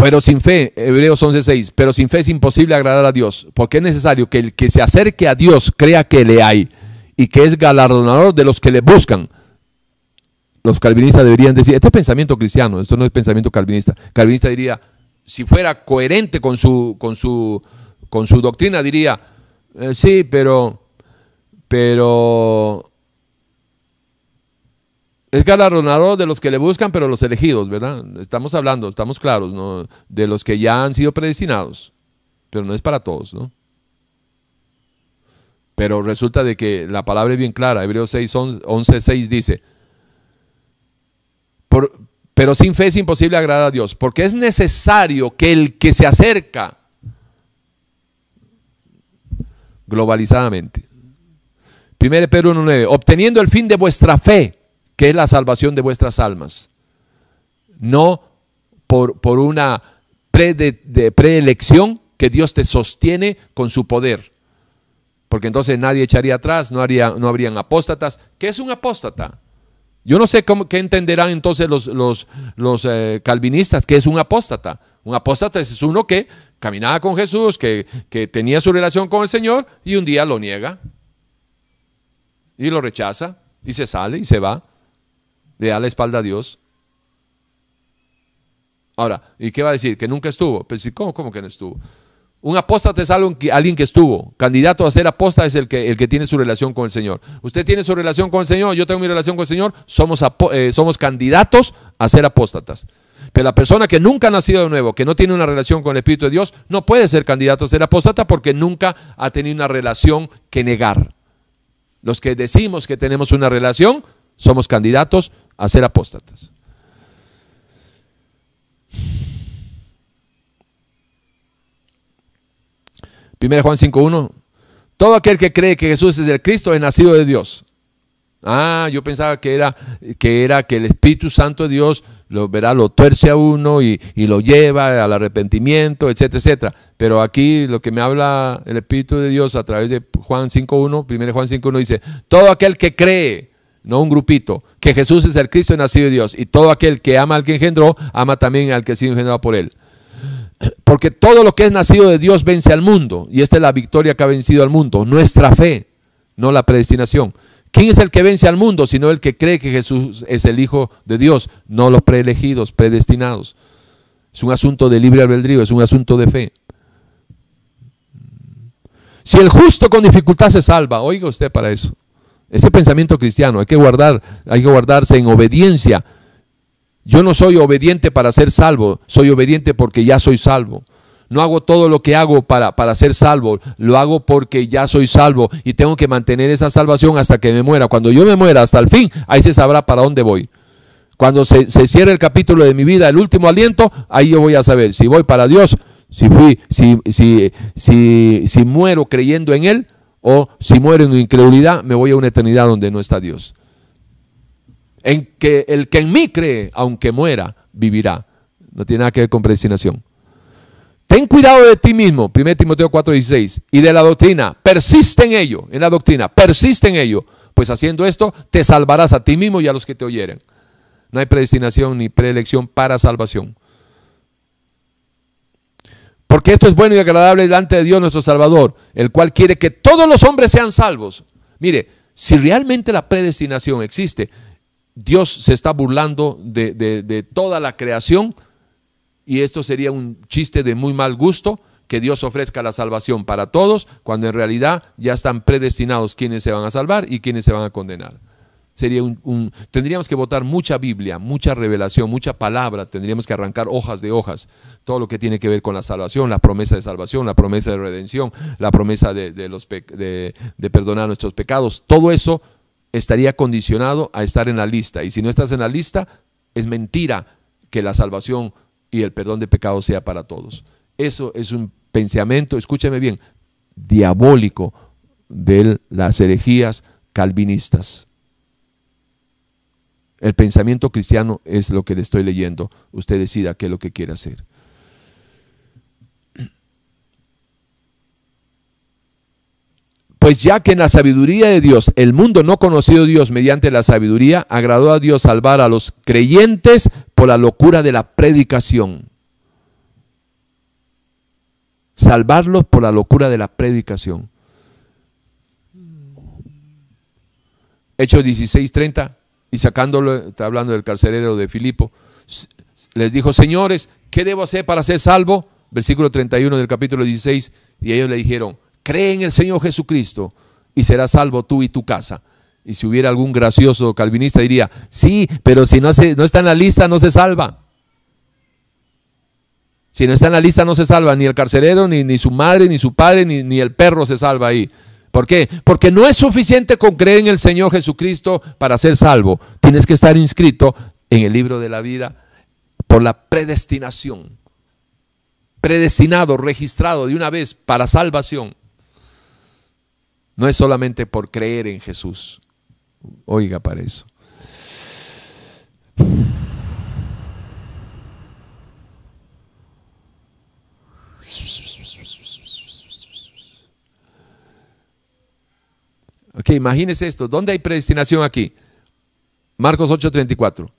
S1: Pero sin fe, Hebreos 11:6, pero sin fe es imposible agradar a Dios, porque es necesario que el que se acerque a Dios crea que le hay y que es galardonador de los que le buscan. Los calvinistas deberían decir, este es pensamiento cristiano, esto no es pensamiento calvinista. Calvinista diría, si fuera coherente con su, con su, con su doctrina, diría, eh, sí, pero, pero es galardonador de los que le buscan, pero los elegidos, ¿verdad? Estamos hablando, estamos claros, ¿no? De los que ya han sido predestinados, pero no es para todos, ¿no? Pero resulta de que la palabra es bien clara, Hebreos 6, 11, 6 dice, pero sin fe es imposible agradar a Dios, porque es necesario que el que se acerca globalizadamente, 1 Pedro 1.9, obteniendo el fin de vuestra fe, que es la salvación de vuestras almas. No por, por una preelección que Dios te sostiene con su poder. Porque entonces nadie echaría atrás, no, haría, no habrían apóstatas. ¿Qué es un apóstata? Yo no sé cómo, qué entenderán entonces los, los, los eh, calvinistas, que es un apóstata. Un apóstata es uno que caminaba con Jesús, que, que tenía su relación con el Señor y un día lo niega y lo rechaza y se sale y se va le da la espalda a Dios. Ahora, ¿y qué va a decir? Que nunca estuvo. Pero pues, ¿cómo, ¿cómo que no estuvo? Un apóstata es alguien que estuvo. Candidato a ser apóstata es el que, el que tiene su relación con el Señor. Usted tiene su relación con el Señor, yo tengo mi relación con el Señor, somos, eh, somos candidatos a ser apóstatas. Pero la persona que nunca ha nacido de nuevo, que no tiene una relación con el Espíritu de Dios, no puede ser candidato a ser apóstata porque nunca ha tenido una relación que negar. Los que decimos que tenemos una relación, somos candidatos a ser apóstatas. Primero Juan 5.1. Todo aquel que cree que Jesús es el Cristo es nacido de Dios. Ah, yo pensaba que era que, era que el Espíritu Santo de Dios lo, verá, lo tuerce a uno y, y, lo lleva al arrepentimiento, etcétera, etcétera. Pero aquí lo que me habla el Espíritu de Dios a través de Juan 5.1, 1 Juan 5.1 dice, todo aquel que cree no un grupito, que Jesús es el Cristo nacido de Dios, y todo aquel que ama al que engendró, ama también al que ha sido engendrado por él. Porque todo lo que es nacido de Dios vence al mundo, y esta es la victoria que ha vencido al mundo, nuestra fe, no la predestinación. ¿Quién es el que vence al mundo? Sino el que cree que Jesús es el Hijo de Dios, no los preelegidos, predestinados. Es un asunto de libre albedrío, es un asunto de fe. Si el justo con dificultad se salva, oiga usted para eso. Ese pensamiento cristiano, hay que guardar, hay que guardarse en obediencia. Yo no soy obediente para ser salvo, soy obediente porque ya soy salvo. No hago todo lo que hago para, para ser salvo, lo hago porque ya soy salvo y tengo que mantener esa salvación hasta que me muera. Cuando yo me muera hasta el fin, ahí se sabrá para dónde voy. Cuando se, se cierre el capítulo de mi vida, el último aliento, ahí yo voy a saber si voy para Dios, si fui, si, si, si, si muero creyendo en Él o si muero en incredulidad, me voy a una eternidad donde no está Dios. En que el que en mí cree, aunque muera, vivirá. No tiene nada que ver con predestinación. Ten cuidado de ti mismo, 1 Timoteo 4:16, y de la doctrina. Persiste en ello, en la doctrina, persiste en ello, pues haciendo esto te salvarás a ti mismo y a los que te oyeren. No hay predestinación ni preelección para salvación. Porque esto es bueno y agradable delante de Dios nuestro Salvador, el cual quiere que todos los hombres sean salvos. Mire, si realmente la predestinación existe, Dios se está burlando de, toda la creación y esto sería un chiste de muy mal gusto que Dios ofrezca la salvación para todos, cuando en realidad ya están predestinados quienes se van a salvar y quienes se van a condenar sería un, tendríamos que votar mucha Biblia, mucha revelación, mucha palabra, tendríamos que arrancar hojas de hojas, todo lo que tiene que ver con la salvación, la promesa de salvación, la promesa de redención, la promesa de, los de, de perdonar nuestros pecados, todo eso estaría condicionado a estar en la lista. Y si no estás en la lista, es mentira que la salvación y el perdón de pecados sea para todos. Eso es un pensamiento, escúchame bien, diabólico de las herejías calvinistas. El pensamiento cristiano es lo que le estoy leyendo. Usted decida qué es lo que quiere hacer. Pues ya que en la sabiduría de Dios el mundo no conoció a Dios mediante la sabiduría, agradó a Dios salvar a los creyentes por la locura de la predicación. Salvarlos por la locura de la predicación. Hechos 16:30 y sacándolo, está hablando del carcelero de Filipo, les dijo, señores, ¿qué debo hacer para ser salvo? Versículo 31 del capítulo 16, y ellos le dijeron, cree en el Señor Jesucristo y serás salvo tú y tu casa. Y si hubiera algún gracioso calvinista diría, sí, pero si no, se, no está en la lista no se salva. Si no está en la lista no se salva ni el carcelero, ni, ni su madre, ni su padre, ni, ni el perro se salva ahí. ¿Por qué? Porque no es suficiente con creer en el Señor Jesucristo para ser salvo. Tienes que estar inscrito en el libro de la vida por la predestinación. Predestinado, registrado de una vez para salvación. No es solamente por creer en Jesús. Oiga para eso. Ok, imagínese esto. ¿Dónde hay predestinación aquí? Marcos 8:34.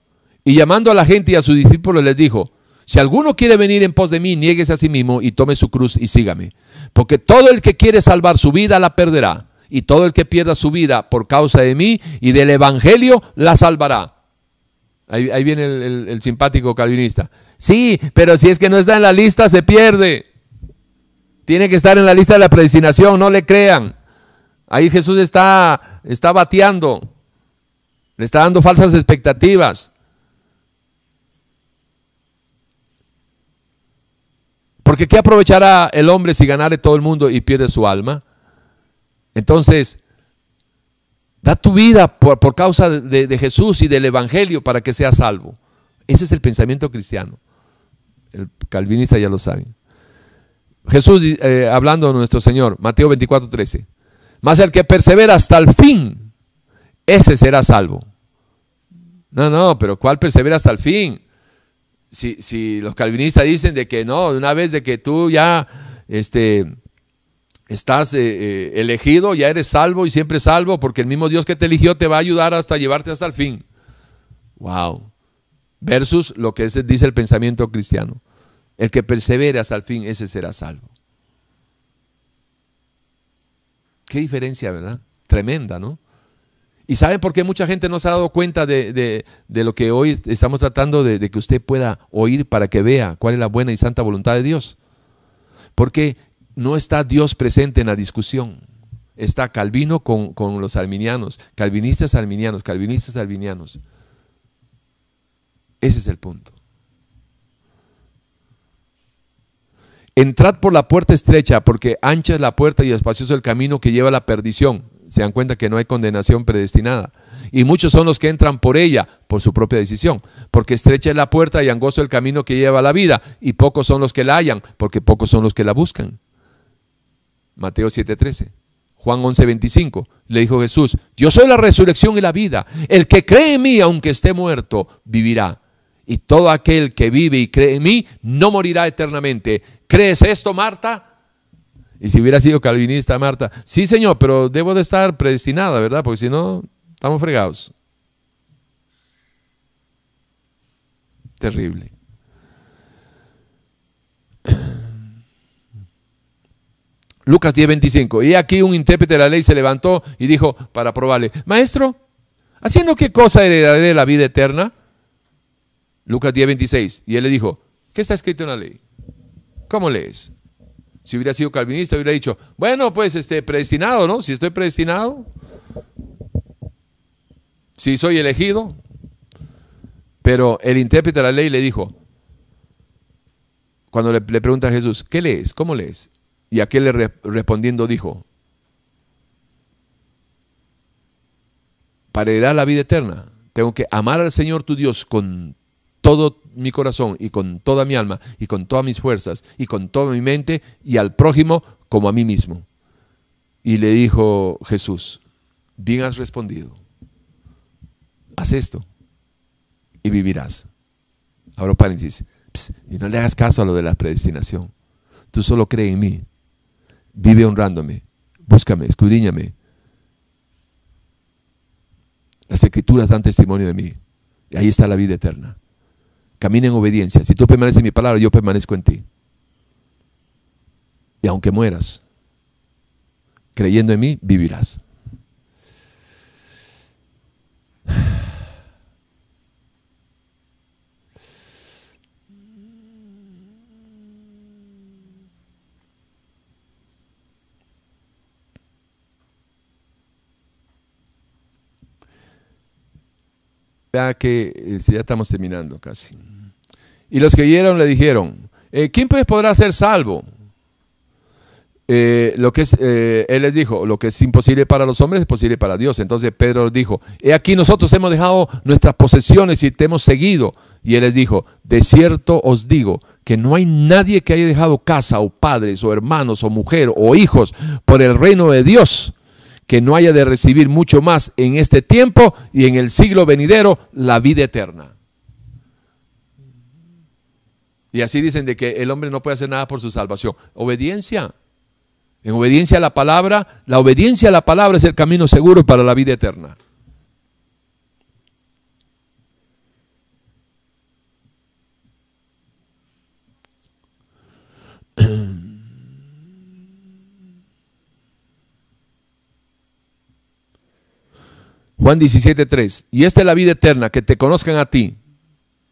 S1: Y llamando a la gente y a sus discípulos les dijo, si alguno quiere venir en pos de mí, niéguese a sí mismo y tome su cruz y sígame. Porque todo el que quiere salvar su vida la perderá. Y todo el que pierda su vida por causa de mí y del Evangelio la salvará. Ahí, viene el simpático calvinista. Sí, pero si es que no está en la lista, se pierde. Tiene que estar en la lista de la predestinación, no le crean. Ahí Jesús está, está bateando, le está dando falsas expectativas. Porque ¿qué aprovechará el hombre si ganare todo el mundo y pierde su alma? Entonces, da tu vida por, causa de, Jesús y del Evangelio para que seas salvo. Ese es el pensamiento cristiano. El calvinista ya lo sabe. Jesús eh, hablando de nuestro Señor, Mateo 24, 13. Mas el que persevera hasta el fin, ese será salvo. No, no, pero ¿cuál persevera hasta el fin? Si, si los calvinistas dicen de que no, una vez de que tú ya este, estás eh, eh, elegido, ya eres salvo y siempre salvo, porque el mismo Dios que te eligió te va a ayudar hasta llevarte hasta el fin. Wow. Versus lo que dice el pensamiento cristiano. El que persevere hasta el fin, ese será salvo. Qué diferencia, ¿verdad? Tremenda, ¿no? ¿Y saben por qué mucha gente no se ha dado cuenta de, lo que hoy estamos tratando de, que usted pueda oír para que vea cuál es la buena y santa voluntad de Dios? Porque no está Dios presente en la discusión. Está Calvino con, con los arminianos, calvinistas arminianos, calvinistas arminianos. Ese es el punto. Entrad por la puerta estrecha, porque ancha es la puerta y espacioso el camino que lleva a la perdición. Se dan cuenta que no hay condenación predestinada. Y muchos son los que entran por ella, por su propia decisión. Porque estrecha es la puerta y angosto el camino que lleva a la vida. Y pocos son los que la hallan, porque pocos son los que la buscan. Mateo 7:13. Juan 11:25. Le dijo Jesús, yo soy la resurrección y la vida. El que cree en mí, aunque esté muerto, vivirá. Y todo aquel que vive y cree en mí, no morirá eternamente. ¿Crees esto, Marta? Y si hubiera sido calvinista, Marta, sí, Señor, pero debo de estar predestinada, ¿verdad? Porque si no, estamos fregados. Terrible. Lucas 10:25. Y aquí un intérprete de la ley se levantó y dijo para probarle, Maestro, ¿haciendo qué cosa heredaré la vida eterna? Lucas 10:26. Y él le dijo, ¿qué está escrito en la ley? ¿Cómo lees? Si hubiera sido calvinista, hubiera dicho, bueno, pues este, predestinado, ¿no? Si estoy predestinado, si soy elegido. Pero el intérprete de la ley le dijo, cuando le, pregunta a Jesús, ¿qué lees? ¿Cómo lees? Y aquel le respondiendo dijo, para heredar la vida eterna, tengo que amar al Señor tu Dios con todo mi corazón y con toda mi alma y con todas mis fuerzas y con toda mi mente y al prójimo como a mí mismo. Y le dijo Jesús, bien has respondido, haz esto y vivirás. Ahora paréntesis, y no le hagas caso a lo de la predestinación. Tú solo cree en mí, vive honrándome, búscame, escudriñame. Las escrituras dan testimonio de mí. Y ahí está la vida eterna. Camina en obediencia. Si tú permaneces en mi palabra, yo permanezco en ti. Y aunque mueras, creyendo en mí, vivirás. Ya que eh, ya estamos terminando casi. Y los que oyeron le dijeron, eh, ¿quién pues podrá ser salvo? Eh, lo que es, él les dijo, lo que es imposible para los hombres es posible para Dios. Entonces Pedro dijo, he aquí nosotros hemos dejado nuestras posesiones y te hemos seguido. Y él les dijo, de cierto os digo que no hay nadie que haya dejado casa o padres o hermanos o mujer o hijos por el reino de Dios que no haya de recibir mucho más en este tiempo y en el siglo venidero la vida eterna. Y así dicen de que el hombre no puede hacer nada por su salvación. Obediencia. En obediencia a la palabra, la obediencia a la palabra es el camino seguro para la vida eterna. Juan 17.3. Y esta es la vida eterna, que te conozcan a ti,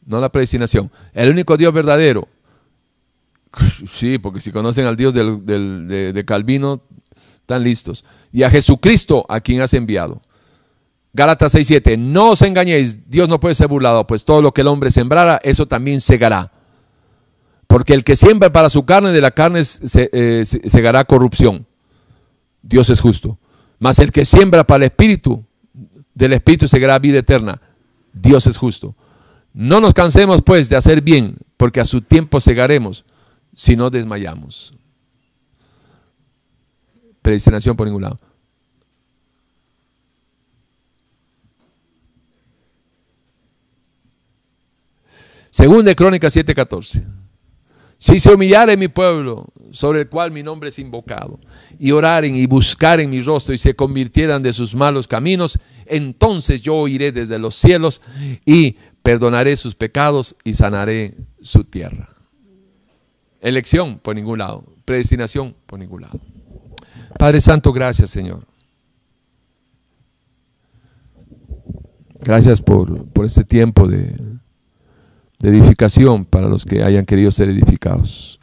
S1: no la predestinación, el único Dios verdadero. Sí, porque si conocen al Dios de, Calvino, están listos. Y a Jesucristo, a quien has enviado. Gálatas 6.7. No os engañéis, Dios no puede ser burlado, pues todo lo que el hombre sembrara, eso también segará. Porque el que siembra para su carne, de la carne eh, segará corrupción. Dios es justo. Mas el que siembra para el espíritu, del Espíritu será vida eterna. Dios es justo. No nos cansemos pues de hacer bien, porque a su tiempo segaremos si no desmayamos. Predestinación por ningún lado. Según de Crónicas 7:14. Si se humillare mi pueblo, sobre el cual mi nombre es invocado, y oraren y buscaren mi rostro y se convirtieran de sus malos caminos, entonces yo oiré desde los cielos y perdonaré sus pecados y sanaré su tierra. Elección por ningún lado, predestinación por ningún lado. Padre Santo, gracias Señor. Gracias por, por este tiempo de, de edificación para los que hayan querido ser edificados.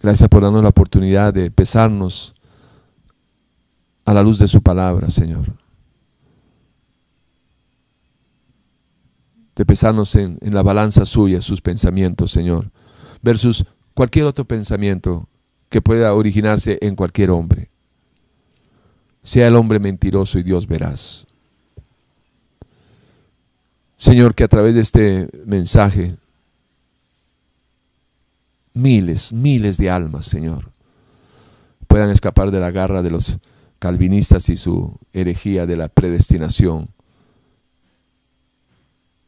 S1: Gracias por darnos la oportunidad de pesarnos a la luz de su palabra, Señor. De pesarnos en, en la balanza suya, sus pensamientos, Señor, versus cualquier otro pensamiento que pueda originarse en cualquier hombre. Sea el hombre mentiroso y Dios verás. Señor, que a través de este mensaje miles, miles de almas, Señor, puedan escapar de la garra de los calvinistas y su herejía de la predestinación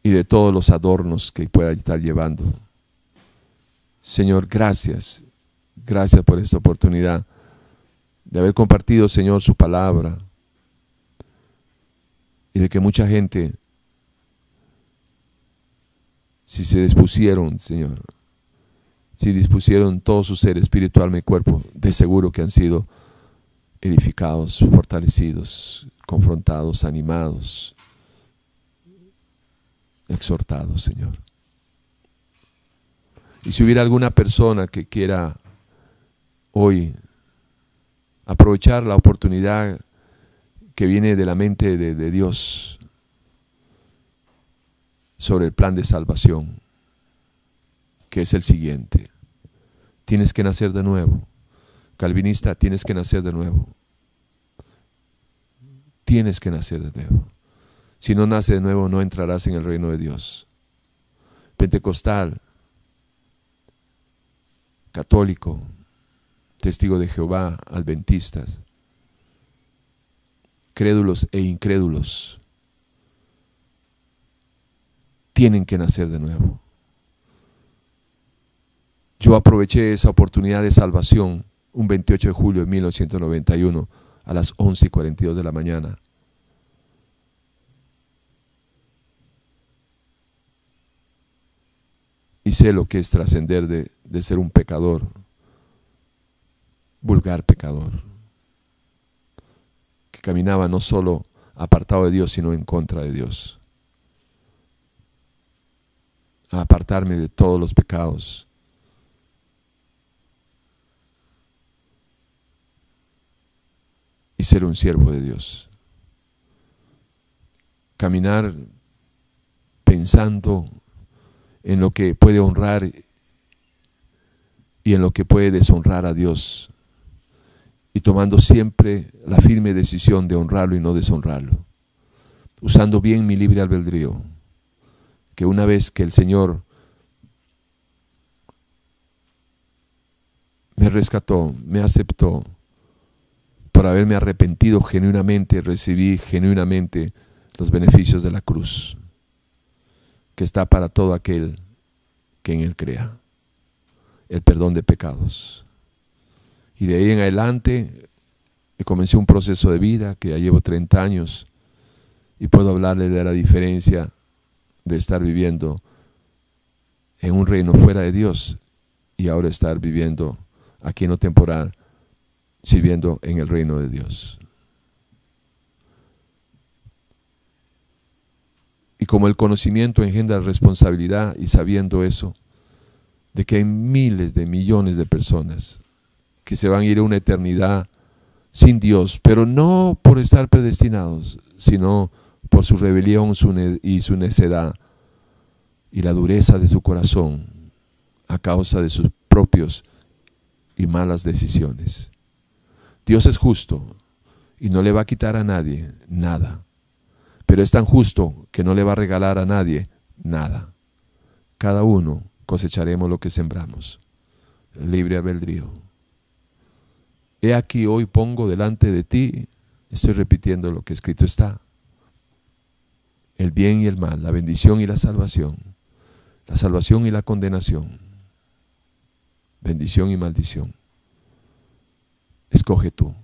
S1: y de todos los adornos que puedan estar llevando. Señor, gracias, gracias por esta oportunidad de haber compartido, Señor, su palabra y de que mucha gente, si se dispusieron, Señor, si dispusieron todo su ser espiritual, mi cuerpo, de seguro que han sido edificados, fortalecidos, confrontados, animados, exhortados, Señor. Y si hubiera alguna persona que quiera hoy aprovechar la oportunidad que viene de la mente de, de Dios sobre el plan de salvación, que es el siguiente. Tienes que nacer de nuevo. Calvinista, tienes que nacer de nuevo. Tienes que nacer de nuevo. Si no nace de nuevo, no entrarás en el reino de Dios. Pentecostal, católico, testigo de Jehová, adventistas, crédulos e incrédulos, tienen que nacer de nuevo. Yo aproveché esa oportunidad de salvación un 28 de julio de 1991 a las 11 y 42 de la mañana. Y sé lo que es trascender de, de ser un pecador, vulgar pecador, que caminaba no solo apartado de Dios, sino en contra de Dios. A apartarme de todos los pecados y ser un siervo de Dios. Caminar pensando en lo que puede honrar y en lo que puede deshonrar a Dios y tomando siempre la firme decisión de honrarlo y no deshonrarlo, usando bien mi libre albedrío, que una vez que el Señor me rescató, me aceptó, por haberme arrepentido genuinamente, recibí genuinamente los beneficios de la cruz, que está para todo aquel que en él crea, el perdón de pecados. Y de ahí en adelante comencé un proceso de vida que ya llevo 30 años y puedo hablarle de la diferencia de estar viviendo en un reino fuera de Dios y ahora estar viviendo aquí en lo temporal sirviendo en el reino de Dios. Y como el conocimiento engendra responsabilidad y sabiendo eso, de que hay miles de millones de personas que se van a ir a una eternidad sin Dios, pero no por estar predestinados, sino por su rebelión y su necedad y la dureza de su corazón a causa de sus propios y malas decisiones. Dios es justo y no le va a quitar a nadie nada, pero es tan justo que no le va a regalar a nadie nada. Cada uno cosecharemos lo que sembramos. Libre albedrío. He aquí hoy pongo delante de ti, estoy repitiendo lo que escrito está, el bien y el mal, la bendición y la salvación, la salvación y la condenación, bendición y maldición. Escoge tú.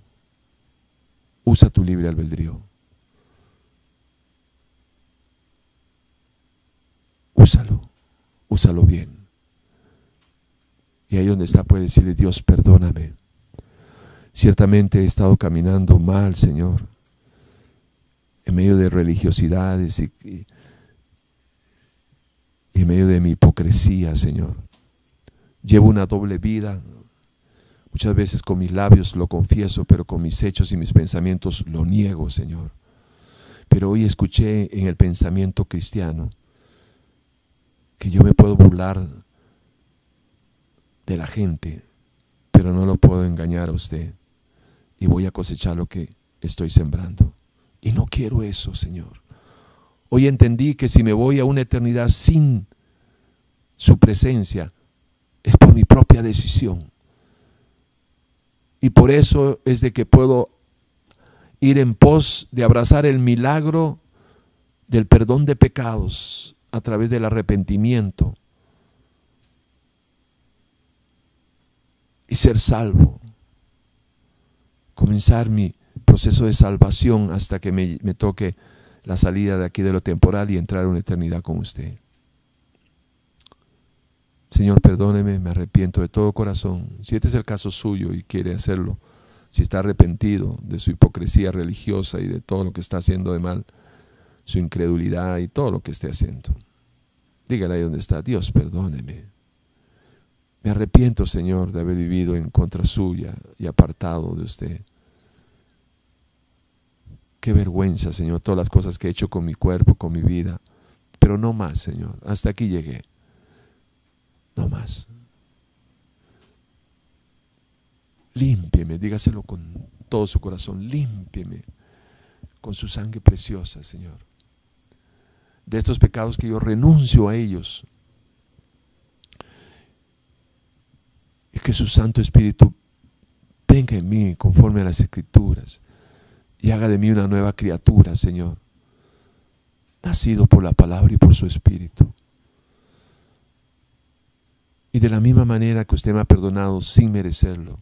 S1: Usa tu libre albedrío. Úsalo. Úsalo bien. Y ahí donde está puede decirle, Dios, perdóname. Ciertamente he estado caminando mal, Señor, en medio de religiosidades y, en medio de mi hipocresía, Señor. Llevo una doble vida
S2: Muchas veces con mis labios lo confieso, pero con mis hechos y mis pensamientos lo niego, Señor. Pero hoy escuché en el pensamiento cristiano que yo me puedo burlar de la gente, pero no lo puedo engañar a usted. Y voy a cosechar lo que estoy sembrando. Y no quiero eso, Señor. Hoy entendí que si me voy a una eternidad sin su presencia, es por mi propia decisión. Y por eso es de que puedo ir en pos de abrazar el milagro del perdón de pecados a través del arrepentimiento y ser salvo. Comenzar mi proceso de salvación hasta que me, me toque la salida de aquí de lo temporal y entrar a una eternidad con usted. Señor, perdóneme, me arrepiento de todo corazón. Si este es el caso suyo y quiere hacerlo, si está arrepentido de su hipocresía religiosa y de todo lo que está haciendo de mal, su incredulidad y todo lo que esté haciendo, dígale ahí donde está, Dios, perdóneme. Me arrepiento, Señor, de haber vivido en contra suya y apartado de usted. Qué vergüenza, Señor, todas las cosas que he hecho con mi cuerpo, con mi vida. Pero no más, Señor. Hasta aquí llegué. No más. Límpieme, dígaselo con todo su corazón. Límpieme con su sangre preciosa, Señor. De estos pecados que yo renuncio a ellos. Y que su Santo Espíritu venga en mí conforme a las Escrituras y haga de mí una nueva criatura, Señor, nacido por la palabra y por su Espíritu. Y de la misma manera que usted me ha perdonado sin merecerlo,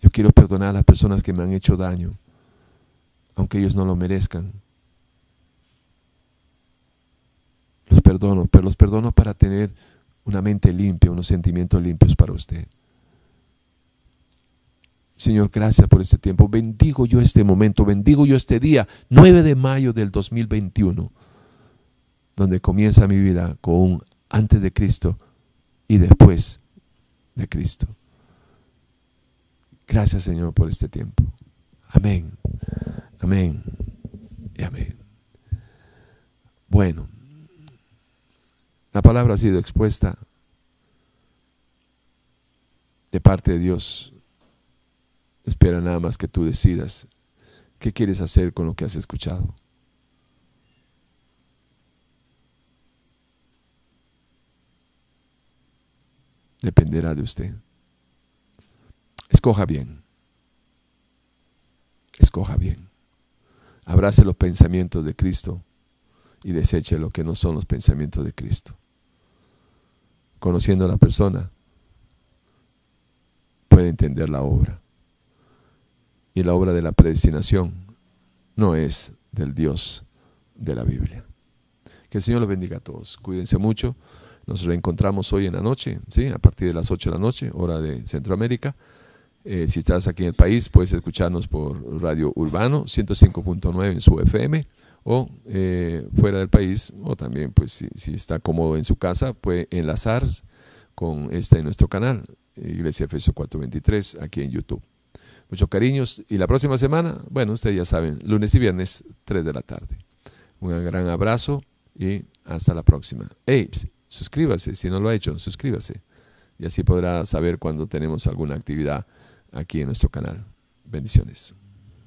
S2: yo quiero perdonar a las personas que me han hecho daño, aunque ellos no lo merezcan. Los perdono, pero los perdono para tener una mente limpia, unos sentimientos limpios para usted. Señor, gracias por este tiempo. Bendigo yo este momento, bendigo yo este día, 9 de mayo del 2021, donde comienza mi vida con un antes de Cristo y después de Cristo. Gracias, Señor, por este tiempo. Amén. Amén. Y amén. Bueno, la palabra ha sido expuesta de parte de Dios Espera nada más que tú decidas qué quieres hacer con lo que has escuchado. Dependerá de usted. Escoja bien. Escoja bien. Abrace los pensamientos de Cristo y deseche lo que no son los pensamientos de Cristo. Conociendo a la persona, puede entender la obra y la obra de la predestinación no es del Dios de la Biblia. Que el Señor los bendiga a todos. Cuídense mucho. Nos reencontramos hoy en la noche, ¿sí? a partir de las 8 de la noche, hora de Centroamérica. Eh, si estás aquí en el país, puedes escucharnos por Radio Urbano 105.9 en su FM o eh, fuera del país, o también pues si, está cómodo en su casa, puede enlazar con este en nuestro canal, Iglesia Efesio 423, aquí en YouTube. Muchos cariños y la próxima semana, bueno, ustedes ya saben, lunes y viernes, 3 de la tarde. Un gran abrazo y hasta la próxima. Hey, suscríbase, si no lo ha hecho, suscríbase. Y así podrá saber cuando tenemos alguna actividad aquí en nuestro canal. Bendiciones.